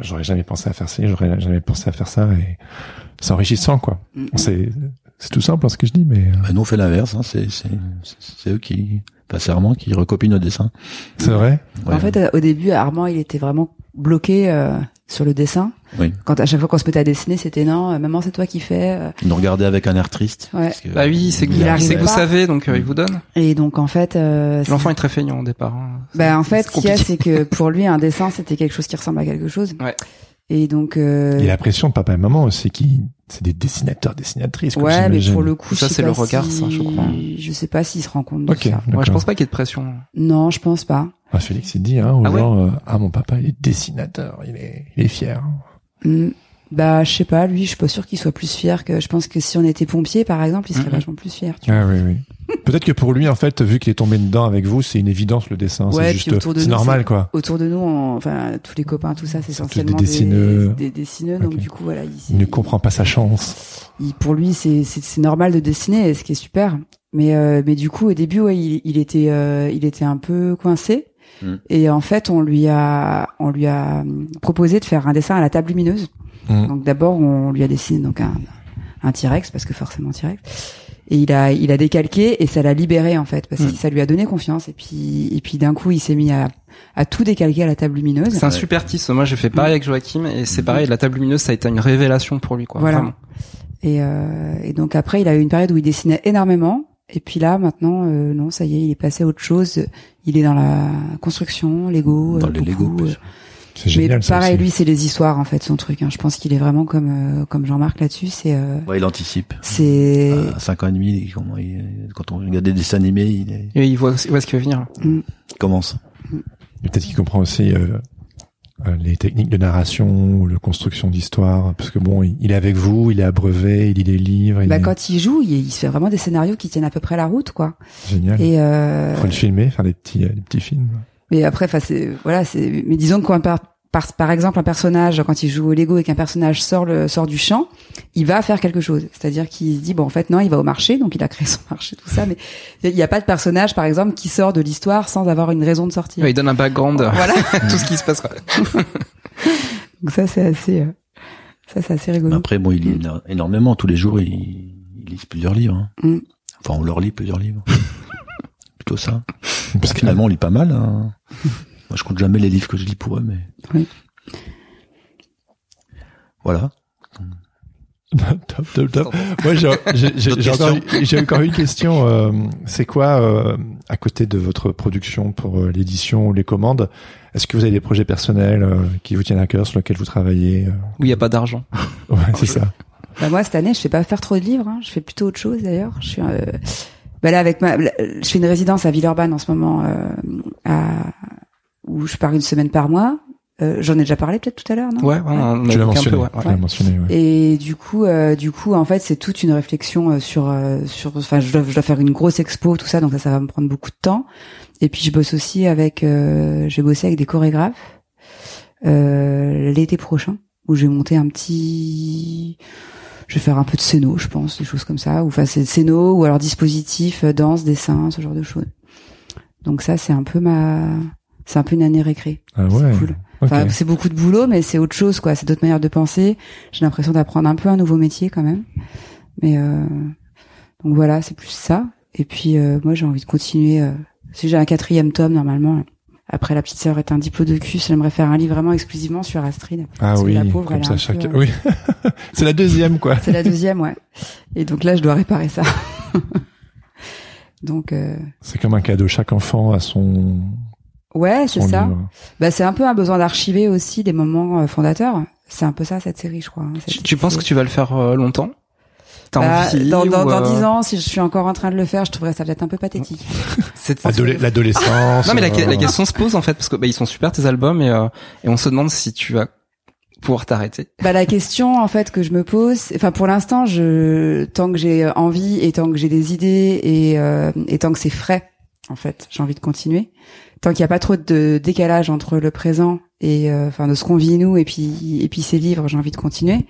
B: j'aurais jamais pensé à faire ça, j'aurais jamais pensé à faire ça, et c'est enrichissant, quoi. Mm. C'est c'est tout simple hein, ce que je dis, mais. Euh,
D: bah, nous on fait l'inverse. Hein. C'est c'est eux qui, pas c'est Armand qui recopie nos dessins.
B: C'est vrai.
A: En fait, euh, au début, Armand il était vraiment bloqué euh, sur le dessin.
D: Oui.
A: Quand à chaque fois qu'on se mettait à dessiner, c'était non, maman c'est toi qui fais.
D: Il nous regardait avec un air triste.
A: Ouais.
C: bah oui, c'est que, c'est que vous savez, donc il vous donne.
A: Et donc en fait.
C: L'enfant est... très feignant au départ. Hein.
A: Bah en fait, ce qu'il y a, c'est que <laughs> pour lui, un dessin, c'était quelque chose qui ressemble à quelque chose.
C: Ouais.
A: Et donc. Euh...
B: Et la pression de papa et maman, c'est qui c'est des dessinateurs, dessinatrices.
A: Ouais, mais pour le coup,
C: ça c'est le regard, ça, je crois.
A: Je sais pas s'il se rend compte de ça.
C: Moi, je pense pas qu'il y ait de pression.
A: Non, je pense pas.
B: Ah, Félix, il dit hein, aux ah gens, euh, ah mon papa, il est dessinateur, il est, il est fier.
A: Mm. Bah, je sais pas, lui, je suis pas sûr qu'il soit plus fier que. Je pense que si on était pompier, par exemple, il serait vachement plus fier. Tu
B: ah oui, oui. <laughs> Peut-être que pour lui, en fait, vu qu'il est tombé dedans avec vous, c'est une évidence le dessin. c'est juste, c'est normal, quoi.
A: Autour de nous, enfin, tous les copains, tout ça, c'est essentiellement des dessineux. Des, dessineux, donc du coup, voilà. Il,
B: il, ne comprend pas sa chance.
A: Il, pour lui, c'est, c'est, normal de dessiner, ce qui est super. Mais, euh, mais du coup, au début, ouais, il, il était, euh, il était un peu coincé. Mm. Et en fait, on lui a, on lui a proposé de faire un dessin à la table lumineuse. Mm. Donc d'abord, on lui a dessiné donc un, un T-Rex parce que forcément T-Rex. et il a il a décalqué et ça l'a libéré en fait parce que ça lui a donné confiance et puis et puis d'un coup il s'est mis à à tout décalquer à la table lumineuse.
C: C'est un super titre. Moi j'ai fait pareil avec Joachim et c'est pareil la table lumineuse ça a été une révélation pour lui quoi. Voilà.
A: Et euh, et donc après il a eu une période où il dessinait énormément et puis là maintenant euh, non ça y est il est passé à autre chose. Il est dans la construction Lego.
D: Dans les Lego.
A: C'est génial, Mais pareil, lui, c'est les histoires en fait, son truc. Hein. Je pense qu'il est vraiment comme euh, comme Jean-Marc là-dessus. C'est. Euh,
D: ouais, il anticipe.
A: C'est.
D: À 5 ans et demi, quand on regarde des dessins animés, il, est...
C: il voit, où est-ce qu'il veut venir.
D: Mm. Il commence.
B: Mm. Peut-être qu'il comprend aussi euh, euh, les techniques de narration de construction d'histoire, parce que bon, il est avec vous, il est abreuvé, il lit des livres.
A: bah quand il joue, il, il, se fait vraiment des scénarios qui tiennent à peu près la route, quoi.
B: Génial.
A: Et euh...
B: faut le filmer, faire des petits, des petits films.
A: Mais après, enfin, c'est voilà, c'est. Mais disons qu'on part par, par exemple un personnage quand il joue au Lego et qu'un personnage sort le sort du champ, il va faire quelque chose. C'est-à-dire qu'il se dit bon en fait non, il va au marché, donc il a créé <laughs> son marché tout ça, mais il n'y a pas de personnage par exemple qui sort de l'histoire sans avoir une raison de sortir.
C: il donne un background, voilà <laughs> <laughs> tout ce qui se passera.
A: donc ça c'est assez euh, ça c'est assez rigolo.
D: Après bon il lit énormément tous les jours, il, il lit plusieurs livres. Hein. Mm. Enfin on leur lit plusieurs livres. Plutôt ça. Parce que finalement on lit pas mal. Hein. Moi, je compte jamais les livres que je lis pour eux, mais. Oui. Voilà. <laughs>
B: top, top, top. Moi, j'ai encore, encore une question. Euh, c'est quoi, euh, à côté de votre production pour euh, l'édition ou les commandes, est-ce que vous avez des projets personnels qui vous tiennent à cœur, sur lesquels vous travaillez
C: Où il n'y a pas d'argent. <laughs>
B: ouais, c'est ça.
A: Bah moi, cette année, je fais pas faire trop de livres. Hein. Je fais plutôt autre chose, d'ailleurs. Je suis, bah là, avec ma, je fais une résidence à Villeurbanne en ce moment, à où je pars une semaine par mois. Euh, J'en ai déjà parlé peut-être tout à l'heure, non?
C: Ouais, on
B: tu l'as mentionné. Peu, ouais. mentionné ouais.
A: Et du coup, euh, du coup, en fait, c'est toute une réflexion euh, sur, euh, sur. Enfin, je dois, je dois faire une grosse expo, tout ça, donc ça, ça va me prendre beaucoup de temps. Et puis, je bosse aussi avec. Euh, j'ai bossé avec des chorégraphes l'été prochain, où je vais monter un petit. Je vais faire un peu de scéno, je pense, des choses comme ça. Ou enfin, c'est scéno ou alors dispositif, danse, dessin, ce genre de choses. Donc ça, c'est un peu ma c'est un peu une année récré.
B: Ah ouais.
A: C'est cool. Enfin, c'est beaucoup de boulot, mais c'est autre chose, quoi. C'est d'autres manières de penser. J'ai l'impression d'apprendre un peu un nouveau métier quand même. Mais euh... donc voilà, c'est plus ça. Et puis euh, moi, j'ai envie de continuer. Euh... Si j'ai un quatrième tome normalement. Après, la petite sœur est un diplôme de cul. J'aimerais faire un livre vraiment exclusivement sur Astrid.
B: Ah oui, la pauvre, comme ça, chaque... <laughs> oui. c'est la deuxième, quoi.
A: C'est la deuxième, ouais. Et donc là, je dois réparer ça. <laughs> donc. Euh...
B: C'est comme un cadeau. Chaque enfant a son
A: Ouais, c'est ça. Bah, c'est un peu un besoin d'archiver aussi des moments euh, fondateurs. C'est un peu ça cette série, je crois. Hein,
C: tu, penses que tu vas le faire euh, longtemps?
A: Bah, dans dans, dans 10 euh, ans, si je suis encore en train de le faire, je trouverais ça peut-être un peu pathétique. <laughs>
B: L'adolescence. <laughs>
C: non mais la, la, question se pose en fait parce que bah, ils sont super tes albums et et on se demande si tu vas pouvoir t'arrêter.
A: Bah la question en fait que je me pose, enfin pour l'instant, je tant que j'ai envie et tant que j'ai des idées et et tant que c'est frais, en fait, j'ai envie de continuer tant qu'il n'y a pas trop de décalage entre le présent et euh, enfin de ce qu'on vit nous et puis et puis ces livres, j'ai envie de continuer.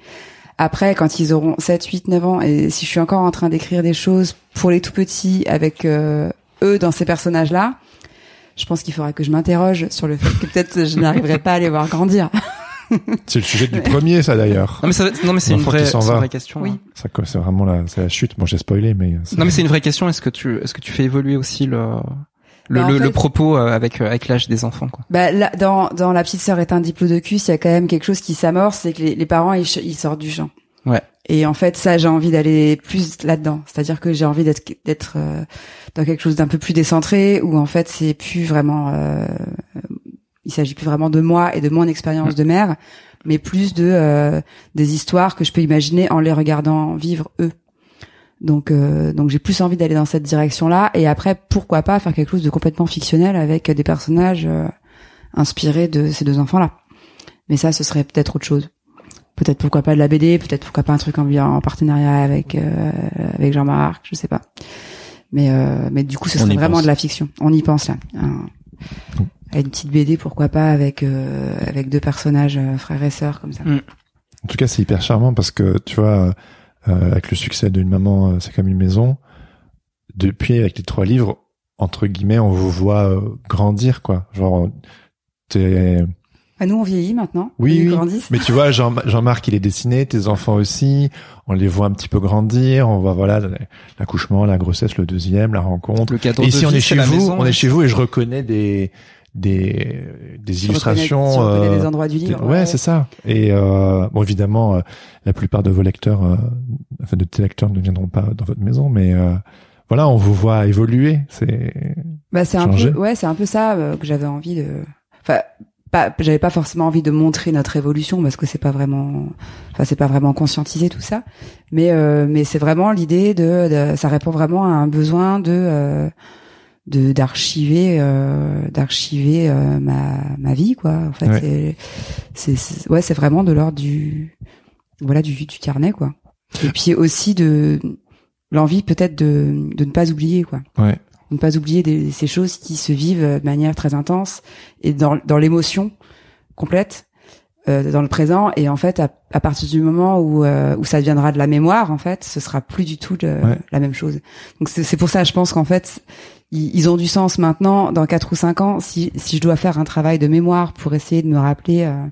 A: Après, quand ils auront 7, 8, 9 ans, et si je suis encore en train d'écrire des choses pour les tout petits avec euh, eux dans ces personnages-là, je pense qu'il faudra que je m'interroge sur le fait que peut-être je n'arriverai pas à les voir grandir. <laughs>
B: c'est le sujet du premier, ça d'ailleurs.
C: Non mais, ça, non, mais c'est une, vraie, une vraie question. Oui.
B: Ça, c'est vraiment la, c'est la chute. Bon, j'ai spoilé, mais.
C: Non mais c'est une vraie question. Est-ce que tu, est-ce que tu fais évoluer aussi le, le, bah, le, propos euh, avec euh, avec l'âge des enfants quoi.
A: Bah là, dans dans la petite sœur est un diplôme de cul, il y a quand même quelque chose qui s'amorce, c'est que les, les parents ils, ils, sortent du champ.
C: Ouais.
A: Et en fait ça j'ai envie d'aller plus là-dedans, c'est-à-dire que j'ai envie d'être d'être euh, dans quelque chose d'un peu plus décentré où en fait c'est plus vraiment euh, il s'agit plus vraiment de moi et de mon expérience de mère, mais plus de des histoires que je peux imaginer en les regardant vivre eux. Donc, euh, donc j'ai plus envie d'aller dans cette direction-là. Et après, pourquoi pas faire quelque chose de complètement fictionnel avec des personnages euh, inspirés de ces deux enfants-là. Mais ça, ce serait peut-être autre chose. Peut-être pourquoi pas de la BD, peut-être pourquoi pas un truc en, en partenariat avec euh, avec Jean-Marc, je sais pas. Mais mais du coup, ce serait vraiment de la fiction. On y pense là. une petite BD, pourquoi pas avec avec deux personnages frères et sœurs comme ça. Mm.
B: En tout cas, c'est hyper charmant parce que tu vois euh, avec le succès d'une maman, euh, c'est comme une maison. Depuis, avec les trois livres, entre guillemets, on vous voit euh, grandir, quoi. Genre, t'es,
A: Ah, nous, on vieillit maintenant.
B: Oui, oui. mais tu vois, Jean, Jean-Marc, il est dessiné, tes enfants aussi. On les voit un petit peu grandir. On voit, voilà, l'accouchement, la grossesse, le deuxième, la rencontre.
C: Le
B: et ici, on est chez vous, on est chez vous et je reconnais des, des, des illustrations.
A: Reconnais, euh, des endroits du livre.
B: Ouais, c'est ça. Et euh, bon, évidemment, euh, la plupart de vos lecteurs, euh, enfin de tes lecteurs, ne viendront pas dans votre maison, mais euh, voilà, on vous voit évoluer. C'est.
A: Bah, c'est un peu, ouais, c'est un peu ça que j'avais envie de. Enfin, pas j'avais pas forcément envie de montrer notre évolution parce que c'est pas vraiment enfin c'est pas vraiment conscientiser tout ça mais euh, mais c'est vraiment l'idée de, ça répond vraiment à un besoin de euh, de d'archiver euh, d'archiver euh, ma ma vie quoi. En fait c'est c'est ouais c'est vraiment de l'ordre du voilà du du carnet quoi. Et puis aussi de l'envie peut-être de de ne pas oublier quoi.
B: Ouais.
A: Ne pas oublier des, ces choses qui se vivent de manière très intense et dans, dans l'émotion complète euh, dans le présent. Et en fait à, à partir du moment où euh, où ça deviendra de la mémoire en fait ce sera plus du tout de, la même chose. Donc c'est pour ça je pense qu'en fait ils, ils, ont du sens maintenant dans quatre ou cinq ans si si je dois faire un travail de mémoire pour essayer de me rappeler euh,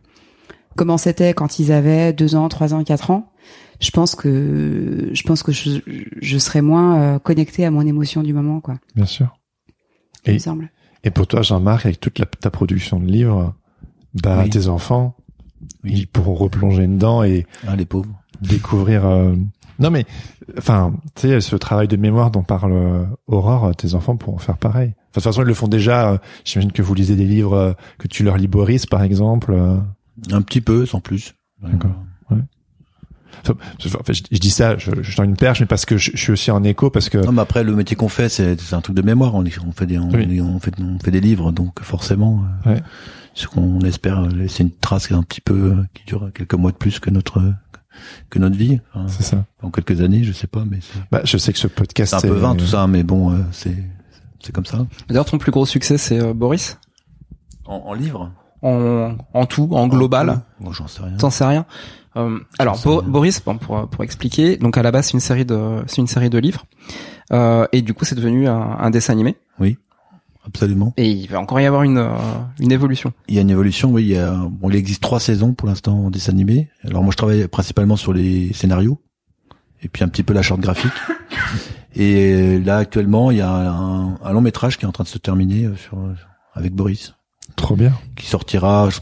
A: comment c'était quand ils avaient deux ans trois ans quatre ans je pense que je pense que je, je serai moins euh, connecté à mon émotion du moment quoi.
B: Bien sûr. Et, et pour toi Jean-Marc avec toute la, ta production de livres, bah tes enfants ils pourront replonger dedans et
D: ah, les pauvres
B: découvrir euh, non mais enfin tu sais ce travail de mémoire dont parle euh, Aurore tes enfants pourront faire pareil. Enfin, de toute façon ils le font déjà j'imagine que vous lisez des livres que tu leur lis Boris par exemple
D: un petit peu sans plus.
B: D'accord. Enfin, je, dis ça, je, je une perche, mais parce que je, suis aussi en écho, parce que.
D: Non, mais après le métier qu'on fait, c'est un truc de mémoire. On, on fait des, on, on, fait, on fait des livres, donc forcément, euh, ouais. ce qu'on espère laisser une trace un petit peu qui dure quelques mois de plus que notre que notre vie.
B: c'est ça.
D: En quelques années, je sais pas, mais.
B: Bah, je sais que ce podcast.
D: C'est un peu vain tout ça, mais bon, euh, c'est c'est comme ça.
C: D'ailleurs, ton plus gros succès, c'est euh, Boris?
D: En, en livre?
C: En, en tout, en global?
D: Moi, j'en sais rien.
C: T'en sais rien? Euh, alors Boris, bon, pour pour expliquer, donc à la base c'est une série de c'est une série de livres euh, et du coup c'est devenu un, un, dessin animé.
D: Oui, absolument.
C: Et il va encore y avoir une euh, une évolution.
D: Il y a une évolution, oui. Il, y a, bon, il existe trois saisons pour l'instant en dessin animé. Alors moi je travaille principalement sur les scénarios et puis un petit peu la charte graphique. <laughs> Et là actuellement il y a un, un long métrage qui est en train de se terminer euh, sur avec Boris.
B: Trop bien.
D: Qui sortira, je,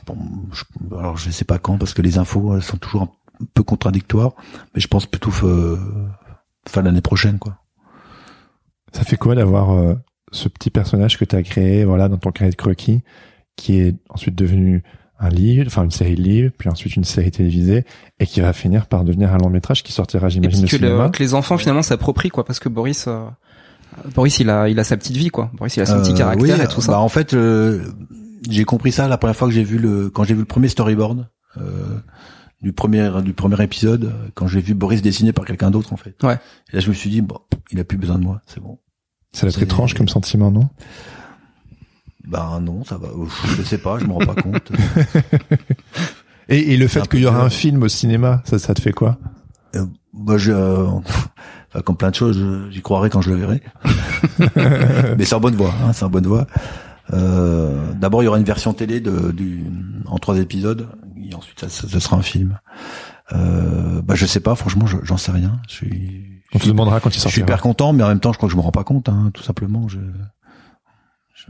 D: je, alors je sais pas quand parce que les infos sont toujours un peu contradictoires, mais je pense plutôt euh, fin l'année prochaine quoi.
B: Ça fait quoi d'avoir euh, ce petit personnage que tu as créé voilà dans ton carnet de croquis qui est ensuite devenu un livre, enfin une série de livres, puis ensuite une série télévisée, et qui va finir par devenir un long métrage qui sortira, j'imagine, au cinéma.
C: que les enfants finalement s'approprient, quoi, parce que Boris, euh, Boris, il a, il a sa petite vie, quoi. Boris, il a son petit caractère et tout ça.
D: Bah en fait, j'ai compris ça la première fois que j'ai vu le quand j'ai vu le premier storyboard euh, du premier du premier épisode quand j'ai vu Boris dessiné par quelqu'un d'autre en fait.
C: Ouais.
D: Et là je me suis dit bon, il a plus besoin de moi, c'est bon.
B: Ça va être étrange comme sentiment, non?
D: Ben non, ça va. Je sais pas, je me rends pas compte. <laughs>
B: et, et, le fait qu'il y aura un film au cinéma, ça, ça te fait quoi?
D: Euh, Bah je, euh, <laughs> enfin, comme plein de choses, j'y croirai quand je le verrai. <laughs> Mais c'est en bonne voie, hein, c'est en bonne voie. Euh, D'abord, il y aura une version télé de, du, en trois épisodes, et ensuite, ça, ça, sera un film. Euh, bah, je sais pas, franchement, j'en sais rien. Je suis,
B: On te demandera quand il sortira.
D: Je suis hyper content, mais en même temps, je crois que je me rends pas compte, hein, tout simplement. Je, je...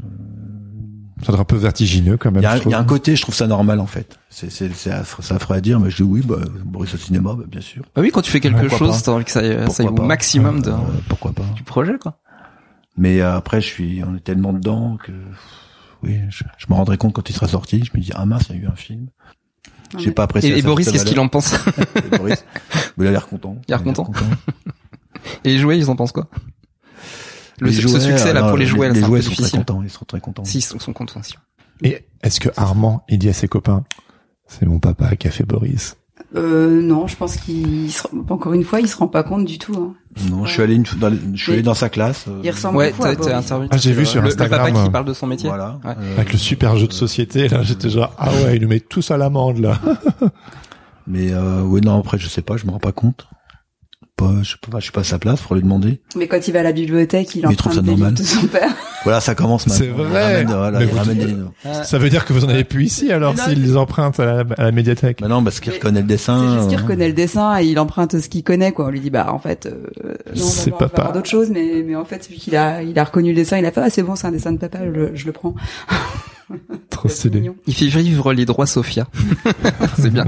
B: Ça doit un peu vertigineux quand même.
D: Il y, y, a un côté, je trouve ça normal en fait. C'est c'est c'est affreux à dire, mais je dis oui, bah, Boris au cinéma, bah, bien sûr.
C: Bah oui, quand tu fais quelque chose, t'as envie que ça, ça aille au maximum de, euh,
D: pourquoi pas.
C: du projet quoi.
D: Mais euh, après, je suis, on est tellement dedans que, oui, je, je me rendrai compte quand il sera sorti. Je me dis, ah mince, il y a eu un film. J'ai pas apprécié.
C: Et, et Boris, qu'est-ce qu'il en pense <laughs>
D: Boris, il a l'air content.
C: Il a l'air content. Et les jouets, ils en pensent quoi? Le ce succès là pour les jouets,
D: les,
C: les
D: jouets sont très contents. Ils sont très contents.
C: Si, ils sont, contents.
B: Et est-ce que Armand, il dit à ses copains, c'est mon papa qui a fait Boris?
A: Euh, non, je pense qu'il encore une fois, il se rend pas compte du tout. Hein.
D: Non, je suis allé une, dans, je suis allé dans sa classe.
A: Euh... Il ressemble
C: ouais,
A: beaucoup à
B: Ah, j'ai vu sur
C: le,
B: Instagram.
C: Le papa qui parle de son métier.
D: Voilà.
C: Ouais.
D: Euh,
B: Avec le super jeu de société, là, j'étais genre ah ouais, il nous met tous à l'amende là. <laughs>
D: Mais euh, oui, non, après je sais pas, je me rends pas compte. Pas, je sais pas, je suis pas à sa place pour lui demander.
A: Mais quand il va à la bibliothèque, il emprunte des livres de son père. <laughs>
D: Voilà, ça commence
B: C'est vrai. ça veut dire que vous en avez plus ici alors s'il les emprunte à la, médiathèque.
D: Bah non, parce qu'il reconnaît le dessin.
A: C'est juste qu'il reconnaît le dessin et il emprunte ce qu'il connaît quoi. On lui dit bah en fait euh, non, c'est papa. d'autres choses mais mais en fait vu qu'il a il a reconnu le dessin, il a fait ah c'est bon, c'est un dessin de papa, je, je le prends. <laughs>
B: Trop stylé.
C: Il fait vivre les droits Sophia. <laughs> c'est bien.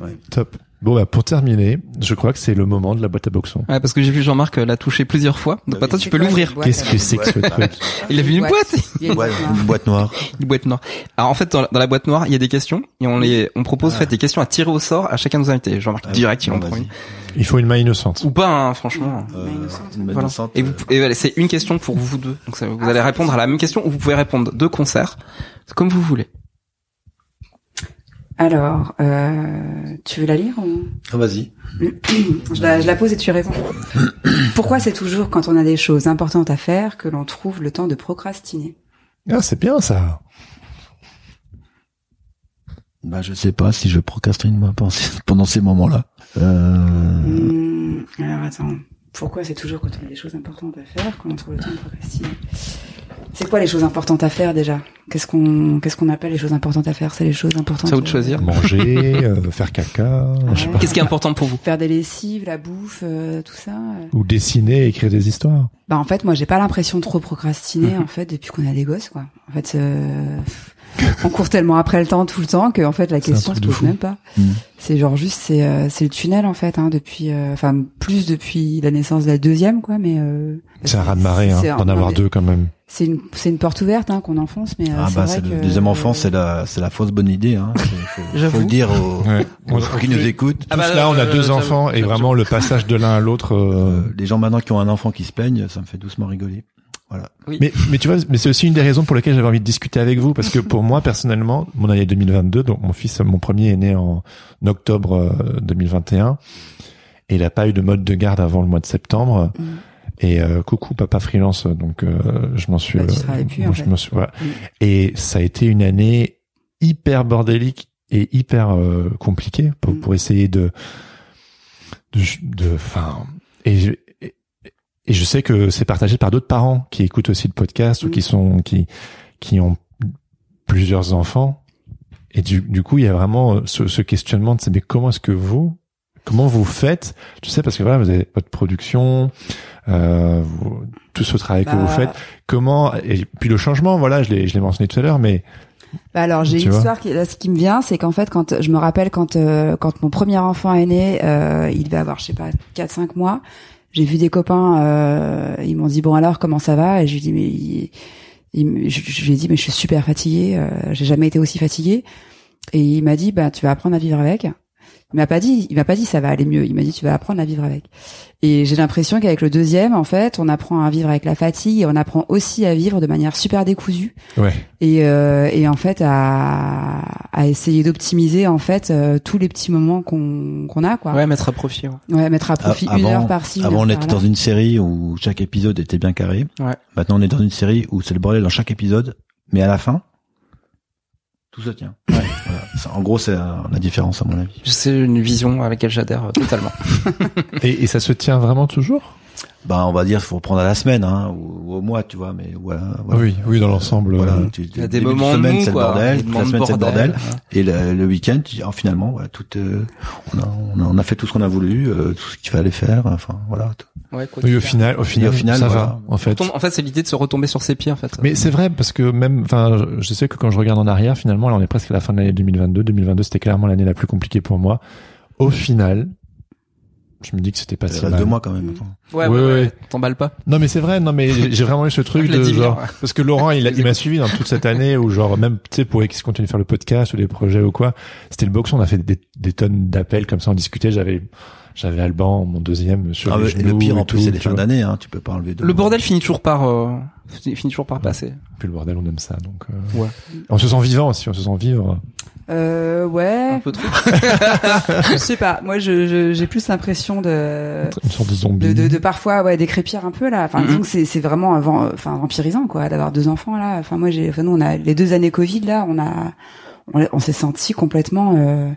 B: ouais. Top. Bon, bah, pour terminer, je crois que c'est le moment de la boîte à boxon.
C: Ouais, parce que j'ai vu Jean-Marc euh, la toucher plusieurs fois. Donc maintenant, tu peux l'ouvrir.
B: Qu'est-ce que c'est que ce truc?
C: Il a vu une boîte. <laughs>
D: Une boîte noire.
C: Une boîte noire. Alors en fait, dans la, boîte noire, il y a des questions et on les, on propose, ah. fait, des questions à tirer au sort à chacun de nos invités. Jean-Marc, ah, direct, il en prend une.
B: Il faut une main innocente.
C: Ou pas, hein, franchement.
D: Euh, une main innocente.
C: Et, vous, et c'est une question pour vous deux. Donc ça, vous allez répondre à la même question ou vous pouvez répondre de concert, comme vous voulez.
A: Alors, euh, tu veux la lire ou...
D: Ah, vas-y.
A: je, <clears throat> la, je la pose et tu réponds. <clears throat> Pourquoi c'est toujours quand on a des choses importantes à faire que l'on trouve le temps de procrastiner?
B: Ah, c'est bien ça.
D: Bah, je sais pas si je procrastine moi <laughs> pendant ces moments-là. Euh...
A: Hmm, alors attends. Pourquoi c'est toujours quand on a des choses importantes à faire qu'on trouve le temps de procrastiner? C'est quoi les choses importantes à faire déjà? Qu'est-ce qu'on qu'est-ce qu'on appelle les choses importantes à faire? C'est les choses importantes.
C: C'est à vous de choisir.
B: Manger, <laughs> euh, faire caca.
C: Qu'est-ce qui est important pour vous?
A: Faire des lessives, la bouffe, euh, tout ça.
B: Ou dessiner, écrire des histoires.
A: Bah en fait, moi j'ai pas l'impression de trop procrastiner en fait depuis qu'on a des gosses quoi. En fait, euh, on court tellement après le temps tout le temps que en fait la question se pose même pas. Mm. C'est genre juste c'est euh, c'est le tunnel en fait hein, depuis euh, enfin plus depuis la naissance de la deuxième quoi mais euh,
B: c'est un ras de marée hein, d'en avoir deux quand même.
A: C'est une c'est une porte ouverte hein, qu'on enfonce mais
D: ah bah c'est le deuxième enfant c'est la c'est la fausse bonne idée hein. Faut, <laughs> faut le dire aux, ouais. qui nous écoutent.
B: Ah bah, là on a deux enfants et vraiment le passage de l'un à l'autre.
D: les gens maintenant qui ont un enfant qui se peignent ça me fait doucement rigoler. Voilà.
B: Mais, mais tu vois, mais c'est aussi une des raisons pour lesquelles j'avais envie de discuter avec vous, parce que pour moi personnellement, mon année 2022, donc mon fils, mon premier est né en octobre 2021, euh, et il a pas eu de mode de garde avant le mois de septembre. Mm. Et euh, coucou papa freelance, donc euh, je m'en suis, bah, je m'en suis, voilà. Et ça a été une année hyper bordélique et hyper compliquée pour, mm. pour essayer de, de, enfin, et et je sais que c'est partagé par d'autres parents qui écoutent aussi le podcast ou qui mm. sont qui qui ont plusieurs enfants. Et du, du coup, il y a vraiment ce, ce questionnement de mais comment est-ce que vous comment vous faites? Tu sais parce que voilà, vous avez votre production, euh, tout ce travail que vous bah. faites. Comment et puis le changement, voilà, je l'ai je l'ai mentionné tout à l'heure, mais
A: bah alors j'ai une histoire qui là, ce qui me vient c'est qu'en fait quand je me rappelle quand euh, quand mon premier enfant est né euh, il devait avoir je sais pas 4 5 mois j'ai vu des copains, euh, ils m'ont dit bon alors comment ça va? Et je lui dis mais il, je, lui ai dit mais je suis super fatiguée, euh, j'ai jamais été aussi fatiguée. Et il m'a dit bah tu vas apprendre à vivre avec. Il m'a pas dit, il m'a pas dit ça va aller mieux. Il m'a dit tu vas apprendre à vivre avec. Et j'ai l'impression qu'avec le deuxième, en fait, on apprend à vivre avec la fatigue et on apprend aussi à vivre de manière super décousue.
B: Ouais.
A: Et, euh, et en fait à, à essayer d'optimiser en fait euh, tous les petits moments qu'on qu'on a quoi.
C: Ouais, mettre à profit. Ouais,
A: ouais mettre à profit une heure par-ci.
D: Avant, on était dans une série où chaque épisode était bien carré.
C: Ouais.
D: Maintenant, on est dans une série où c'est le bordel dans chaque épisode, mais à la fin, tout se tient. Ouais. En gros, c'est la différence à mon avis.
C: C'est une vision à laquelle j'adhère totalement. <laughs>
B: et, et ça se tient vraiment toujours?
D: Bah on va dire faut prendre à la semaine hein, ou, au mois tu vois mais voilà,
B: oui oui dans l'ensemble
D: voilà
B: euh,
C: il y a des moments de semaine c'est le
D: bordel la semaine c'est le bordel et le, week-end oh, finalement voilà, tout euh, on, a, on, a, fait tout ce qu'on a voulu euh, tout ce qu'il fallait faire enfin voilà
C: ouais,
B: oui au final au final, au final ça va en fait.
C: En fait c'est l'idée de se retomber sur ses pieds en fait.
B: Mais c'est vrai parce que même enfin je sais que quand je regarde en arrière finalement là on est presque à la fin de l'année 2022 2022 c'était clairement l'année la plus compliquée pour moi. Au final je me dis que c'était pas si
D: mal. deux mois quand même.
C: Ouais, ouais, ouais. T'emballes pas.
B: Non, mais c'est vrai. Non, mais j'ai vraiment eu ce truc <laughs> de genre, parce que Laurent, il, il m'a suivi dans toute cette année où genre, même, tu sais, pour qu'il continue de faire le podcast ou des projets ou quoi, c'était le boxon. On a fait des, des tonnes d'appels comme ça, on discutait. J'avais, j'avais Alban, mon deuxième, sur ah, les genoux.
D: Le pire, en plus, c'est les fins d'année, hein. Tu peux pas enlever
C: Le bordel finit toujours par, euh, finit toujours par passer.
B: Puis le bordel, on aime ça, donc,
C: euh... ouais.
B: On se sent vivant aussi, on se sent vivre.
A: Euh, ouais.
C: Un peu trop. <laughs>
A: je sais pas. Moi, je, j'ai plus l'impression de
B: une sorte de zombie.
A: De, de, parfois, ouais, décrépir un peu là. Enfin, disons que c'est, c'est vraiment, avant, enfin, vampirisant quoi, d'avoir deux enfants là. Enfin, moi, j'ai, enfin, nous, on a les deux années Covid là, on a, on, s'est senti complètement. Euh,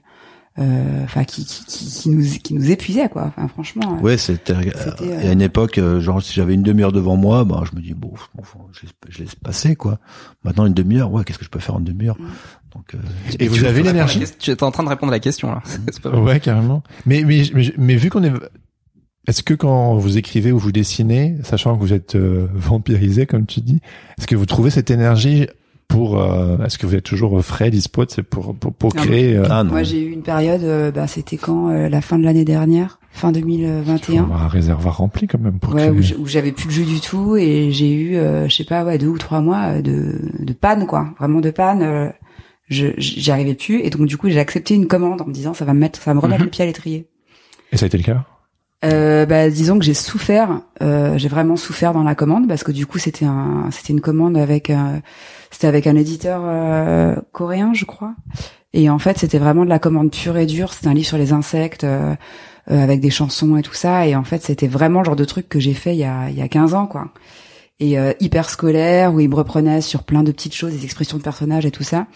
A: euh, enfin qui, qui, qui, nous qui nous épuisait quoi. Enfin franchement
D: ouais c'était il y a une époque genre si j'avais une demi-heure devant moi bah je me dis bon, je, laisse passer quoi. Maintenant une demi-heure ouais qu'est-ce que je peux faire en demi-heure? Mm.
B: donc et vous avez l'énergie
C: tu es en train de répondre à la question là.
B: Ouais carrément. Mais mais mais, mais vu qu'on est est-ce que quand vous écrivez ou vous dessinez, sachant que vous êtes vampirisé comme tu dis, est-ce que vous trouvez cette énergie pour euh, est-ce que vous êtes toujours frais dispo c'est pour pour, pour créer
A: euh... ah, non. moi j'ai eu une période euh, bah, c'était quand euh, la fin de l'année dernière fin 2021 avoir
B: un. réservoir rempli quand même pour
A: ouais, où j'avais plus de jeu du tout et j'ai eu je sais pas ouais deux ou trois mois de de panne quoi. Vraiment de panne je j'y arrivais plus et donc du coup j'ai accepté une commande en me disant ça va me mettre ça va me remettre mhm. le pied à l'étrier.
B: Et ça a été le cas?
A: Euh, bah, disons que j'ai souffert, euh, j'ai vraiment souffert dans la commande parce que du coup c'était un, c'était une commande avec, un, c'était avec un éditeur euh, coréen, je crois. Et en fait c'était vraiment de la commande pure et dure. C'était un livre sur les insectes euh, euh, avec des chansons et tout ça. Et en fait c'était vraiment le genre de truc que j'ai fait il y a, il y a 15 ans, quoi. Et hyper scolaire où il me reprenait sur plein de petites choses, des expressions de personnages et tout ça.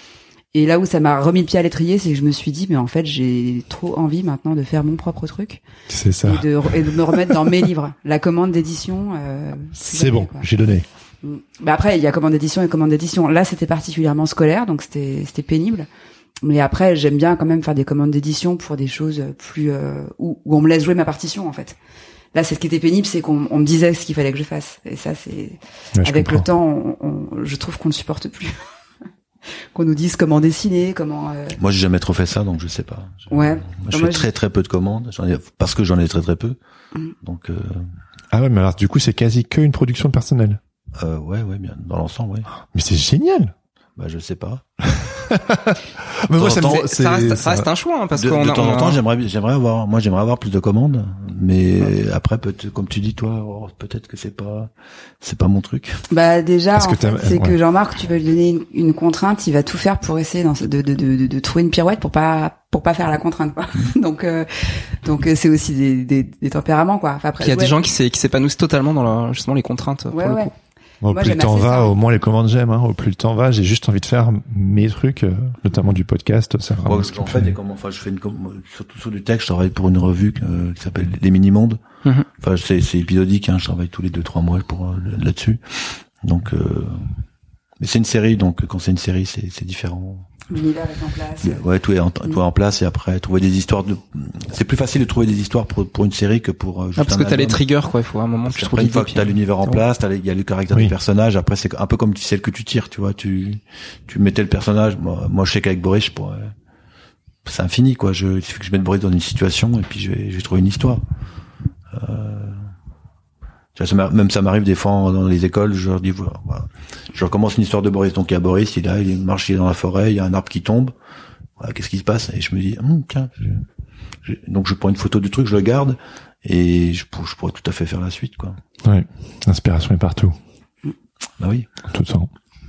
A: Et là où ça m'a remis le pied à l'étrier, c'est que je me suis dit, mais en fait, j'ai trop envie maintenant de faire mon propre truc.
B: C'est ça.
A: Et de, et de, me remettre dans mes livres. La commande d'édition. Euh,
B: c'est bon, j'ai donné.
A: Mm. Bah après, il y a commande d'édition et commande d'édition. Là, c'était particulièrement scolaire, donc c'était c'était pénible. Mais après, j'aime bien quand même faire des commandes d'édition pour des choses plus euh, où, où, on me laisse jouer ma partition en fait. Là, ce qui était pénible, c'est qu'on me disait ce qu'il fallait que je fasse. Et ça, c'est avec le temps, on, je trouve qu'on ne supporte plus. Qu'on nous dise comment dessiner, comment. Euh...
D: Moi, j'ai jamais trop fait ça, donc je sais pas.
A: ouais.
D: je fais très très peu de commandes, ai, parce que j'en ai très très peu. Mm. Donc. Euh...
B: Ah ouais, mais alors du coup, c'est quasi que une production personnelle.
D: Euh, ouais, ouais, bien dans l'ensemble, ouais.
B: Mais c'est génial.
D: Bah, je sais pas. <laughs>
C: mais moi, ça, me ça, reste, ça, reste, un choix hein, parce
D: de,
C: de
D: temps en temps, j'aimerais, j'aimerais avoir, moi, j'aimerais avoir plus de commandes, mais après, peut comme tu dis toi, oh, peut-être que c'est pas, c'est pas mon truc.
A: Bah déjà, c'est que Jean-Marc, tu vas lui donner une, contrainte, il va tout faire pour essayer dans, de, de, de, de, trouver une pirouette pour pas pour pas faire la contrainte quoi. <laughs> donc euh, donc euh, c'est aussi des, des, des, tempéraments quoi.
C: Enfin, après, il y a des gens qui s'épanouissent totalement dans justement les contraintes.
A: Ouais, pour ouais. Le coup
B: au plus le temps va, au moins les commandes j'aime. Hein. Au plus le temps va, j'ai juste envie de faire mes trucs, euh, notamment du podcast. C'est vraiment
D: ouais, en fait, comment, enfin, je fais une, surtout sur du texte. Je travaille pour une revue euh, qui s'appelle Les Mini Mondes. Mhm. Enfin, c'est, c'est épisodique. Hein, je travaille tous les deux trois mois pour euh, là-dessus. Donc, mais c'est une série, donc quand c'est une série, c'est, c'est différent.
A: L'univers est en place.
D: Ouais, tout est en, tout est en place et après trouver des histoires de. C'est plus facile de trouver des histoires pour pour une série que pour.
C: Euh, juste ah, parce que t'as les triggers quoi. Il faut un moment que tu
D: trouves. Une fois que t'as l'univers en place, t'as il y a le caractère du personnage. Après c'est un peu comme sais que tu tires, tu vois. Tu tu mettais le personnage. Moi, moi je sais qu'avec Boris, je pourrais. C'est infini quoi. Je il suffit que je mette Boris dans une situation et puis je vais je vais trouver une histoire. Euh même ça m'arrive des fois dans les écoles, je leur dis voilà, je recommence une histoire de Boris. Donc il y a Boris, il est il marche dans la forêt, il y a un arbre qui tombe. Voilà, qu'est-ce qui se passe? Et je me dis hum, tiens, donc je prends une photo du truc, je le garde et je, je pourrais tout à fait faire la suite quoi.
B: Ouais, l'inspiration est partout.
D: Bah oui.
B: Tout ça.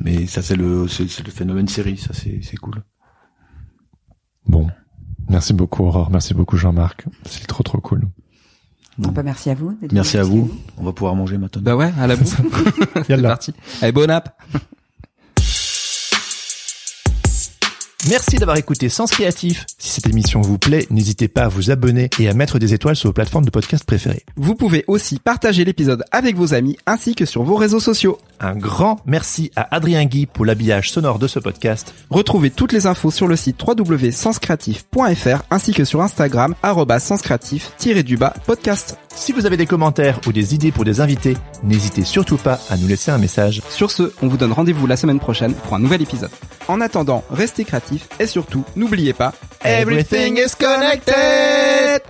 D: Mais ça c'est le c'est le phénomène série, ça c'est c'est cool.
B: Bon, merci beaucoup Aurore, merci beaucoup Jean-Marc, c'est trop trop cool.
A: Bon. merci à vous.
D: Merci à vous. On va pouvoir manger maintenant.
C: Bah ouais, à la bouffe. <laughs> C'est parti. Allez, bon app.
B: Merci d'avoir écouté Sens Créatif. Si cette émission vous plaît, n'hésitez pas à vous abonner et à mettre des étoiles sur vos plateformes de podcast préférées.
C: Vous pouvez aussi partager l'épisode avec vos amis ainsi que sur vos réseaux sociaux.
B: Un grand merci à Adrien Guy pour l'habillage sonore de ce podcast.
C: Retrouvez toutes les infos sur le site www.senscreatif.fr ainsi que sur Instagram senscreatif-du-bas podcast.
B: Si vous avez des commentaires ou des idées pour des invités, n'hésitez surtout pas à nous laisser un message.
C: Sur ce, on vous donne rendez-vous la semaine prochaine pour un nouvel épisode. En attendant, restez créatifs et surtout, n'oubliez pas,
F: Everything is connected!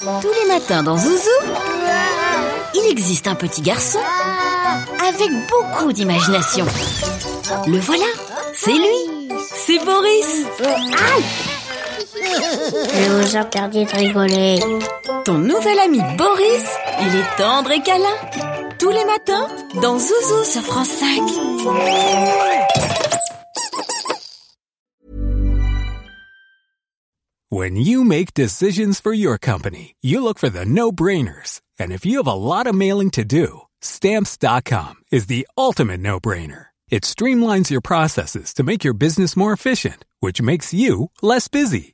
G: Tous les matins dans Zouzou, il existe un petit garçon avec beaucoup d'imagination. Le voilà, c'est lui, c'est Boris.
H: Je vous interdis de rigoler.
G: Ton nouvel ami Boris, il est tendre et câlin. Tous les matins, dans Zouzou sur France 5.
I: When you make decisions for your company, you look for the no-brainers. And if you have a lot of mailing to do, stamps.com is the ultimate no-brainer. It streamlines your processes to make your business more efficient, which makes you less busy.